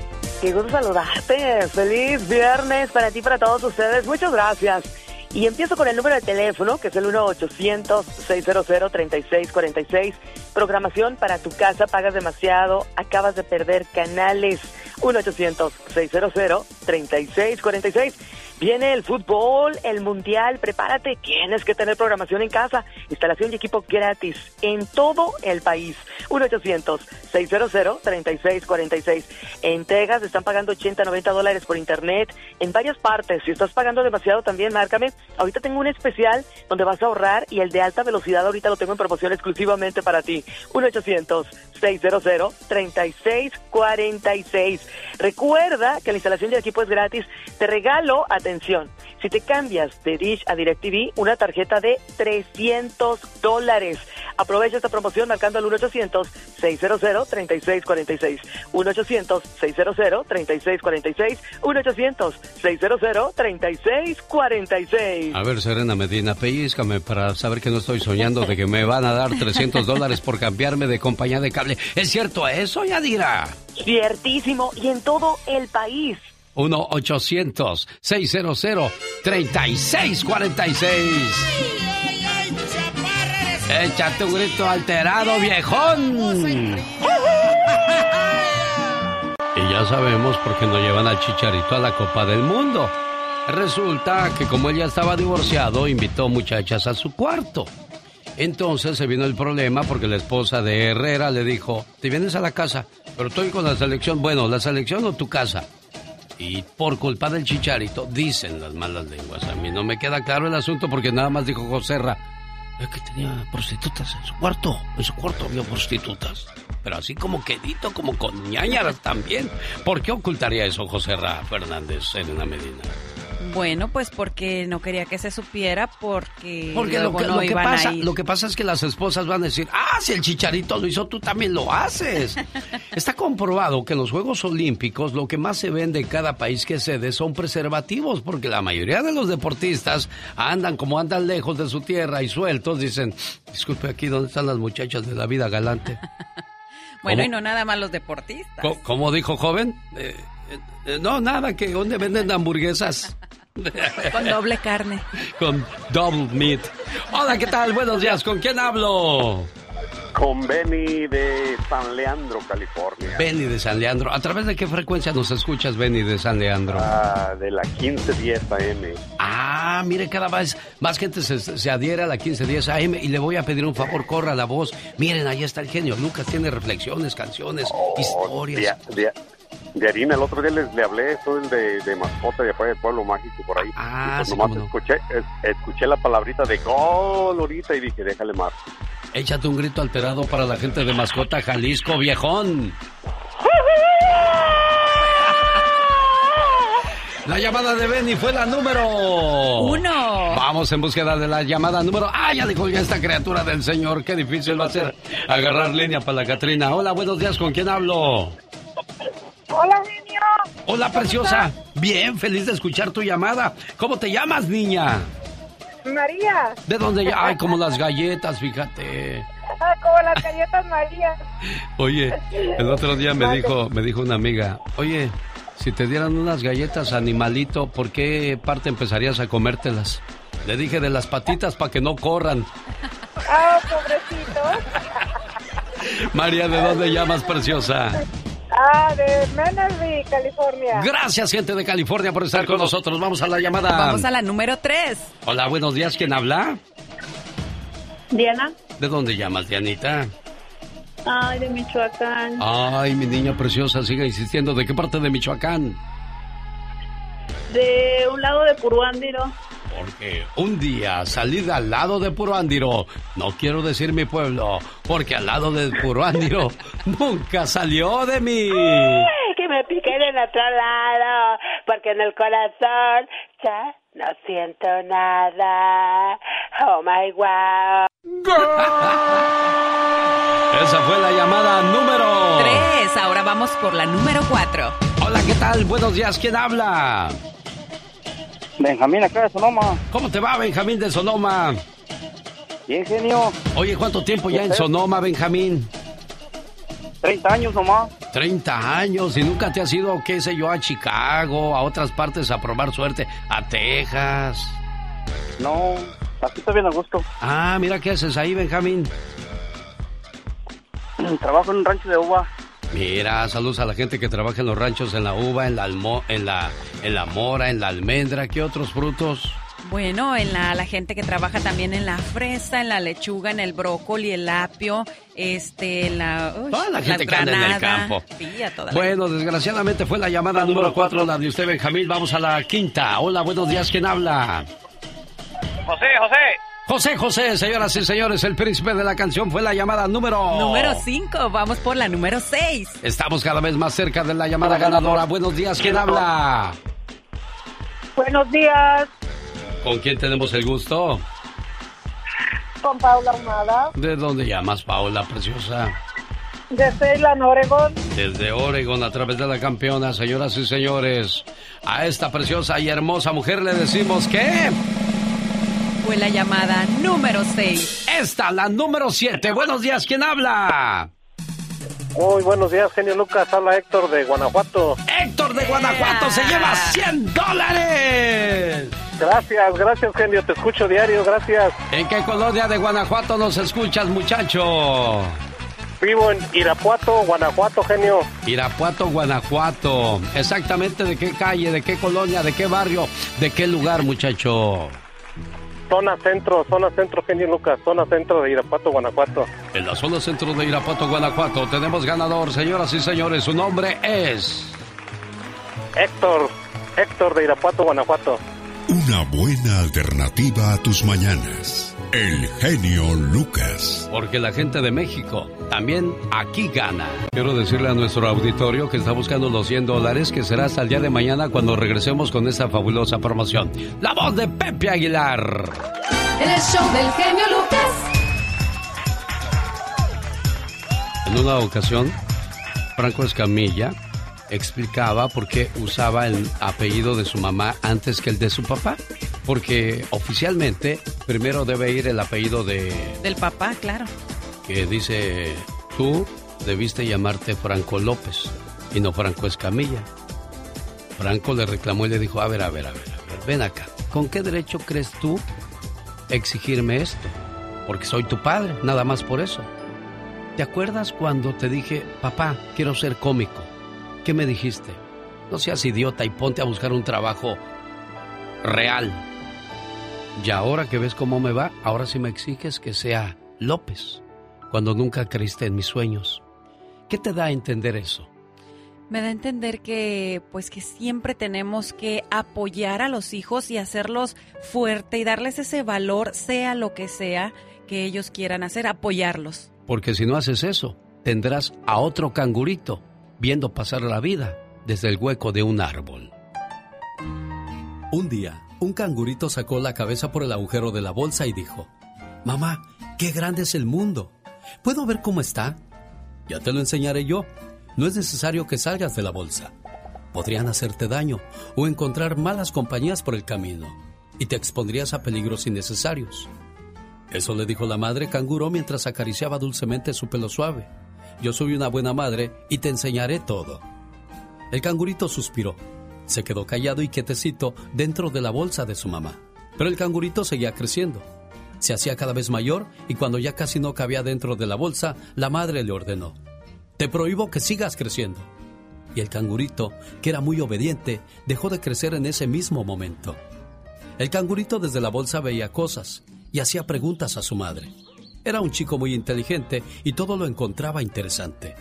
Qué gusto saludarte. Feliz viernes para ti y para todos ustedes. Muchas gracias. Y empiezo con el número de teléfono, que es el 1-800-600-3646. Programación para tu casa, pagas demasiado, acabas de perder canales. 1-800-600-3646. Viene el fútbol, el mundial, prepárate, tienes que tener programación en casa, instalación y equipo gratis en todo el país. 1-800-600-3646. En Texas están pagando 80, 90 dólares por internet en varias partes. Si estás pagando demasiado también, márcame. Ahorita tengo un especial donde vas a ahorrar y el de alta velocidad ahorita lo tengo en promoción exclusivamente para ti. 1-800-600-3646. Recuerda que la instalación del equipo es gratis. Te regalo, atención, si te cambias de Dish a DirecTV, una tarjeta de 300 dólares. Aprovecha esta promoción marcando al 1-800-600-3646. 1-800-600-3646. 1-800-600-3646. A ver, Serena Medina, pellizcame para saber que no estoy soñando de que me van a dar 300 dólares por cambiarme de compañía de cable. ¿Es cierto eso, Yadira? Ciertísimo, y en todo el país. 1-800-600-3646. Échate un grito alterado, viejón. Y ya sabemos por qué no llevan al Chicharito a la Copa del Mundo. Resulta que como él ya estaba divorciado, invitó muchachas a su cuarto. Entonces se vino el problema porque la esposa de Herrera le dijo, te vienes a la casa, pero estoy con la selección. Bueno, la selección o tu casa. Y por culpa del chicharito, dicen las malas lenguas. A mí no me queda claro el asunto porque nada más dijo Joserra, es que tenía prostitutas en su cuarto. En su cuarto había prostitutas. Pero así como quedito, como con ñañaras también. ¿Por qué ocultaría eso Joserra Fernández en una Medina? Bueno, pues porque no quería que se supiera, porque, Porque lo que, no lo, que pasa, a ir. lo que pasa es que las esposas van a decir, ah, si el chicharito lo hizo, tú también lo haces. Está comprobado que en los Juegos Olímpicos lo que más se vende en cada país que sede son preservativos, porque la mayoría de los deportistas andan como andan lejos de su tierra y sueltos, dicen, disculpe aquí, ¿dónde están las muchachas de la vida galante? Bueno, ¿Cómo? y no nada más los deportistas. ¿Cómo dijo joven? Eh, eh, no, nada, que ¿dónde venden hamburguesas? Con doble carne. Con double meat. Hola, ¿qué tal? Buenos días, ¿con quién hablo? Con Benny de San Leandro, California. Benny de San Leandro. ¿A través de qué frecuencia nos escuchas, Benny de San Leandro? Ah, de la 1510 AM. Ah, mire, cada vez más gente se, se adhiere a la 1510 AM y le voy a pedir un favor, corra la voz. Miren, ahí está el genio. Lucas tiene reflexiones, canciones, historias. De, de, de harina, el otro día les le hablé, soy el de, de mascota de afuera del pueblo mágico por ahí. Ah, pues sí, nomás no. escuché, es- escuché la palabrita de gol ahorita y dije, déjale más. Échate un grito alterado para la gente de Mascota Jalisco, viejón. La llamada de Benny fue la número Uno. Vamos en búsqueda de la llamada número. Ah, ya dijo ya esta criatura del señor. Qué difícil va a ser agarrar línea para la Catrina. Hola, buenos días. ¿Con quién hablo? Hola, genio. Hola, preciosa. Bien, feliz de escuchar tu llamada. ¿Cómo te llamas, niña? María. ¿De dónde? Ay, como las galletas, fíjate. Ah, como las galletas María. Oye, el otro día me dijo, me dijo una amiga, oye, si te dieran unas galletas animalito, ¿por qué parte empezarías a comértelas? Le dije de las patitas para que no corran. Ah, pobrecito. María, ¿de dónde llamas, preciosa? Ah, de Manorby, California. Gracias, gente de California, por estar con nosotros. Vamos a la llamada. Vamos a la número tres. Hola, buenos días. ¿Quién habla? Diana. ¿De dónde llamas, Dianita? Ay, de Michoacán. Ay, mi niña preciosa, siga insistiendo. ¿De qué parte de Michoacán? De un lado de Puruándiro. Porque un día salí al lado de Puruándiro. No quiero decir mi pueblo, porque al lado de Puruándiro nunca salió de mí. Ay, que me piqué del otro lado, porque en el corazón ya no siento nada. Oh my wow. Esa fue la llamada número Tres. Ahora vamos por la número cuatro. Hola, ¿qué tal? Buenos días, ¿quién habla? Benjamín, acá de Sonoma. ¿Cómo te va, Benjamín de Sonoma? Bien, genio. Oye, ¿cuánto tiempo ya en Sonoma, Benjamín? 30 años nomás. 30 años y nunca te has ido, qué sé yo, a Chicago, a otras partes a probar suerte, a Texas. No, aquí estoy bien a gusto. Ah, mira qué haces ahí, Benjamín. Trabajo en un rancho de uva. Mira, saludos a la gente que trabaja en los ranchos, en la uva, en la, almo, en la, en la mora, en la almendra. ¿Qué otros frutos? Bueno, en la, la gente que trabaja también en la fresa, en la lechuga, en el brócoli, el apio, este, la... uy, Toda la gente que anda en el campo. Sí, a toda la Bueno, desgraciadamente fue la llamada número 4, la de usted, Benjamín. Vamos a la quinta. Hola, buenos días. ¿Quién habla? José, José. José José, señoras y señores, el príncipe de la canción fue la llamada número... Número 5, vamos por la número 6. Estamos cada vez más cerca de la llamada ganadora. Buenos días, ¿quién habla? Buenos días, ¿Con quién tenemos el gusto? con Paula Humada, ¿De dónde llamas, Paola, preciosa? de Ceylan, Oregon. Desde Oregon, a través de la campeona, señoras y señores. A esta preciosa y hermosa mujer le decimos que... Fue la llamada número 6. Esta, la número 7. Buenos días, ¿quién habla? Muy buenos días, genio Lucas. Habla Héctor de Guanajuato. Héctor de Guanajuato se lleva 100 dólares. Gracias, gracias, genio. Te escucho diario, gracias. ¿En qué colonia de Guanajuato nos escuchas, muchacho? Vivo en Irapuato, Guanajuato, genio. Irapuato, Guanajuato. Exactamente de qué calle, de qué colonia, de qué barrio, de qué lugar, muchacho. Zona centro, zona centro, genio Lucas. Zona centro de Irapuato, Guanajuato. En la zona centro de Irapuato, Guanajuato, tenemos ganador, señoras y señores. Su nombre es. Héctor, Héctor de Irapuato, Guanajuato. Una buena alternativa a tus mañanas. El genio Lucas. Porque la gente de México también aquí gana. Quiero decirle a nuestro auditorio que está buscando los 100 dólares, que será hasta el día de mañana cuando regresemos con esta fabulosa promoción. La voz de Pepe Aguilar. En el show del genio Lucas. En una ocasión, Franco Escamilla explicaba por qué usaba el apellido de su mamá antes que el de su papá. Porque oficialmente primero debe ir el apellido de Del papá, claro. que dice tú debiste llamarte Franco López y no Franco Escamilla. Franco le reclamó y le dijo, a ver, a ver, a ver, a ver, ven acá. ¿Con qué derecho crees tú exigirme esto? Porque soy tu padre, nada más por eso. ¿Te acuerdas cuando te dije, papá, quiero ser cómico? ¿Qué me dijiste? No seas idiota y ponte a buscar un trabajo real. Y ahora que ves cómo me va, ahora sí me exiges que sea López, cuando nunca creíste en mis sueños. ¿Qué te da a entender eso? Me da a entender que pues que siempre tenemos que apoyar a los hijos y hacerlos fuerte y darles ese valor, sea lo que sea que ellos quieran hacer, apoyarlos. Porque si no haces eso, tendrás a otro cangurito viendo pasar la vida desde el hueco de un árbol. Un día, un cangurito sacó la cabeza por el agujero de la bolsa y dijo, Mamá, qué grande es el mundo. ¿Puedo ver cómo está? Ya te lo enseñaré yo. No es necesario que salgas de la bolsa. Podrían hacerte daño o encontrar malas compañías por el camino y te expondrías a peligros innecesarios. Eso le dijo la madre canguro mientras acariciaba dulcemente su pelo suave. Yo soy una buena madre y te enseñaré todo. El cangurito suspiró. Se quedó callado y quietecito dentro de la bolsa de su mamá. Pero el cangurito seguía creciendo. Se hacía cada vez mayor y cuando ya casi no cabía dentro de la bolsa, la madre le ordenó, Te prohíbo que sigas creciendo. Y el cangurito, que era muy obediente, dejó de crecer en ese mismo momento. El cangurito desde la bolsa veía cosas y hacía preguntas a su madre. Era un chico muy inteligente y todo lo encontraba interesante.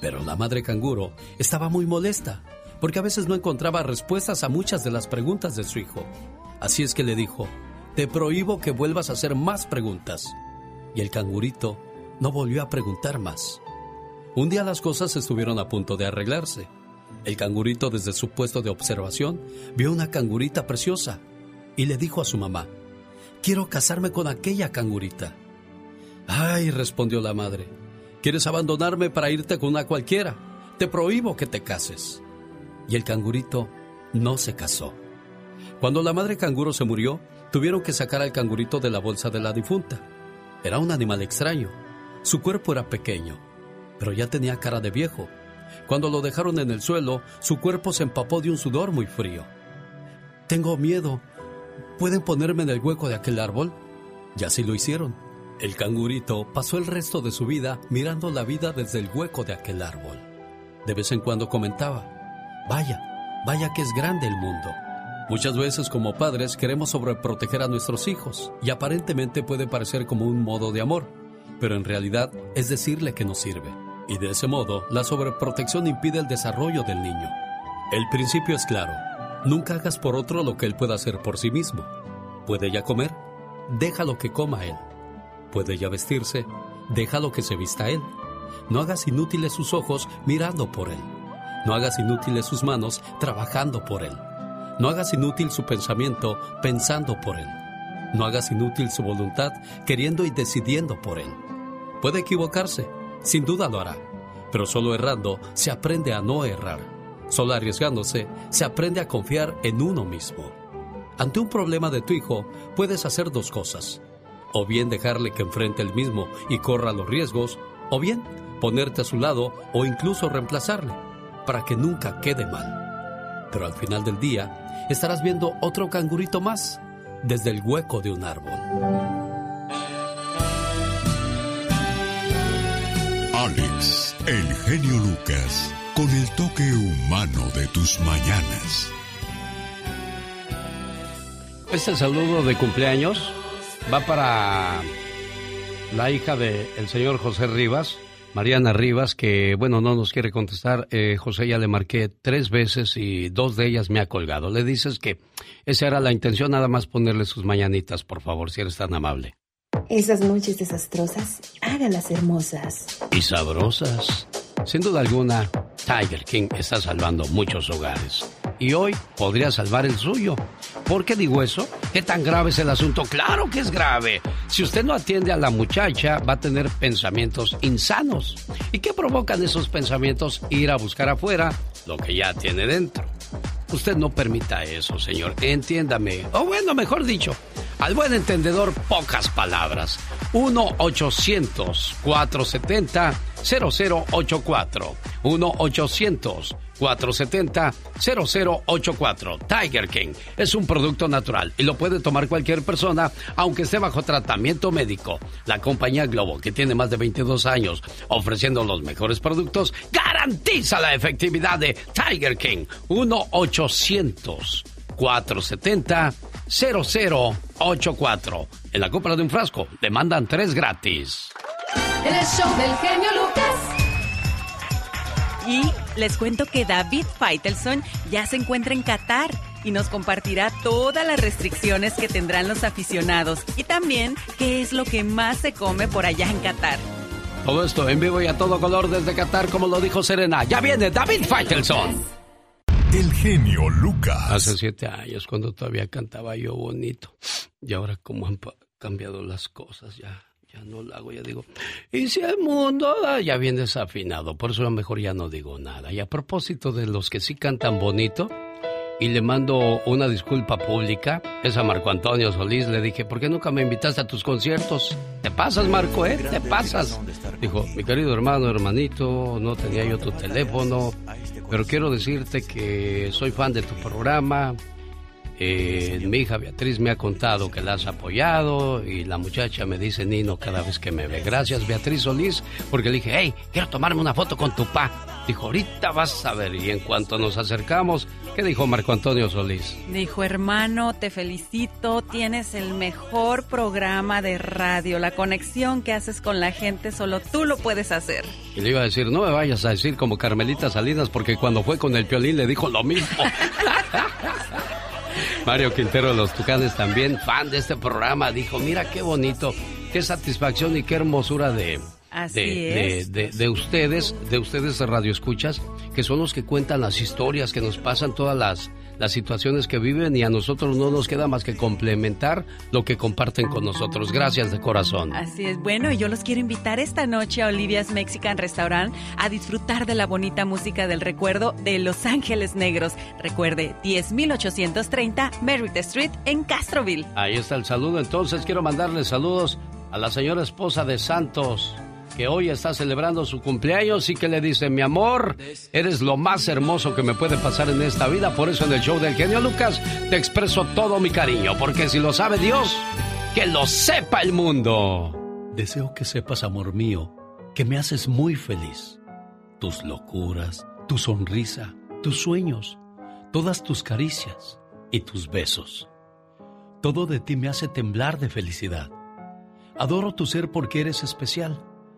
Pero la madre canguro estaba muy molesta porque a veces no encontraba respuestas a muchas de las preguntas de su hijo. Así es que le dijo, te prohíbo que vuelvas a hacer más preguntas. Y el cangurito no volvió a preguntar más. Un día las cosas estuvieron a punto de arreglarse. El cangurito desde su puesto de observación vio una cangurita preciosa y le dijo a su mamá, quiero casarme con aquella cangurita. Ay, respondió la madre, ¿quieres abandonarme para irte con una cualquiera? Te prohíbo que te cases. Y el cangurito no se casó. Cuando la madre canguro se murió, tuvieron que sacar al cangurito de la bolsa de la difunta. Era un animal extraño. Su cuerpo era pequeño, pero ya tenía cara de viejo. Cuando lo dejaron en el suelo, su cuerpo se empapó de un sudor muy frío. Tengo miedo. ¿Pueden ponerme en el hueco de aquel árbol? Y así lo hicieron. El cangurito pasó el resto de su vida mirando la vida desde el hueco de aquel árbol. De vez en cuando comentaba, vaya, vaya que es grande el mundo. Muchas veces como padres queremos sobreproteger a nuestros hijos y aparentemente puede parecer como un modo de amor, pero en realidad es decirle que no sirve. Y de ese modo, la sobreprotección impide el desarrollo del niño. El principio es claro. Nunca hagas por otro lo que él pueda hacer por sí mismo. ¿Puede ya comer? Déjalo que coma él. ¿Puede ya vestirse? Déjalo que se vista él. No hagas inútiles sus ojos mirando por él. No hagas inútiles sus manos trabajando por él. No hagas inútil su pensamiento pensando por él. No hagas inútil su voluntad queriendo y decidiendo por él. Puede equivocarse, sin duda lo hará, pero solo errando se aprende a no errar. Solo arriesgándose se aprende a confiar en uno mismo. Ante un problema de tu hijo, puedes hacer dos cosas. O bien dejarle que enfrente el mismo y corra los riesgos, o bien ponerte a su lado o incluso reemplazarle, para que nunca quede mal. Pero al final del día, estarás viendo otro cangurito más desde el hueco de un árbol. Alex, el genio Lucas, con el toque humano de tus mañanas. Este saludo de cumpleaños va para la hija del señor José Rivas, Mariana Rivas, que bueno, no nos quiere contestar. Eh, José ya le marqué tres veces y dos de ellas me ha colgado. Le dices que esa era la intención, nada más ponerle sus mañanitas, por favor, si eres tan amable. Esas noches desastrosas, hágalas hermosas. Y sabrosas. Sin duda alguna, Tiger King está salvando muchos hogares. Y hoy podría salvar el suyo. ¿Por qué digo eso? ¿Qué tan grave es el asunto? Claro que es grave. Si usted no atiende a la muchacha, va a tener pensamientos insanos. ¿Y qué provocan esos pensamientos? Ir a buscar afuera lo que ya tiene dentro. Usted no permita eso, señor. Entiéndame. O bueno, mejor dicho, al buen entendedor, pocas palabras. 1-800-470-0084. 1-800-470-0084. Tiger King es un producto natural y lo puede tomar cualquier persona, aunque esté bajo tratamiento médico. La compañía Globo, que tiene más de 22 años ofreciendo los mejores productos, garantiza la efectividad de Tiger King. 1-800. 470-0084. En la compra de un frasco, le mandan tres gratis. El show del genio Lucas. Y les cuento que David Feitelson ya se encuentra en Qatar y nos compartirá todas las restricciones que tendrán los aficionados y también qué es lo que más se come por allá en Qatar. Todo esto en vivo y a todo color desde Qatar, como lo dijo Serena. Ya viene David Feitelson. El genio Lucas. Hace siete años, cuando todavía cantaba yo bonito. Y ahora, como han cambiado las cosas, ya, ya no lo hago, ya digo. Y si el mundo ya viene desafinado, por eso a lo mejor ya no digo nada. Y a propósito de los que sí cantan bonito, y le mando una disculpa pública, es a Marco Antonio Solís, le dije, ¿por qué nunca me invitaste a tus conciertos? Te pasas, Marco, ¿eh? Te pasas. Dijo, mi querido hermano, hermanito, no tenía yo tu teléfono, pero quiero decirte que soy fan de tu programa. Eh, mi hija Beatriz me ha contado que la has apoyado y la muchacha me dice Nino cada vez que me ve. Gracias Beatriz Solís, porque le dije, hey, quiero tomarme una foto con tu pa. Dijo, ahorita vas a ver. Y en cuanto nos acercamos, ¿qué dijo Marco Antonio Solís? Dijo, hermano, te felicito, tienes el mejor programa de radio. La conexión que haces con la gente, solo tú lo puedes hacer. Y le iba a decir, no me vayas a decir como Carmelita Salinas, porque cuando fue con el piolín le dijo lo mismo. Mario Quintero de los Tucanes también, fan de este programa, dijo, mira qué bonito, qué satisfacción y qué hermosura de, Así de, es. de, de, de ustedes, de ustedes de Radio Escuchas, que son los que cuentan las historias, que nos pasan todas las, las situaciones que viven y a nosotros no nos queda más que complementar lo que comparten con nosotros. Gracias de corazón. Así es. Bueno, y yo los quiero invitar esta noche a Olivia's Mexican Restaurant a disfrutar de la bonita música del recuerdo de Los Ángeles Negros. Recuerde, 10.830 Merritt Street en Castroville. Ahí está el saludo. Entonces quiero mandarle saludos a la señora esposa de Santos, que hoy está celebrando su cumpleaños y que le dice, mi amor, eres lo más hermoso que me puede pasar en esta vida. Por eso en el show del genio Lucas te expreso todo mi cariño, porque si lo sabe Dios, que lo sepa el mundo. Deseo que sepas, amor mío, que me haces muy feliz. Tus locuras, tu sonrisa, tus sueños, todas tus caricias y tus besos. Todo de ti me hace temblar de felicidad. Adoro tu ser porque eres especial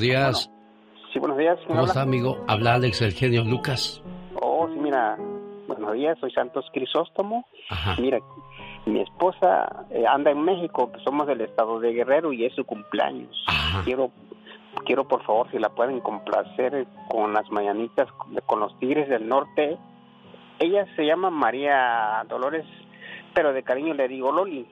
Buenos días. Sí, buenos días. ¿quién ¿Cómo está, amigo? Habla Alex, el genio Lucas. Oh, sí, mira, buenos días, soy Santos Crisóstomo. Ajá. Mira, mi esposa eh, anda en México, somos del estado de Guerrero y es su cumpleaños. Quiero, quiero por favor, si la pueden complacer con las mañanitas con- con los Tigres del Norte. Ella se llama María Dolores, pero de cariño le digo Loli.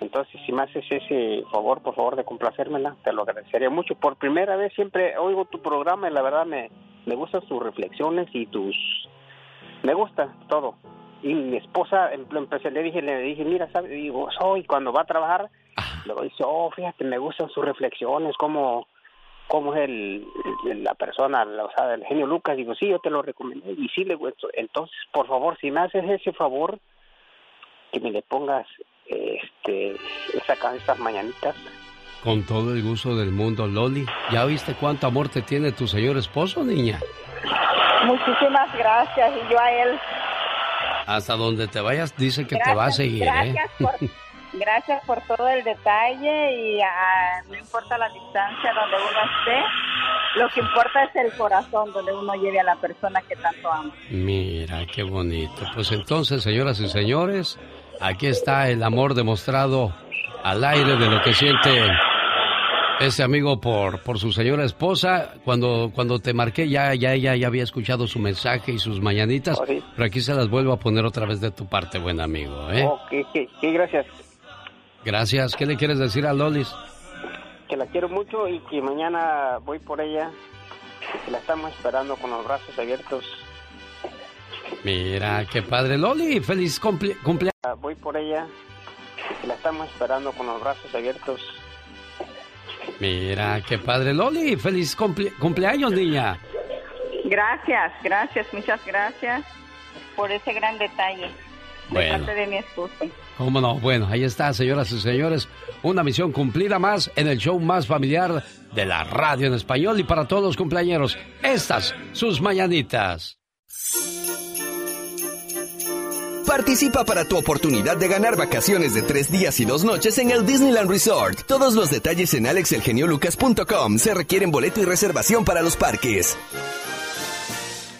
Entonces, si me haces ese favor, por favor, de complacérmela, te lo agradecería mucho. Por primera vez siempre oigo tu programa y la verdad me, me gustan tus reflexiones y tus... Me gusta todo. Y mi esposa, em- empecé, le dije, le dije, mira, ¿sabes? Digo, soy cuando va a trabajar, luego dice, oh, fíjate, me gustan sus reflexiones, cómo, cómo es el, el- la persona, o sea, el genio Lucas. Digo, sí, yo te lo recomendé y sí le gusto. Entonces, por favor, si me haces ese favor, que me le pongas este esa, ca- esas mañanitas. Con todo el gusto del mundo, Loli. ¿Ya viste cuánto amor te tiene tu señor esposo, niña? Muchísimas gracias y yo a él. Hasta donde te vayas, dice que te va a seguir, ¿eh? gracias por, gracias por todo el detalle y ah, no importa la distancia donde uno esté, lo que importa es el corazón donde uno lleve a la persona que tanto ama. Mira, qué bonito. Pues entonces, señoras y señores, aquí está el amor demostrado al aire de lo que siente este amigo por, por su señora esposa. Cuando, cuando te marqué ya, ya ella ya había escuchado su mensaje y sus mañanitas, pero aquí se las vuelvo a poner otra vez de tu parte, buen amigo. ¿eh? Oh, que gracias. Gracias. ¿Qué le quieres decir a Lolis? Que la quiero mucho y que mañana voy por ella. Que la estamos esperando con los brazos abiertos. Mira, qué padre. Loli, feliz cumple- cumpleaños. Voy por ella. La estamos esperando con los brazos abiertos. Mira, qué padre. Loli, feliz cumple- cumpleaños, niña. Gracias, gracias, muchas gracias por ese gran detalle de Bueno. parte de mi esposo. ¿Cómo no? Bueno, ahí está, señoras y señores. Una misión cumplida más en el show más familiar de la radio en español y para todos los cumpleañeros. Estas, sus mañanitas. Participa para tu oportunidad de ganar vacaciones de tres días y dos noches en el Disneyland Resort. Todos los detalles en alexelgeniolucas.com. Se requieren boleto y reservación para los parques.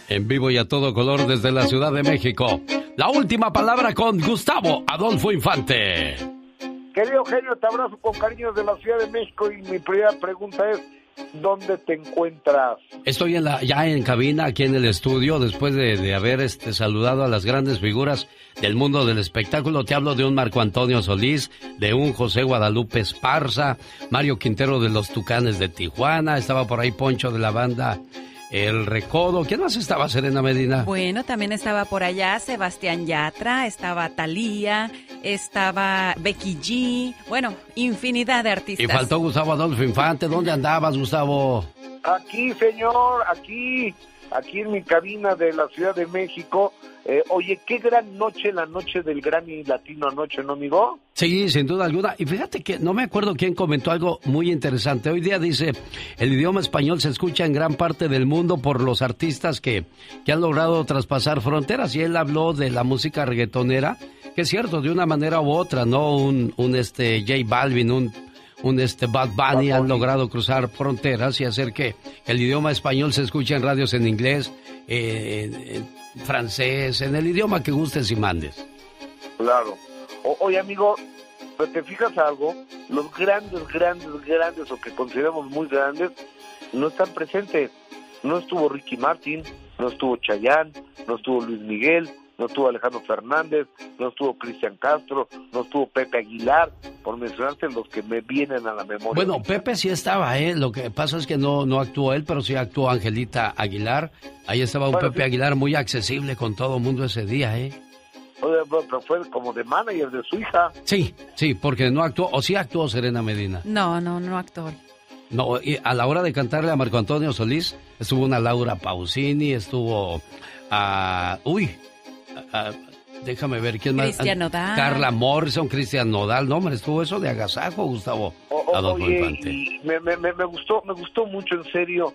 En vivo y a todo color desde la Ciudad de México. La última palabra con Gustavo Adolfo Infante. Querido genio, te abrazo con cariño desde la Ciudad de México y mi primera pregunta es, ¿dónde te encuentras? Estoy en la, ya en cabina, aquí en el estudio, después de, de haber este, saludado a las grandes figuras del mundo del espectáculo. Te hablo de un Marco Antonio Solís, de un José Guadalupe Esparza, Mario Quintero de los Tucanes de Tijuana, estaba por ahí Poncho de la banda El Recodo. ¿Quién más estaba, Serena Medina? Bueno, también estaba por allá Sebastián Yatra, estaba Thalía, estaba Becky G, bueno, infinidad de artistas. Y faltó Gustavo Adolfo Infante. ¿Dónde andabas, Gustavo? Aquí, señor, aquí, aquí en mi cabina de la Ciudad de México. Eh, oye, qué gran noche, la noche del Grammy Latino anoche, ¿no, amigo? Sí, sin duda alguna. Y fíjate que no me acuerdo quién comentó algo muy interesante. Hoy día dice, el idioma español se escucha en gran parte del mundo por los artistas que, que han logrado traspasar fronteras. Y él habló de la música reggaetonera, que es cierto, de una manera u otra, ¿no? Un, un este J Balvin, un, un este Bad Bunny han logrado cruzar fronteras y hacer que el idioma español se escuche en radios en inglés, eh, en francés, en el idioma que gustes y mandes. Claro. O- oye, amigo, pero te fijas algo, los grandes, grandes, grandes, o que consideramos muy grandes, no están presentes. No estuvo Ricky Martin, no estuvo Chayanne, no estuvo Luis Miguel, no estuvo Alejandro Fernández, no estuvo Cristian Castro, no estuvo Pepe Aguilar, por mencionarte los que me vienen a la memoria. Bueno, Pepe sí estaba, ¿eh? Lo que pasa es que no, no actuó él, pero sí actuó Angelita Aguilar. Ahí estaba un Bueno, Pepe sí. Aguilar muy accesible con todo el mundo ese día, ¿eh? Oye, pero fue como de manager de su hija. Sí, sí, porque no actuó, o sí actuó Serena Medina. No, no, no actor. No, y a la hora de cantarle a Marco Antonio Solís, estuvo una Laura Pausini, estuvo a... uy, a- a- déjame ver, ¿quién más? Cristian Nodal. Carla Morrison, Cristian Nodal, no, hombre, estuvo eso de agasajo, Gustavo O- o- Adolfo oye, Infante. y me, me, me, me gustó, me gustó mucho, en serio.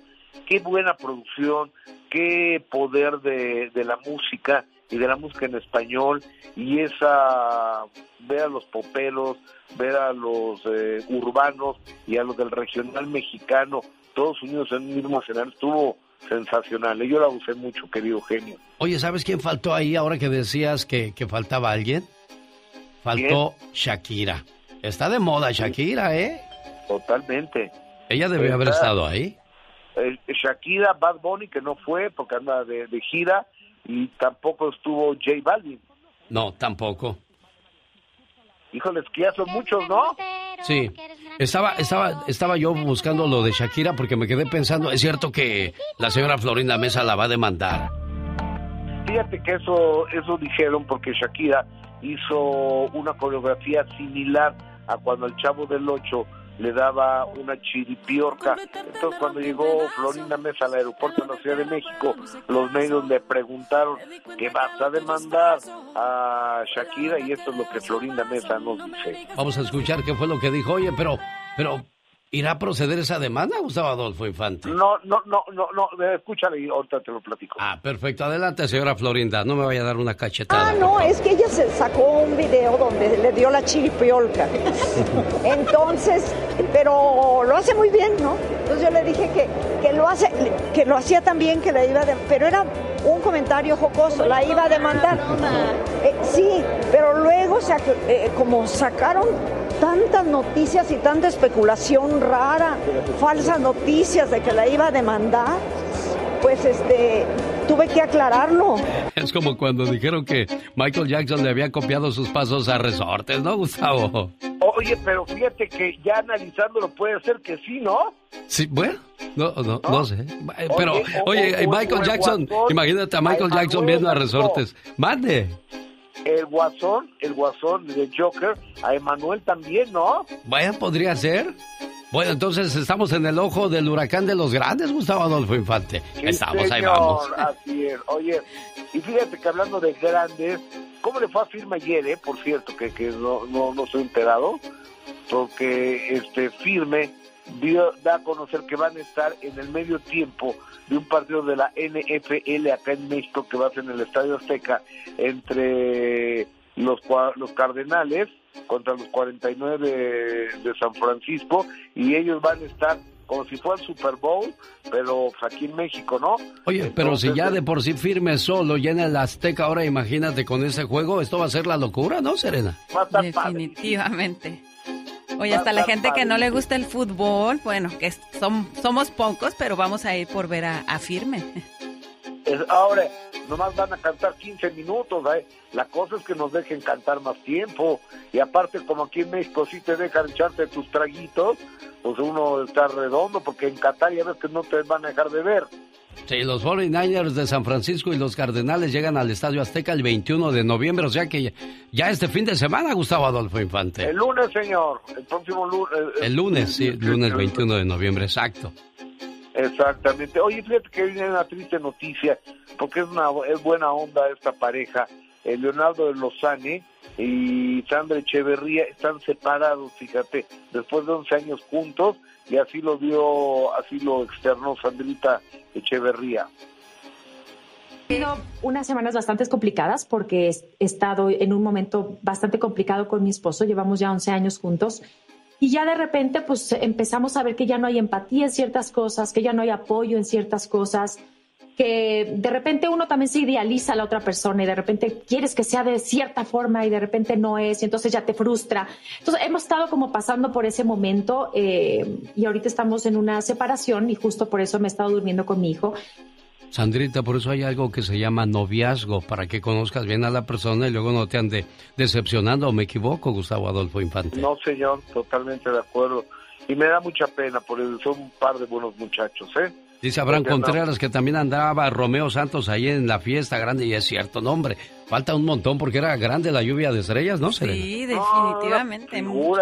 Qué buena producción, qué poder de, de la música y de la música en español y esa ver a los poperos, ver a los eh, urbanos y a los del regional mexicano, todos unidos en un mismo escenario, estuvo sensacional. Yo la usé mucho, querido genio. Oye, ¿sabes quién faltó ahí ahora que decías que, que faltaba alguien? Faltó Shakira. Está de moda Shakira, ¿eh? Totalmente. Ella debió haber estado ahí. Eh, Shakira, Bad Bunny, que no fue porque anda de, de gira, y tampoco estuvo J Balvin. No, tampoco. Híjoles, que ya son muchos, ¿no? Sí. Estaba, estaba, estaba yo buscando lo de Shakira porque me quedé pensando, es cierto que la señora Florinda Mesa la va a demandar. Fíjate que eso, eso dijeron porque Shakira hizo una coreografía similar a cuando el Chavo del Ocho le daba una chiripiorca. Entonces cuando llegó Florinda Mesa al aeropuerto de la Ciudad de México, los medios le preguntaron que vas a demandar a Shakira y esto es lo que Florinda Mesa nos dice. Vamos a escuchar qué fue lo que dijo. Oye, pero, pero, ¿irá a proceder esa demanda, Gustavo Adolfo Infante? No, no, no, no, no, escúchale y ahorita te lo platico. Ah, perfecto. Adelante, señora Florinda. No me vaya a dar una cachetada. Ah, no, es que ella se sacó un video donde le dio la chiripiolca. Entonces, pero lo hace muy bien, ¿no? Entonces yo le dije que, que lo hace, que lo hacía también, que la iba a de- pero era un comentario jocoso, la iba a demandar. Eh, sí, pero luego eh, como sacaron tantas noticias y tanta especulación rara, falsas noticias de que la iba a demandar, pues este tuve que aclararlo. Es como cuando dijeron que Michael Jackson le había copiado sus pasos a resortes, ¿no, Gustavo? Oye, pero fíjate que ya analizándolo puede ser que sí, ¿no? Sí, bueno, no, no, no sé. Pero, Oye, oye, Michael Jackson, imagínate a Michael Jackson viendo a resortes. Mande. El guasón, el guasón de Joker, a Emanuel también, ¿no? Vaya, podría ser. Bueno, entonces estamos en el ojo del huracán de los grandes, Gustavo Adolfo Infante. Sí, estamos, ahí vamos. Así es. Oye, y fíjate que hablando de grandes, ¿cómo le fue a Firma ayer, eh? Por cierto, que, que no, no, no soy enterado, porque este Firme dio, da a conocer que van a estar en el medio tiempo de un partido de la NFL acá en México que va a ser en el Estadio Azteca entre los, los Cardenales contra los 49 de, de San Francisco y ellos van a estar como si fuera el Super Bowl, pero pues, aquí en México, ¿no? Oye, pero si ya de por sí firme solo llena el Azteca, ahora imagínate con ese juego, esto va a ser la locura, ¿no, Serena? Definitivamente. Oye, hasta la gente que no le gusta el fútbol, bueno, que son, somos pocos, pero vamos a ir por ver a, a Firme. Ahora, nomás van a cantar 15 minutos, ¿eh? La cosa es que nos dejen cantar más tiempo. Y aparte, como aquí en México sí te dejan echarte tus traguitos, pues uno está redondo, porque en Qatar ya ves que no te van a dejar de ver. Sí, los 49ers de San Francisco y los Cardenales llegan al Estadio Azteca el 21 de noviembre, o sea que ya este fin de semana, Gustavo Adolfo Infante. El lunes, señor, el próximo lunes. El lunes, sí, lunes 21 de noviembre, exacto. Exactamente. Oye, fíjate que viene una triste noticia, porque es una es buena onda esta pareja. Eh, Leonardo de Lozane y Sandra Echeverría están separados, fíjate, después de 11 años juntos, y así lo dio, así lo externó Sandrita Echeverría. Sido unas semanas bastante complicadas porque he estado en un momento bastante complicado con mi esposo, llevamos ya 11 años juntos y ya de repente pues empezamos a ver que ya no hay empatía en ciertas cosas, que ya no hay apoyo en ciertas cosas, que de repente uno también se idealiza a la otra persona y de repente quieres que sea de cierta forma y de repente no es y entonces ya te frustra. Entonces hemos estado como pasando por ese momento eh, y ahorita estamos en una separación y justo por eso me he estado durmiendo con mi hijo. Sandrita, por eso hay algo que se llama noviazgo, para que conozcas bien a la persona y luego no te ande decepcionando. ¿O me equivoco, Gustavo Adolfo Infante? No, señor, totalmente de acuerdo. Y me da mucha pena, porque son un par de buenos muchachos, ¿eh? Dice Abraham Contreras que también andaba Romeo Santos ahí en la fiesta grande y es cierto, no hombre, falta un montón porque era grande la lluvia de estrellas, ¿no? Sí, definitivamente. No,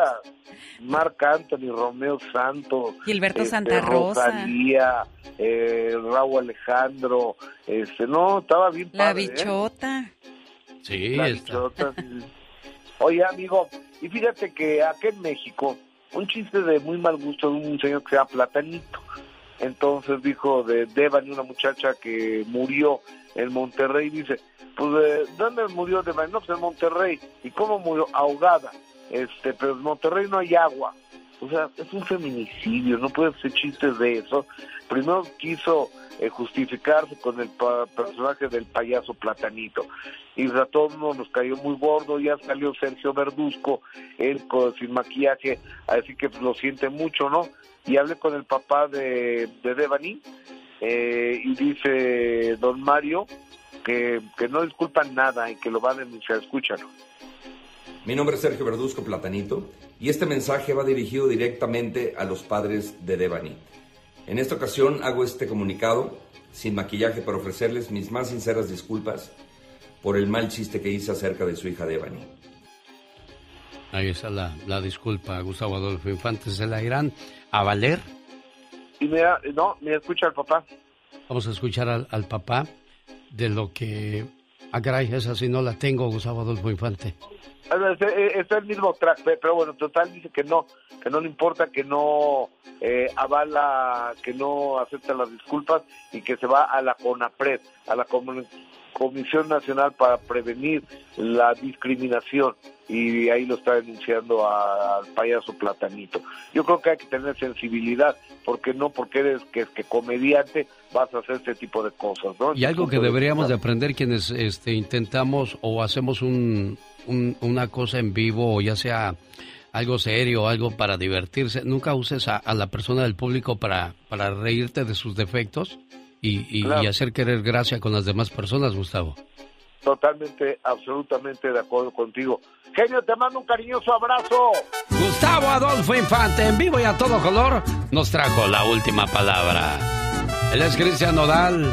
Marc Anthony, Romeo Santos, Gilberto este, Santa Rosa, Rosalía, eh, Raúl Alejandro, este, no, estaba bien La ¿eh? bichota. Sí, La bichota. Oye, amigo, y fíjate que aquí en México, un chiste de muy mal gusto de un señor que se llama Platanito. Entonces dijo de Devani, una muchacha que murió en Monterrey, dice, pues, ¿de ¿dónde murió Devani? No, pues en Monterrey. ¿Y cómo murió? Ahogada. Este, pero en Monterrey no hay agua. O sea, es un feminicidio, no puede hacer chistes de eso. Primero quiso eh, justificarse con el personaje del payaso Platanito. Y a todos nos cayó muy gordo, ya salió Sergio Verduzco, él con, sin maquillaje, así que lo siente mucho, ¿no? Y hablé con el papá de, de Devani, eh, y dice don Mario que, que no disculpan nada y que lo va a denunciar, escúchalo. Mi nombre es Sergio Verduzco Platanito y este mensaje va dirigido directamente a los padres de Devani. En esta ocasión hago este comunicado sin maquillaje para ofrecerles mis más sinceras disculpas por el mal chiste que hice acerca de su hija Devani. Ahí está la, la disculpa, Gustavo Adolfo Infante. ¿Se la irán a valer? Y mira, no, me escucha el papá. Vamos a escuchar al, al papá de lo que... Ah, caray, esa sí no la tengo, Gustavo Adolfo Infante. Es, es- es el mismo track, pe- pero bueno, total dice que no, que no le importa, que no eh, avala, que no acepta las disculpas y que se va a la CONAPRED, a la Comu- Comisión Nacional para Prevenir la Discriminación y ahí lo está denunciando al payaso Platanito. Yo creo que hay que tener sensibilidad, porque no porque eres que, que comediante vas a hacer este tipo de cosas, ¿no? Y algo que de deberíamos de aprender quienes este, intentamos o hacemos un, un- una cosa en vivo o ya sea algo serio, algo para divertirse, nunca uses a, a la persona del público para, para reírte de sus defectos y, y- Claro. y hacer querer gracia con las demás personas, Gustavo. Totalmente, absolutamente de acuerdo contigo. Genio, te mando un cariñoso abrazo. Gustavo Adolfo Infante, en vivo y a todo color, nos trajo la última palabra. Él es Cristian Nodal.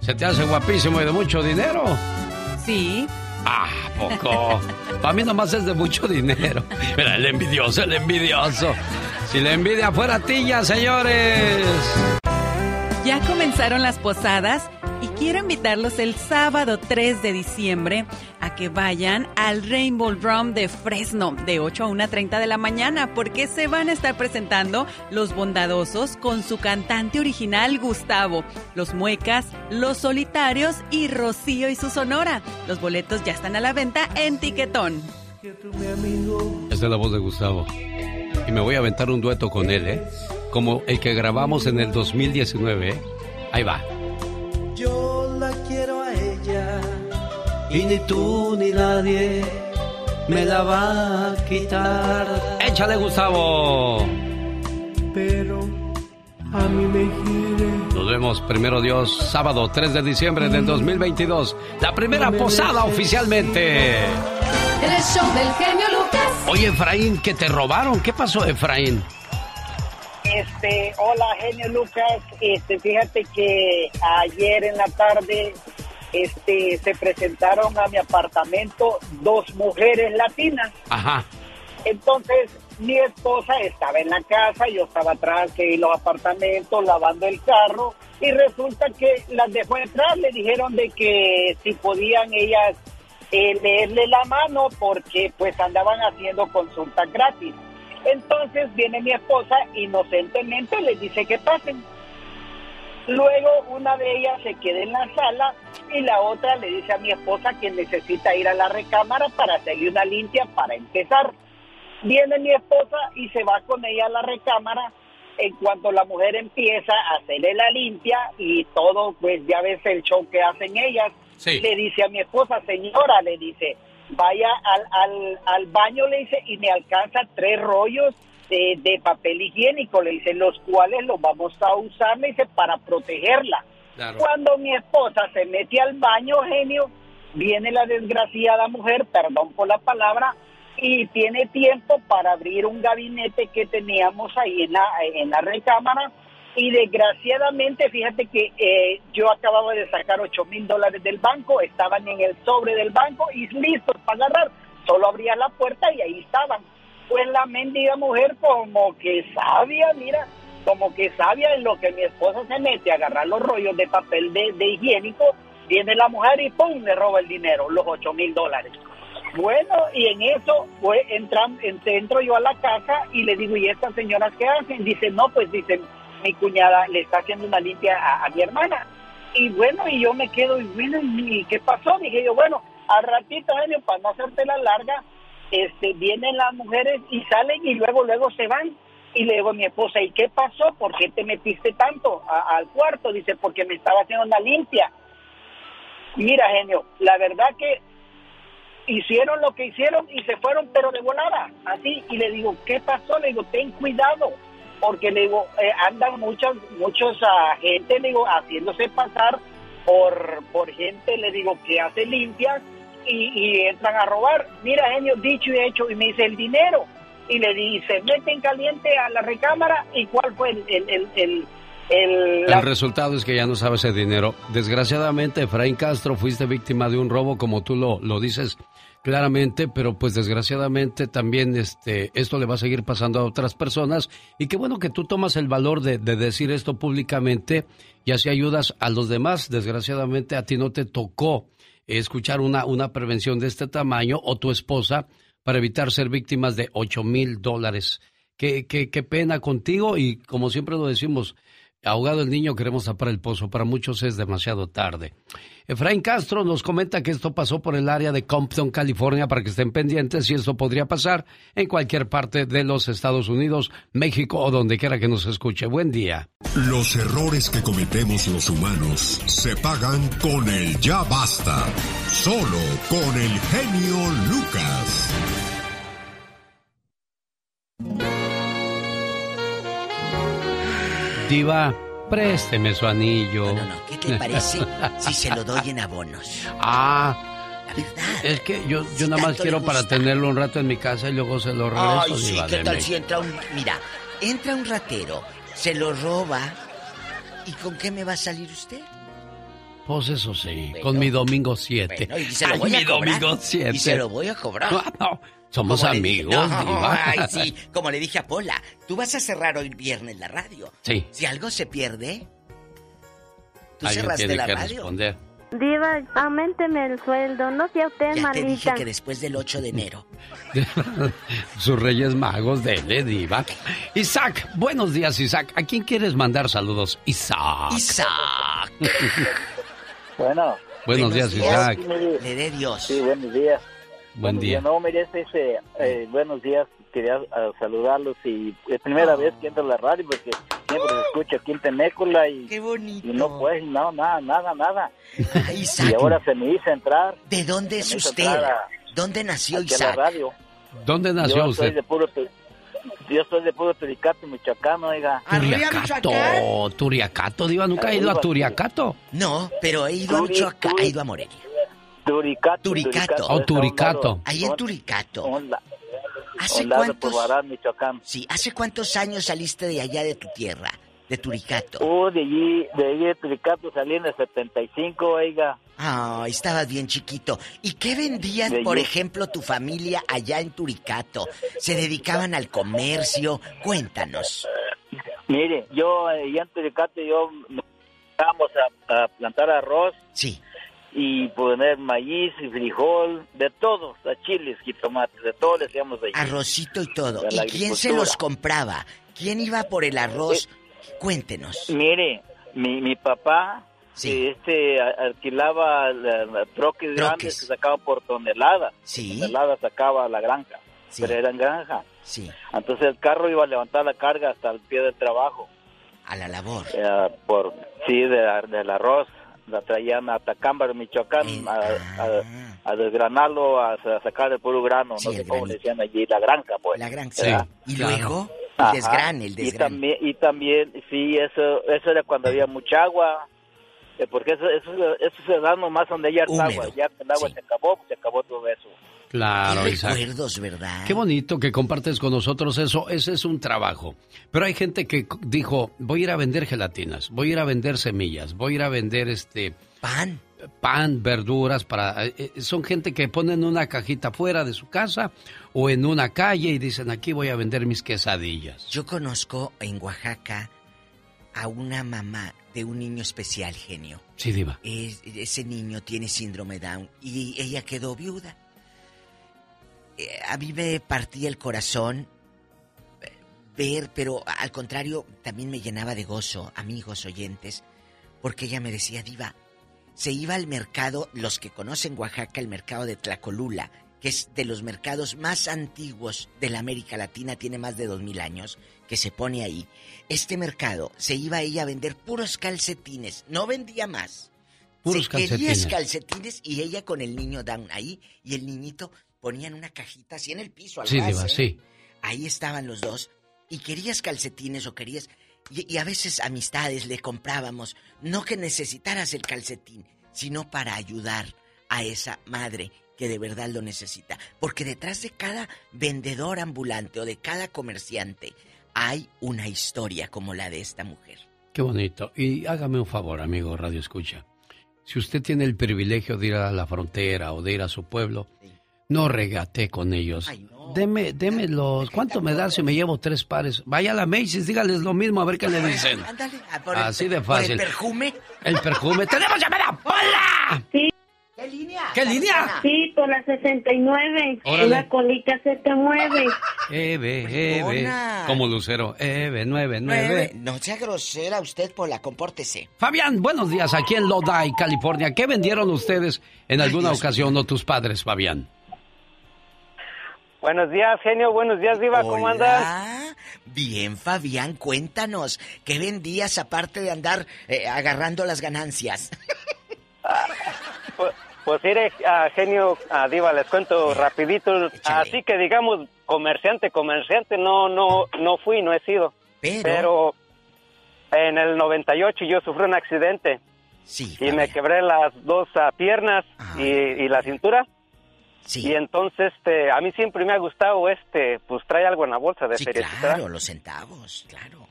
¿Se te hace guapísimo y de mucho dinero? Sí. Ah, poco. Para mí nomás es de mucho dinero. Mira, el envidioso, el envidioso. Si la envidia fuera tilla, señores. Ya comenzaron las posadas y quiero invitarlos el sábado 3 de diciembre a que vayan al Rainbow Drum de Fresno de 8 a 1.30 de la mañana porque se van a estar presentando Los Bondadosos con su cantante original Gustavo, Los Muecas, Los Solitarios y Rocío y su Sonora. Los boletos ya están a la venta en Tiquetón. Esta es la voz de Gustavo. Y me voy a aventar un dueto con él, ¿eh? Como el que grabamos en el 2019, ¿eh? Ahí va. Yo la quiero a ella y ni tú ni nadie me la va a quitar. ¡Échale, Gustavo! Pero a mí me quiere. Nos vemos, primero Dios, sábado 3 de diciembre del 2022. La primera posada oficialmente. El show del genio Lucas. Oye, Efraín, que te robaron. ¿Qué pasó, Efraín? Este, hola, genio Lucas. Este, fíjate que ayer en la tarde, este, se presentaron a mi apartamento dos mujeres latinas. Ajá. Entonces, mi esposa estaba en la casa, yo estaba atrás en los apartamentos lavando el carro y resulta que las dejó entrar, le dijeron de que si podían ellas eh, leerle la mano porque pues andaban haciendo consultas gratis. Entonces viene mi esposa inocentemente les dice que pasen. Luego una de ellas se queda en la sala y la otra le dice a mi esposa que necesita ir a la recámara para hacerle una limpia para empezar. Viene mi esposa y se va con ella a la recámara en cuanto la mujer empieza a hacerle la limpia y todo, pues ya ves el show que hacen ellas, Sí. le dice a mi esposa, señora, le dice, vaya al, al, al baño, le dice, y me alcanza tres rollos de, de papel higiénico, le dice, los cuales los vamos a usar, le dice, para protegerla. Cuando mi esposa se mete al baño, genio, viene la desgraciada mujer, perdón por la palabra, y tiene tiempo para abrir un gabinete que teníamos ahí en la, en la recámara. Y desgraciadamente, fíjate que eh, yo acababa de sacar 8 mil dólares del banco, estaban en el sobre del banco y listos para agarrar. Solo abría la puerta y ahí estaban. Pues la mendiga mujer como que sabia, mira, como que sabia en lo que mi esposa se mete agarrar los rollos de papel de, de higiénico, viene la mujer y ¡pum! le roba el dinero, los 8 mil dólares. Bueno, y en eso pues, entran, en- entro yo a la casa y le digo, ¿y estas señoras qué hacen? Dice, no, pues dicen, mi cuñada le está haciendo una limpia a, mi hermana. Y bueno, y yo me quedo, y bueno, ¿y qué pasó? Dije yo, bueno, al ratito, genio, para no hacerte la larga, este, vienen las mujeres y salen y luego, luego se van. Y le digo a mi esposa, ¿y qué pasó? ¿Por qué te metiste tanto a- al cuarto? Dice, porque me estaba haciendo una limpia. Mira, genio, la verdad que hicieron lo que hicieron y se fueron, pero de volada, así. Y le digo, ¿qué pasó? Le digo, ten cuidado, porque le digo, eh, andan muchos, muchos ah, gente, le digo, haciéndose pasar por, por gente, le digo, que hace limpias y, y entran a robar. Mira, genio, dicho y hecho, y me dice el dinero. Y le dice, meten caliente a la recámara. ¿Y cuál fue el, el, el, el, el- la- El resultado es que ya no sabes ese dinero. Desgraciadamente, Efraín Castro, fuiste víctima de un robo, como tú lo, lo dices claramente, pero pues desgraciadamente también este, esto le va a seguir pasando a otras personas. Y qué bueno que tú tomas el valor de, de decir esto públicamente y así ayudas a los demás. Desgraciadamente a ti no te tocó escuchar una, una prevención de este tamaño o tu esposa para evitar ser víctimas de 8 mil dólares. Qué, qué, qué pena contigo y como siempre lo decimos, ahogado el niño queremos tapar el pozo. Para muchos es demasiado tarde. Efraín Castro nos comenta que esto pasó por el área de Compton, California, para que estén pendientes y esto podría pasar en cualquier parte de los Estados Unidos, México o donde quiera que nos escuche. Buen día. Los errores que cometemos los humanos se pagan con el ya basta. Solo con el genio Lucas. Diva, présteme su anillo. No, no, ¿qué te parece si se lo doy en abonos? Ah, es que yo, yo nada más quiero para tenerlo un rato en mi casa y luego se lo regreso. Ay, sí, ¿qué tal si entra un... Mira, entra un ratero, se lo roba, ¿y con qué me va a salir usted? Pues eso sí, con mi domingo 7. Bueno, y se lo voy a mi cobrar. domingo 7. Y se lo voy a cobrar. No, no, somos Como le amigos, No, Diva. Ay, sí, como le dije a Pola, tú vas a cerrar hoy viernes la radio. Sí. Si algo se pierde, tú Alguien cerraste tiene la que radio. responder. Diva, aumenteme el sueldo, no sea usted Ya te dije malita. que después del 8 de enero. Sus Reyes Magos de Diva. Isaac, buenos días, Isaac. ¿A quién quieres mandar saludos? Isaac. Isaac. Bueno. Buenos días, Isaac. Le dé Dios. Sí, buenos días. Buen día. No, mire, este, este, eh, buenos días. Quería ah, saludarlos y es primera vez que entro a la radio porque siempre se escucha aquí en Tenécula y, Qué bonito. y no pues, no, nada, nada, nada. Isaac. Y ahora se me hizo entrar. ¿De dónde es usted? a- ¿Dónde nació a la Isaac? radio. ¿Dónde nació yo usted? Soy de puro, yo soy de puro Turicato, Michoacán, oiga. Turiacato. Turiacato, Diva. ¿Nunca ha ido a Turiacato? No, pero he ido a Michoacán, he ido a Morelia. Turicato. Turicato. Oh, Turicato. Ahí en Turicato. ¿Hace un lado cuántos? por Barán, Michoacán. Sí, ¿hace cuántos años saliste de allá de tu tierra, de Turicato? Oh, de allí, de allí de Turicato salí en el 75, oiga. Ah, estabas bien chiquito. ¿Y qué vendían, De por yo- ejemplo, tu familia allá en Turicato? ¿Se dedicaban al comercio? Cuéntanos. Mire, yo eh, allá en Turicato yo vamos a, a plantar arroz. Sí. Y poner maíz y frijol, de todos, a chiles, jitomates, de todo le hacíamos allí. Arrocito y todo. De ¿Y quién se los compraba? ¿Quién iba por el arroz? Cuéntenos. Mire, mi, mi papá eh, este alquilaba la- la troques grandes que sacaban por tonelada. Sí. Tonelada sacaba a la granja. pero era en granja. Sí. Entonces el carro iba a levantar la carga hasta el pie del trabajo. A la labor. Eh, por sí, de- del arroz. La traían a Tacámbaro, Michoacán, a, a- a desgranarlo, a, a sacar el puro grano. no sé cómo le decían allí, la granja, pues. La granja. ¿Verdad? Y luego, Ajá. el desgrane, el Y desgrane. también, y también, sí, eso, eso era cuando había mucha agua, eh, porque eso, eso, eso se da nomás donde hay agua, ya el agua se acabó, se acabó todo eso. Claro, Qué recuerdos, ¿verdad? Qué bonito que compartes con nosotros eso. Ese es un trabajo. Pero hay gente que dijo, voy a ir a vender gelatinas, voy a ir a vender semillas, voy a ir a vender este... Pan. Pan, verduras, para... eh, eh, son gente que ponen una cajita fuera de su casa o en una calle y dicen, aquí voy a vender mis quesadillas. Yo conozco en Oaxaca a una mamá de un niño especial, genio. Sí, diva. Es- ese niño tiene síndrome Down y ella quedó viuda. Eh, A mí me partía el corazón eh, ver, pero al contrario, también me llenaba de gozo, amigos oyentes, porque ella me decía, Diva, se iba al mercado, los que conocen Oaxaca, el mercado de Tlacolula, que es de los mercados más antiguos de la América Latina, tiene más de dos mil años, que se pone ahí. Este mercado se iba ella a vender puros calcetines, no vendía más. Puros Se calcetines. calcetines y ella con el niño down ahí y el niñito ponía en una cajita así en el piso al Sí, ras, diva, sí. Ahí estaban los dos y querías calcetines o querías y, y a veces amistades le comprábamos no que necesitaras el calcetín sino para ayudar a esa madre que de verdad lo necesita porque detrás de cada vendedor ambulante o de cada comerciante hay una historia como la de esta mujer Qué bonito. Y hágame un favor, amigo Radio Escucha. Si usted tiene el privilegio de ir a la frontera o de ir a su pueblo, no regate con ellos. Deme, démelos. ¿Cuánto me da si me llevo tres pares? Vaya a la Macy's, dígales lo mismo a ver qué le dicen. Ándale, ah, Así de por el fácil. perfume El perfume. ¡Tenemos llamada! ¡Hola! Sí. ¿Qué línea? ¿Qué línea? Sí, por la 69. Órale. La colita se te mueve. Eve, Eve. Como Lucero. Eve, nueve, nueve. Nueve. No sea grosera usted, Pola, compórtese. Fabián, buenos días. Aquí en Lodi, California. ¿Qué vendieron ustedes en alguna ocasión o tus padres, Fabián? Buenos días, genio. Buenos días, Diva. ¿Cómo andas? Bien, Fabián, cuéntanos. ¿Qué vendías aparte de andar eh, agarrando las ganancias? Pues, pues mire, ah, genio, ah, Diva, les cuento rapidito. Así que digamos, comerciante, comerciante, no, no, no fui, no he sido. Pero, en el 98 yo sufrí un accidente. Sí. Y me quebré las dos ah, piernas y, y la cintura. Sí. Y entonces, este, a mí siempre me ha gustado, este, pues trae algo en la bolsa de sí, feriecita. claro, los centavos, claro.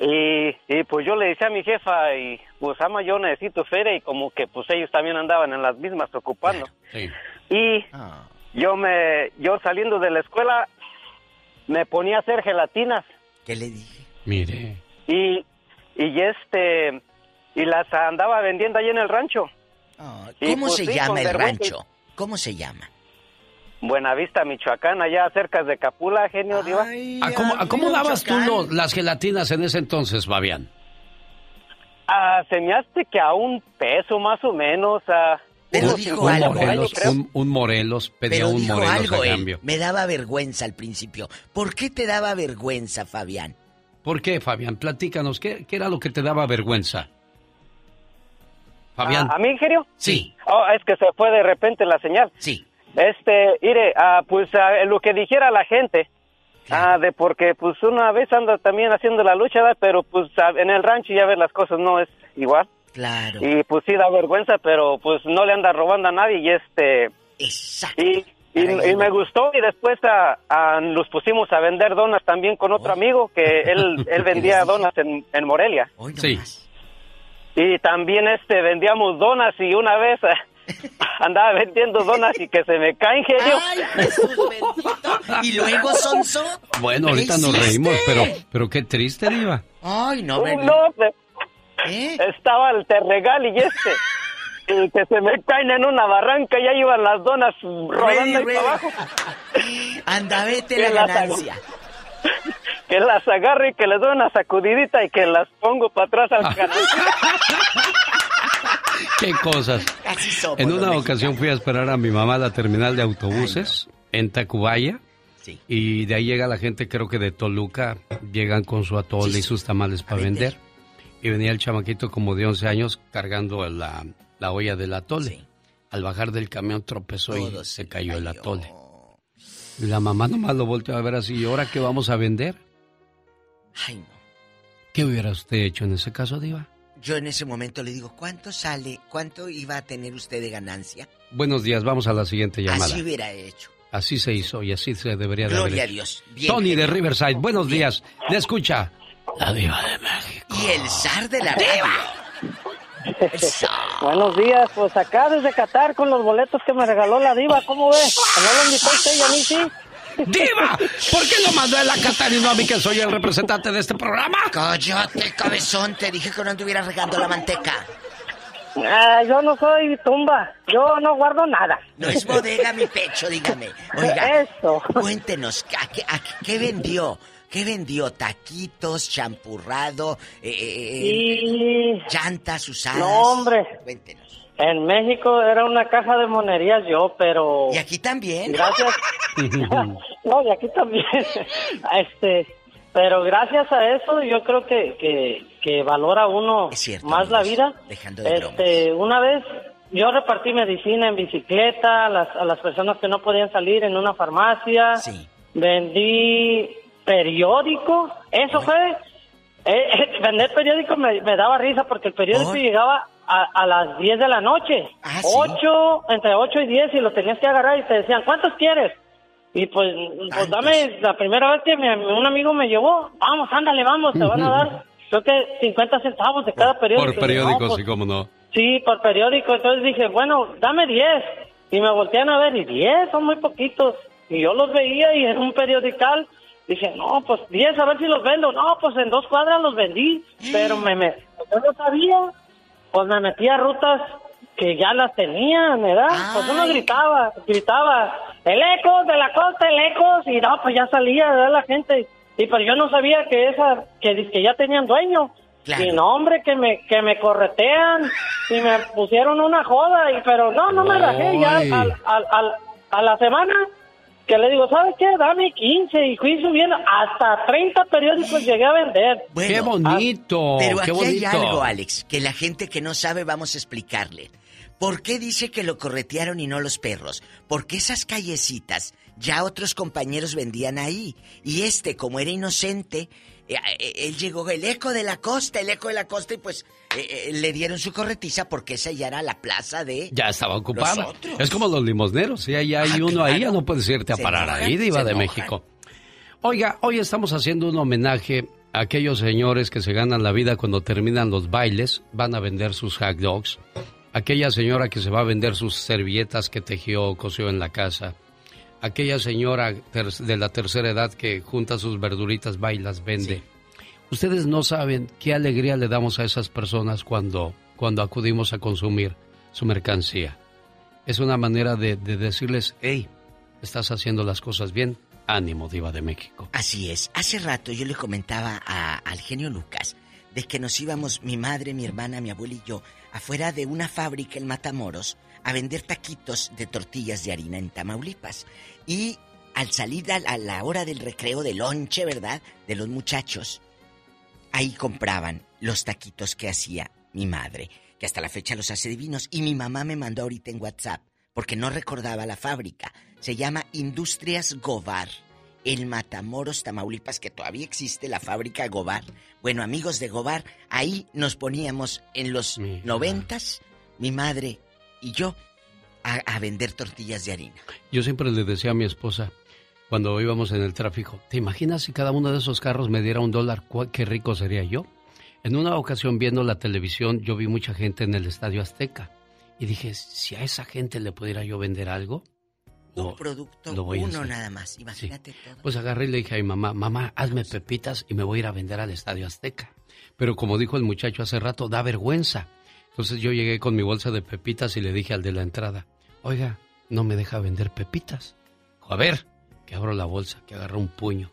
Y, y pues yo le decía a mi jefa, y pues ama, yo necesito feria, y como que pues ellos también andaban en las mismas ocupando. Y Ah. yo me, yo saliendo de la escuela, me ponía a hacer gelatinas. ¿Qué le dije? Mire. Y, y este, y las andaba vendiendo ahí en el rancho. Y, ¿Cómo pues, se sí, llama con el rancho? ¿Cómo se llama? Buenavista, Michoacán, allá cerca de Capula, genio, diva. ¿A cómo, a cómo dabas tú las gelatinas en ese entonces, Fabián? Ah, se me hace que a un peso más o menos. a unos dijo 50 algo, Morelos, un, un Morelos, pedía Pero un dijo Morelos algo a él. cambio. Me daba vergüenza al principio. ¿Por qué te daba vergüenza, Fabián? ¿Por qué, Fabián? Platícanos, ¿qué, qué era lo que te daba vergüenza? Fabián. ¿A, a mí, genio? Sí. Oh, es que se fue de repente la señal. Sí. Este, mire, ah, pues ah, lo que dijera la gente, ah, de porque pues una vez anda también haciendo la lucha, ¿verdad? pero pues ah, en el rancho ya ves las cosas no es igual. Claro. Y pues sí da vergüenza, pero pues no le anda robando a nadie y este... Y, y, y me gustó y después ah, ah, nos pusimos a vender donas también con otro amigo que él, él vendía donas en, en Morelia. Sí. Y también este vendíamos donas y una vez ah, andaba vendiendo donas y que se me caen, genio. Y luego, Sonso. Bueno, ahorita nos reímos, pero, pero qué triste, Diva. Ay, no, ven. no, pe- estaba el terregal y este. Y que se me caen en una barranca y ahí iban las donas rodando ahí ready. para abajo. Anda, vete Que la las ganancia. Que las agarro y que les doy una sacudidita y que las pongo para atrás al canal. Qué cosas. Así somos En una mexicanos. ocasión fui a esperar a mi mamá a la terminal de autobuses en Tacubaya Y de ahí llega la gente, creo que de Toluca, llegan con su atole y sus tamales para vender. Y venía el chamaquito como de 11 años cargando la, la olla del atole. Al bajar del camión tropezó y se cayó, el atole. Y la mamá nomás lo volteó a ver así, ¿y ahora qué vamos a vender? Ay, no. ¿Qué hubiera usted hecho en ese caso, Diva? Yo en ese momento le digo, ¿cuánto sale? ¿Cuánto iba a tener usted de ganancia? Buenos días, vamos a la siguiente llamada. Así hubiera hecho. Así se hizo y así se debería de haber Gloria a hecho. Dios. Bien, Tony de. Riverside, buenos días. Le escucha. La Diva de México. Y el zar de la. El zar. Buenos días, pues acá desde Qatar con los boletos que me regaló la diva, ¿cómo ve? ¿No lo invitó usted y a mí sí? ¡Diva! ¿Por qué lo mandó a la Qatar y no a mí que soy el representante de este programa? Cállate, cabezón. Te dije que no anduviera regando la manteca. Ah, yo no soy tumba, yo no guardo nada. No es bodega mi pecho, dígame. Oiga, Eso. cuéntenos, ¿a qué, a qué- qué vendió? ¿Qué vendió? ¿Taquitos, champurrado, eh, eh, Y... llantas usadas? No, hombre. Cuéntenos. En México era una caja de monerías yo, pero... ¿Y aquí también? Gracias. no, y aquí también. este, pero gracias a eso yo creo que, que, que valora uno más la vida. Dejando de bromas. Este, una vez yo repartí medicina en bicicleta a las, a las personas que no podían salir en una farmacia. Vendí periódico. Eso fue. eh, vender periódico me, me daba risa porque el periódico llegaba a, a las 10 de la noche. Ah, Ocho, entre 8 y 10 y lo tenías que agarrar y te decían, ¿cuántos quieres? Y pues, pues dame, la primera vez que mi- un amigo me llevó, vamos, ándale, vamos, te van a dar, creo que 50 centavos de cada periódico. Por periódico, "No, pues, sí, cómo no. Sí, por periódico. Entonces dije, bueno, dame 10. Y me voltean a ver, y 10 son muy poquitos. Y yo los veía y en un periodical dije, no, pues 10, a ver si los vendo. No, pues en dos cuadras los vendí. Pero me, me yo no sabía. Pues me metí a rutas que ya las tenían, ¿verdad? Pues uno gritaba, gritaba, el eco de la costa, el eco. Y no, pues ya salía, ¿verdad? La gente. Y pues yo no sabía que esa, que, que ya tenían dueño. Y no, hombre, que me, que me corretean y me pusieron una joda, y pero no, no me rajé ya al, al, al- a la semana que le digo, ¿sabes qué? Dame 15 y fui subiendo hasta 30 periódicos llegué a vender. ¡Qué bonito! Pero ¡Qué aquí hay algo, Alex, que la gente que no sabe vamos a explicarle. ¿Por qué dice que lo corretearon y no los perros? Porque esas callecitas ya otros compañeros vendían ahí. Y este, como era inocente, eh, eh, él llegó el eco de la costa, el eco de la costa, y pues eh, eh, le dieron su corretiza porque esa ya era la plaza de... Ya estaba ocupada. Es como los limosneros. Si hay, hay uno ahí, ya no puedes irte a Se parar enojan, ahí, Diva de enojan. México. Oiga, hoy estamos haciendo un homenaje a aquellos señores que se ganan la vida cuando terminan los bailes, van a vender sus hot dogs. Aquella señora que se va a vender sus servilletas que tejió o cosió en la casa. Aquella señora de la tercera edad que junta sus verduritas, va y las vende. Ustedes no saben qué alegría le damos a esas personas cuando, cuando acudimos a consumir su mercancía. Es una manera de, de decirles, hey, estás haciendo las cosas bien, ánimo, diva de México. Así es. Hace rato yo le comentaba a- al genio Lucas de que nos íbamos mi madre, mi hermana, mi abuela y yo afuera de una fábrica en Matamoros a vender taquitos de tortillas de harina en Tamaulipas. Y al salir a, a la hora del recreo del lonche, ¿verdad? De los muchachos, ahí compraban los taquitos que hacía mi madre, que hasta la fecha los hace divinos. Y mi mamá me mandó ahorita en WhatsApp, porque no recordaba la fábrica. Se llama Industrias Gobar. El Matamoros, Tamaulipas, que todavía existe la fábrica Gobar. Bueno, amigos de Gobar, ahí nos poníamos en los noventas, mi madre y yo, a, a vender tortillas de harina. Yo siempre le decía a mi esposa, cuando íbamos en el tráfico, ¿te imaginas si cada uno de esos carros me diera un dólar? ¿Cuál- ¿Qué rico sería yo? En una ocasión viendo la televisión, yo vi mucha gente en el Estadio Azteca. Y dije, si a esa gente le pudiera yo vender algo, Un producto, lo voy a uno hacer. nada más. Imagínate todo. Pues agarré y le dije a mi mamá, mamá, hazme pepitas y me voy a ir a vender al Estadio Azteca. Pero como dijo el muchacho hace rato, da vergüenza. Entonces yo llegué con mi bolsa de pepitas y le dije al de la entrada, oiga, no me deja vender pepitas. Dijo, a ver, que abro la bolsa, que agarra un puño,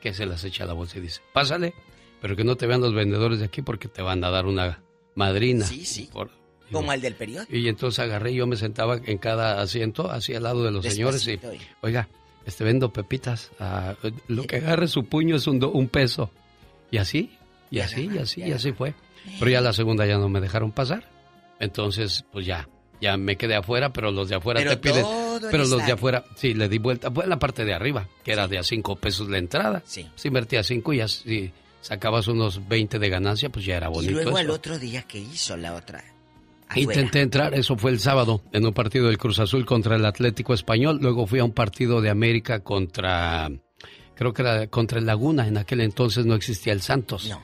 que se las echa a la bolsa y dice, pásale, pero que no te vean los vendedores de aquí porque te van a dar una madrina. Sí, sí. Por- Como el del periódico. y entonces agarré y yo me sentaba en cada asiento, así al lado de los señores y, oiga, este, vendo pepitas. ah, lo que agarre su puño es un, do- un peso. Y así, y así, y así, y así fue. Pero ya la segunda ya no me dejaron pasar. Entonces, pues ya, ya me quedé afuera, pero los de afuera Pero te piden. Pero los de afuera, sí, le di vuelta. Fue en la parte de arriba, que era de a cinco pesos la entrada. Sí. Si invertías cinco y así sacabas unos 20 de ganancia, pues ya era Y bonito. luego al eso. otro día que hizo la otra. Intenté entrar, eso fue el sábado, en un partido del Cruz Azul contra el Atlético Español. Luego fui a un partido de América contra, creo que era contra el Laguna. En aquel entonces no existía el Santos.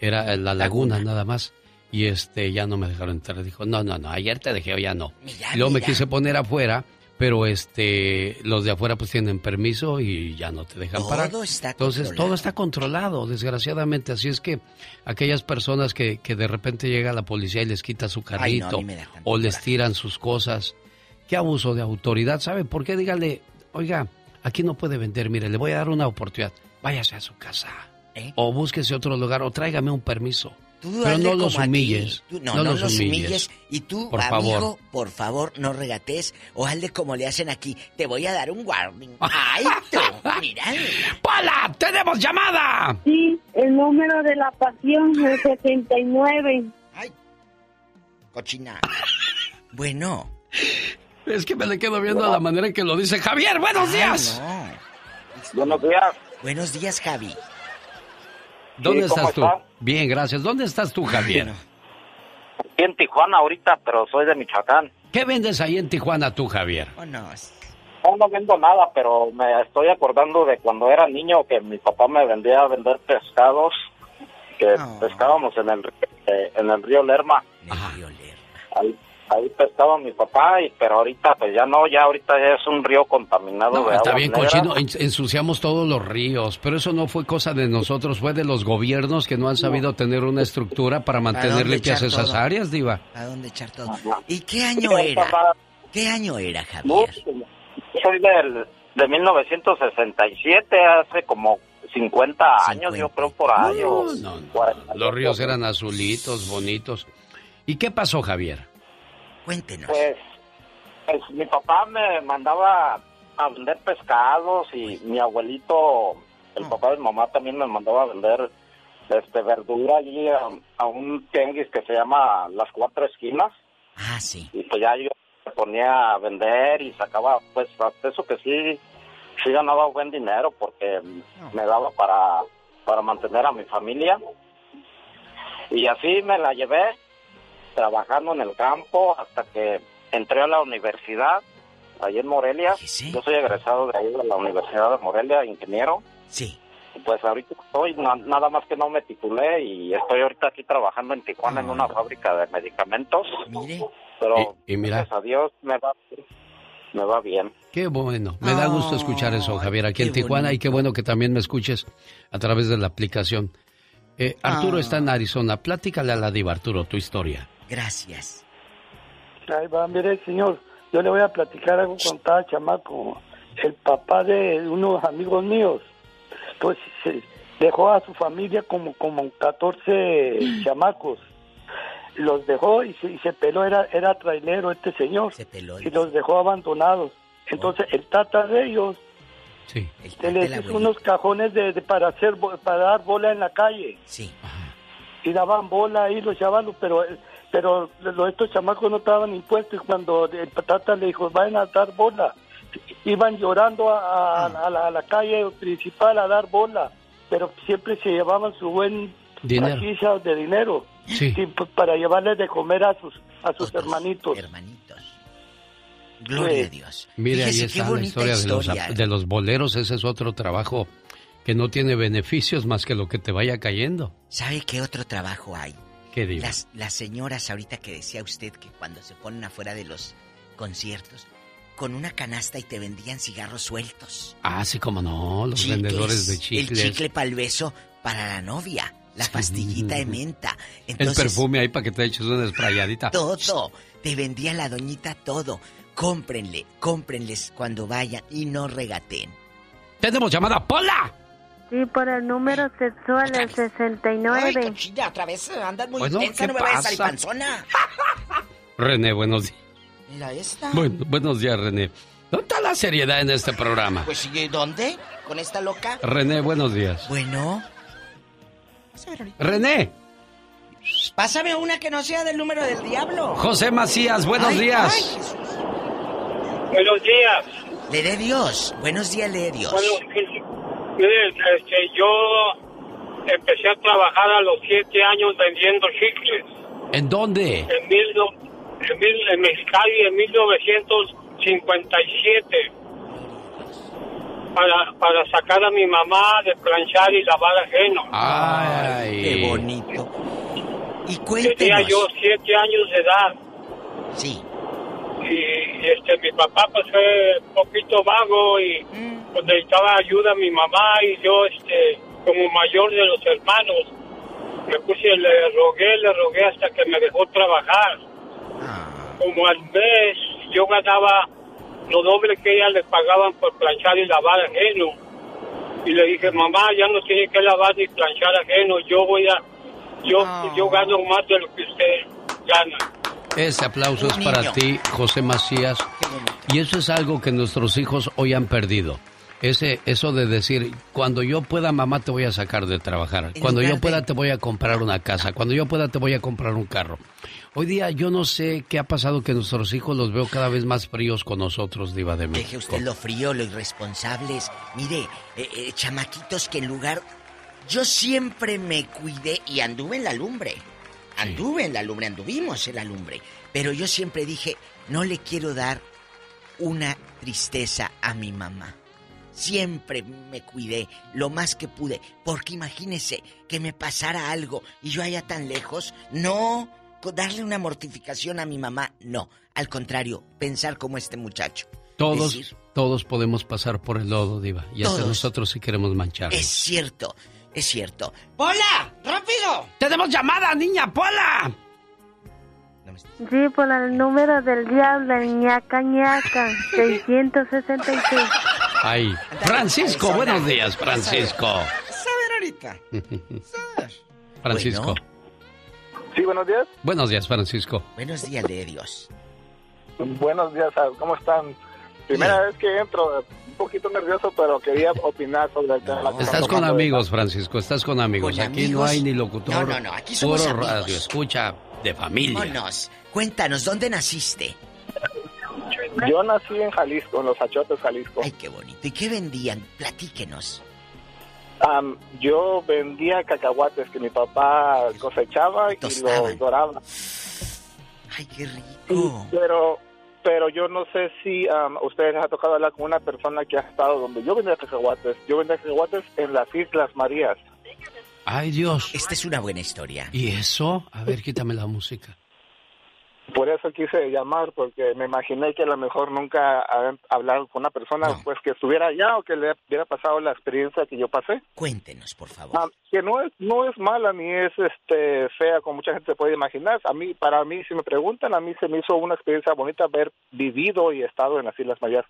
Era la Laguna, nada más. Y este, ya no me dejaron entrar. Dijo, no, no, no, ayer te dejé, hoy ya no. y luego me mira. quise poner afuera, pero este, los de afuera pues tienen permiso y ya no te dejan Todo parar. está Entonces controlado. todo está controlado, desgraciadamente. Así es que aquellas personas que, que de repente llega la policía y les quita su Ay, no, a carrito o les tiran sus cosas, qué abuso de autoridad. ¿Sabe por qué? Dígale, oiga, aquí no puede vender, mire, le voy a dar una oportunidad. Váyase a su casa. ¿Eh? O búsquese otro lugar o tráigame un permiso. Tú Pero no los humilles. Tú- no, no, los, los humilles. humilles. Y tú, por amigo, favor. por favor, no regates o hazle como le hacen aquí. Te voy a dar un warning. ¡Ay, tú! Mira. ¡Hola! ¡Tenemos llamada! Sí, el número de la pasión es 69. Cochina. Bueno. Es que me le quedo viendo a la manera en que lo dice Javier. ¡Buenos Ay, días! Buenos días. Buenos días, Javi. ¿Dónde Sí, ¿cómo estás tú? está? Bien, gracias. ¿Dónde estás tú, Javier? En Tijuana ahorita, pero soy de Michoacán. ¿Qué vendes ahí en Tijuana tú, Javier? Oh, no. No, no vendo nada, pero me estoy acordando de cuando era niño que mi papá me vendía a vender pescados, que pescábamos en el, eh, en el río Lerma. Ahí, ahí pescaba mi papá, y, pero ahorita pues ya no, ya ahorita ya es un río contaminado No, de está bien negras. cochino, en- ensuciamos todos los ríos, pero eso no fue cosa de nosotros, fue de los gobiernos que no han sabido tener una estructura para mantener limpias esas todo? áreas, diva. ¿A dónde echar todo? ¿Y qué año era? ¿Qué año era, No, Javier? soy del, de 1967, hace como 50 años, yo creo, por No, no, 40. Los ríos eran azulitos, bonitos. ¿Y qué pasó, Javier? Cuéntenos. Pues, pues, mi papá me mandaba a vender pescados y mi abuelito, el papá de mi mamá también me mandaba a vender este verdura allí a, a un tianguis que se llama Las Cuatro Esquinas. Ah, sí. Y pues ya yo me ponía a vender y sacaba, pues, hasta eso que sí, sí ganaba buen dinero porque me daba para, para mantener a mi familia. Y así me la llevé trabajando en el campo hasta que entré a la universidad, ahí en Morelia. Yo soy egresado de ahí de la Universidad de Morelia, ingeniero. Sí. Pues ahorita estoy, na- nada más que no me titulé y estoy ahorita aquí trabajando en Tijuana en una fábrica de medicamentos. Mire. Pero Y, y mira, gracias a Dios me va, me va bien. qué bueno. Me da gusto escuchar eso, Javier, aquí en Tijuana y qué bueno que también me escuches a través de la aplicación. Eh, Arturo Ah. está en Arizona. Platícale a la diva, Arturo, tu historia. Gracias. Ahí va, mire, señor, yo le voy a platicar algo con cada chamaco. El papá de unos amigos míos, pues se dejó a su familia como, como 14 chamacos. Los dejó y se, y se peló, era, era trailero este señor. y los dejó abandonados. Entonces, el tata de ellos Sí. se les hizo unos cajones de, de- para hacer para dar bola en la calle. Sí. Y daban bola ahí los chavalos, pero pero lo- estos chamacos no estaban impuestos y cuando el patata le dijo, vayan a dar bola, iban llorando a, a- a la, a la calle principal a dar bola, pero siempre se llevaban su buen Dinero. de dinero Sí. sí, pues, para llevarles de comer a sus a sus hermanitos. Gloria a Dios. Mire, ahí Fíjese está la bonita historia, de, los, historia. de los boleros. Ese es otro trabajo que no tiene beneficios más que lo que te vaya cayendo. ¿Sabe qué otro trabajo hay? ¿Qué digo? Las, las señoras ahorita que decía usted que cuando se ponen afuera de los conciertos, con una canasta y te vendían cigarros sueltos. Ah, sí, como no, los Chicles, vendedores de chicles. El chicle para el beso para la novia. La pastillita de menta. El perfume ahí para que te eches una esprayadita. Todo. Te vendía la doñita todo. Cómprenle, cómprenles cuando vayan y no regaten. Tenemos llamada Pola. Sí, por el número sexual, el 69. Ay, cochina, otra vez andas muy Bueno, intensa, ¿qué no me vayas a salir pasa? panzona. René, buenos días. Mira esta. Bueno, buenos días, René. ¿Dónde está la seriedad en este programa? Pues sigue, ¿dónde? ¿Con esta loca? René, buenos días. Bueno. René. Pásame una que no sea del número del diablo. José Macías, buenos Ay, días. ay, Buenos días. Le dé Dios. Buenos días, le dé Dios. Bueno, miren, este, yo empecé a trabajar a los siete años vendiendo chicles. ¿En dónde? En, mil, no- en, mil, en Mexicali en 1957. Para, para sacar a mi mamá de planchar y lavar ajeno. Ay, qué bonito. Y Tenía cuéntenos. yo siete años de edad. Sí. Y este, mi papá pues fue un poquito vago y Mm. pues, necesitaba ayuda a mi mamá y yo este, como mayor de los hermanos me puse, le rogué, le rogué hasta que me dejó trabajar. Como al mes yo ganaba lo doble que ella le pagaban por planchar y lavar ajeno. Y le dije, mamá, ya no tiene que lavar ni planchar ajeno, yo voy a, yo, yo gano más de lo que usted gana. Ese aplauso es para ti, José Macías. Y eso es algo que nuestros hijos hoy han perdido. Ese, eso de decir, cuando yo pueda, mamá, te voy a sacar de trabajar. Cuando yo pueda, te voy a comprar una casa. Cuando yo pueda, te voy a comprar un carro. Hoy día yo no sé qué ha pasado que nuestros hijos los veo cada vez más fríos con nosotros, Diva de Deje México. usted lo frío, lo irresponsables. Mire, eh, eh, chamaquitos que en lugar... Yo siempre me cuidé y anduve en la lumbre. Anduve en la lumbre, anduvimos en la lumbre. Pero yo siempre dije, no le quiero dar una tristeza a mi mamá. Siempre me cuidé lo más que pude. Porque imagínese que me pasara algo y yo allá tan lejos. No, darle una mortificación a mi mamá. No, al contrario, pensar como este muchacho. Todos, Decir, todos podemos pasar por el lodo, Diva. Y hasta Todos. nosotros si queremos mancharnos. es cierto, es cierto. ¡Pola! ¡Rápido! ¡Tenemos llamada, niña Pola! Sí, por el número del diablo, el ñaca ñaca, 666. Ay, Francisco, buenos días, Francisco. Saber ahorita. Francisco. Sí, buenos días. Buenos días, Francisco. Buenos días de Dios. Buenos días, ¿cómo están? Primera vez que entro, poquito nervioso, pero quería opinar sobre el tema. que Estás con amigos, Francisco, estás con amigos. Con aquí no hay ni locutor. No, no, no, aquí somos puro amigos. radio, escucha de familia. Vámonos. Cuéntanos, ¿dónde naciste? Yo nací en Jalisco, en los Achotes, Jalisco. Ay, qué bonito. ¿Y qué vendían? Platíquenos. Am, yo vendía cacahuates que mi papá cosechaba y, los doraba. Ay, qué rico. Pero, pero yo no sé si am, ustedes les ha tocado hablar con una persona que ha estado donde yo vendía cacahuates. Yo vendía cacahuates en las Islas Marías. Ay, Dios. Esta es una buena historia. ¿Y eso? A ver, quítame la música. Por eso quise llamar, porque me imaginé que a lo mejor nunca habían hablado con una persona pues que estuviera allá o que le hubiera pasado la experiencia que yo pasé. Cuéntenos, por favor. Ah, que no es no es mala ni es este fea como mucha gente puede imaginar. A mí para mí si me preguntan, a mí se me hizo una experiencia bonita haber vivido y estado en las Islas Mayas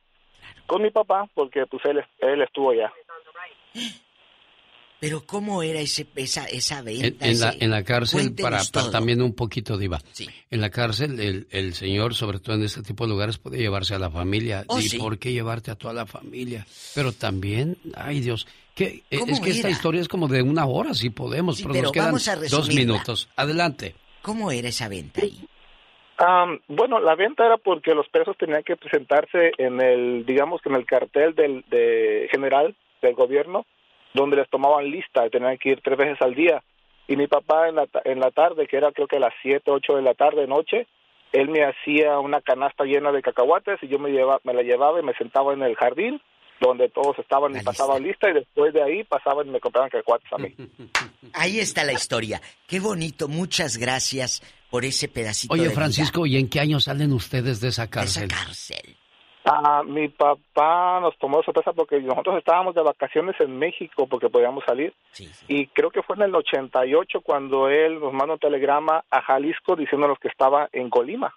con mi papá, porque pues él él estuvo allá. Pero ¿cómo era ese, esa, esa En, venta? en la, ese- en la cárcel, para, también un poquito diva. En la cárcel, el, el señor, sobre todo en este tipo de lugares, puede llevarse a la familia. Oh, ¿Y sí. por qué llevarte a toda la familia? Pero también, ay Dios, que eh, ¿Cómo es que esta era? historia es como de una hora, si podemos, Sí, pero, pero nos quedan vamos a dos minutos. Adelante. ¿Cómo era esa venta ahí? Bueno, la venta era porque los presos tenían que presentarse en el, digamos que en el cartel del de general del gobierno, donde les tomaban lista y tenían que ir tres veces al día. Y mi papá en la, ta- en la tarde, que era creo que a las siete, ocho de la tarde, noche, él me hacía una canasta llena de cacahuates y yo me, lleva, me la llevaba y me sentaba en el jardín donde todos estaban y pasaban lista y después de ahí pasaban y me compraban cacahuates a mí. Ahí está la historia. Qué bonito. Muchas gracias por ese pedacito de Oye, vida. Francisco, ¿y en qué año salen ustedes de esa cárcel? cárcel. Ah, mi papá nos tomó de sorpresa porque nosotros estábamos de vacaciones en México porque podíamos salir. Y creo que fue en el 88 cuando él nos mandó un telegrama a Jalisco diciéndonos que estaba en Colima.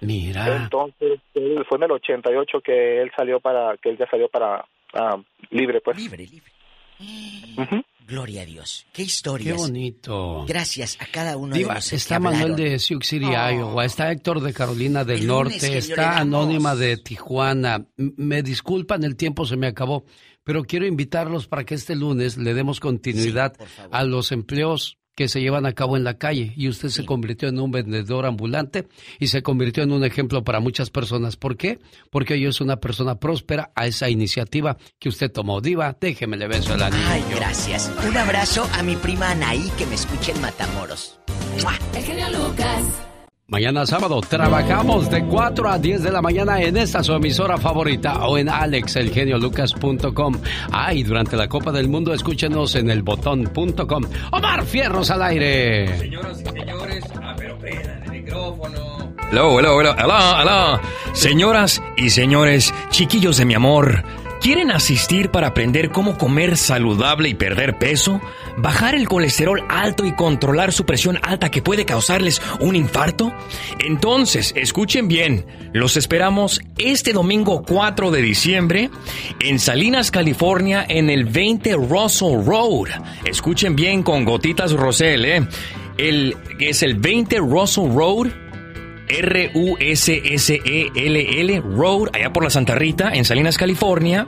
Mira. Entonces, él- fue en el 88 que él salió para, que él ya salió para ah, libre, pues. Libre, libre. Gloria a Dios. Qué historias. Qué bonito. Gracias a cada uno Diva, de los está que Manuel de Sioux City, Oh. Iowa, está Héctor de Carolina del Norte, está. Anónima de Tijuana. Me disculpan, el tiempo se me acabó, pero quiero invitarlos para que este lunes le demos continuidad a los empleos que se llevan a cabo en la calle y usted se convirtió en un vendedor ambulante y se convirtió en un ejemplo para muchas personas. ¿Por qué? Porque hoy es una persona próspera a esa iniciativa que usted tomó. Diva, déjeme le beso el anillo. Ay, gracias. Un abrazo a mi prima Anaí que me escucha en Matamoros. ¡Mua! El genio Lucas. Mañana sábado trabajamos de 4 a 10 de la mañana en esta su emisora favorita o en alexelgeniolucas.com. Ah, y durante la Copa del Mundo escúchenos en elbotón.com. Omar Fierros al aire. Señoras y señores, ah, pero prendan el micrófono. Hello, hello, hello, hello, hello. Señoras y señores, chiquillos de mi amor, ¿quieren asistir para aprender cómo comer saludable y perder peso? ¿Bajar el colesterol alto y controlar su presión alta que puede causarles un infarto? Entonces, escuchen bien, los esperamos este domingo 4 de diciembre en Salinas, California, en el 20 Russell Road. Escuchen bien con gotitas Rosel, ¿eh? El, es el 20 Russell Road. R-U-S-S-E-L-L Road, allá por la Santa Rita, en Salinas, California.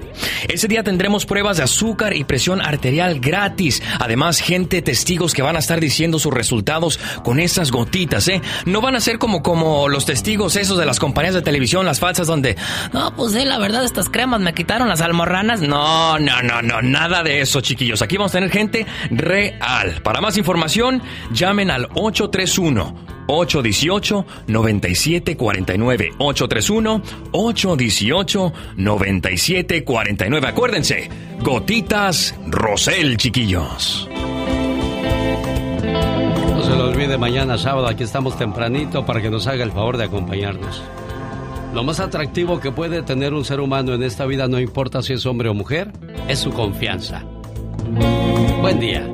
Ese día tendremos pruebas de azúcar y presión arterial gratis. Además, gente, testigos que van a estar diciendo sus resultados con esas gotitas, ¿eh? No van a ser como, como los testigos esos de las compañías de televisión, las falsas, donde, no, pues eh, la verdad, estas cremas me quitaron las almorranas. No, no, no, no, nada de eso, chiquillos. Aquí vamos a tener gente real. Para más información, llamen al 831. 818-9749. 831-818-9749. Acuérdense, gotitas Rosel, chiquillos. No se lo olvide mañana sábado, aquí estamos tempranito para que nos haga el favor de acompañarnos. Lo más atractivo que puede tener un ser humano en esta vida, no importa si es hombre o mujer, es su confianza. Buen día.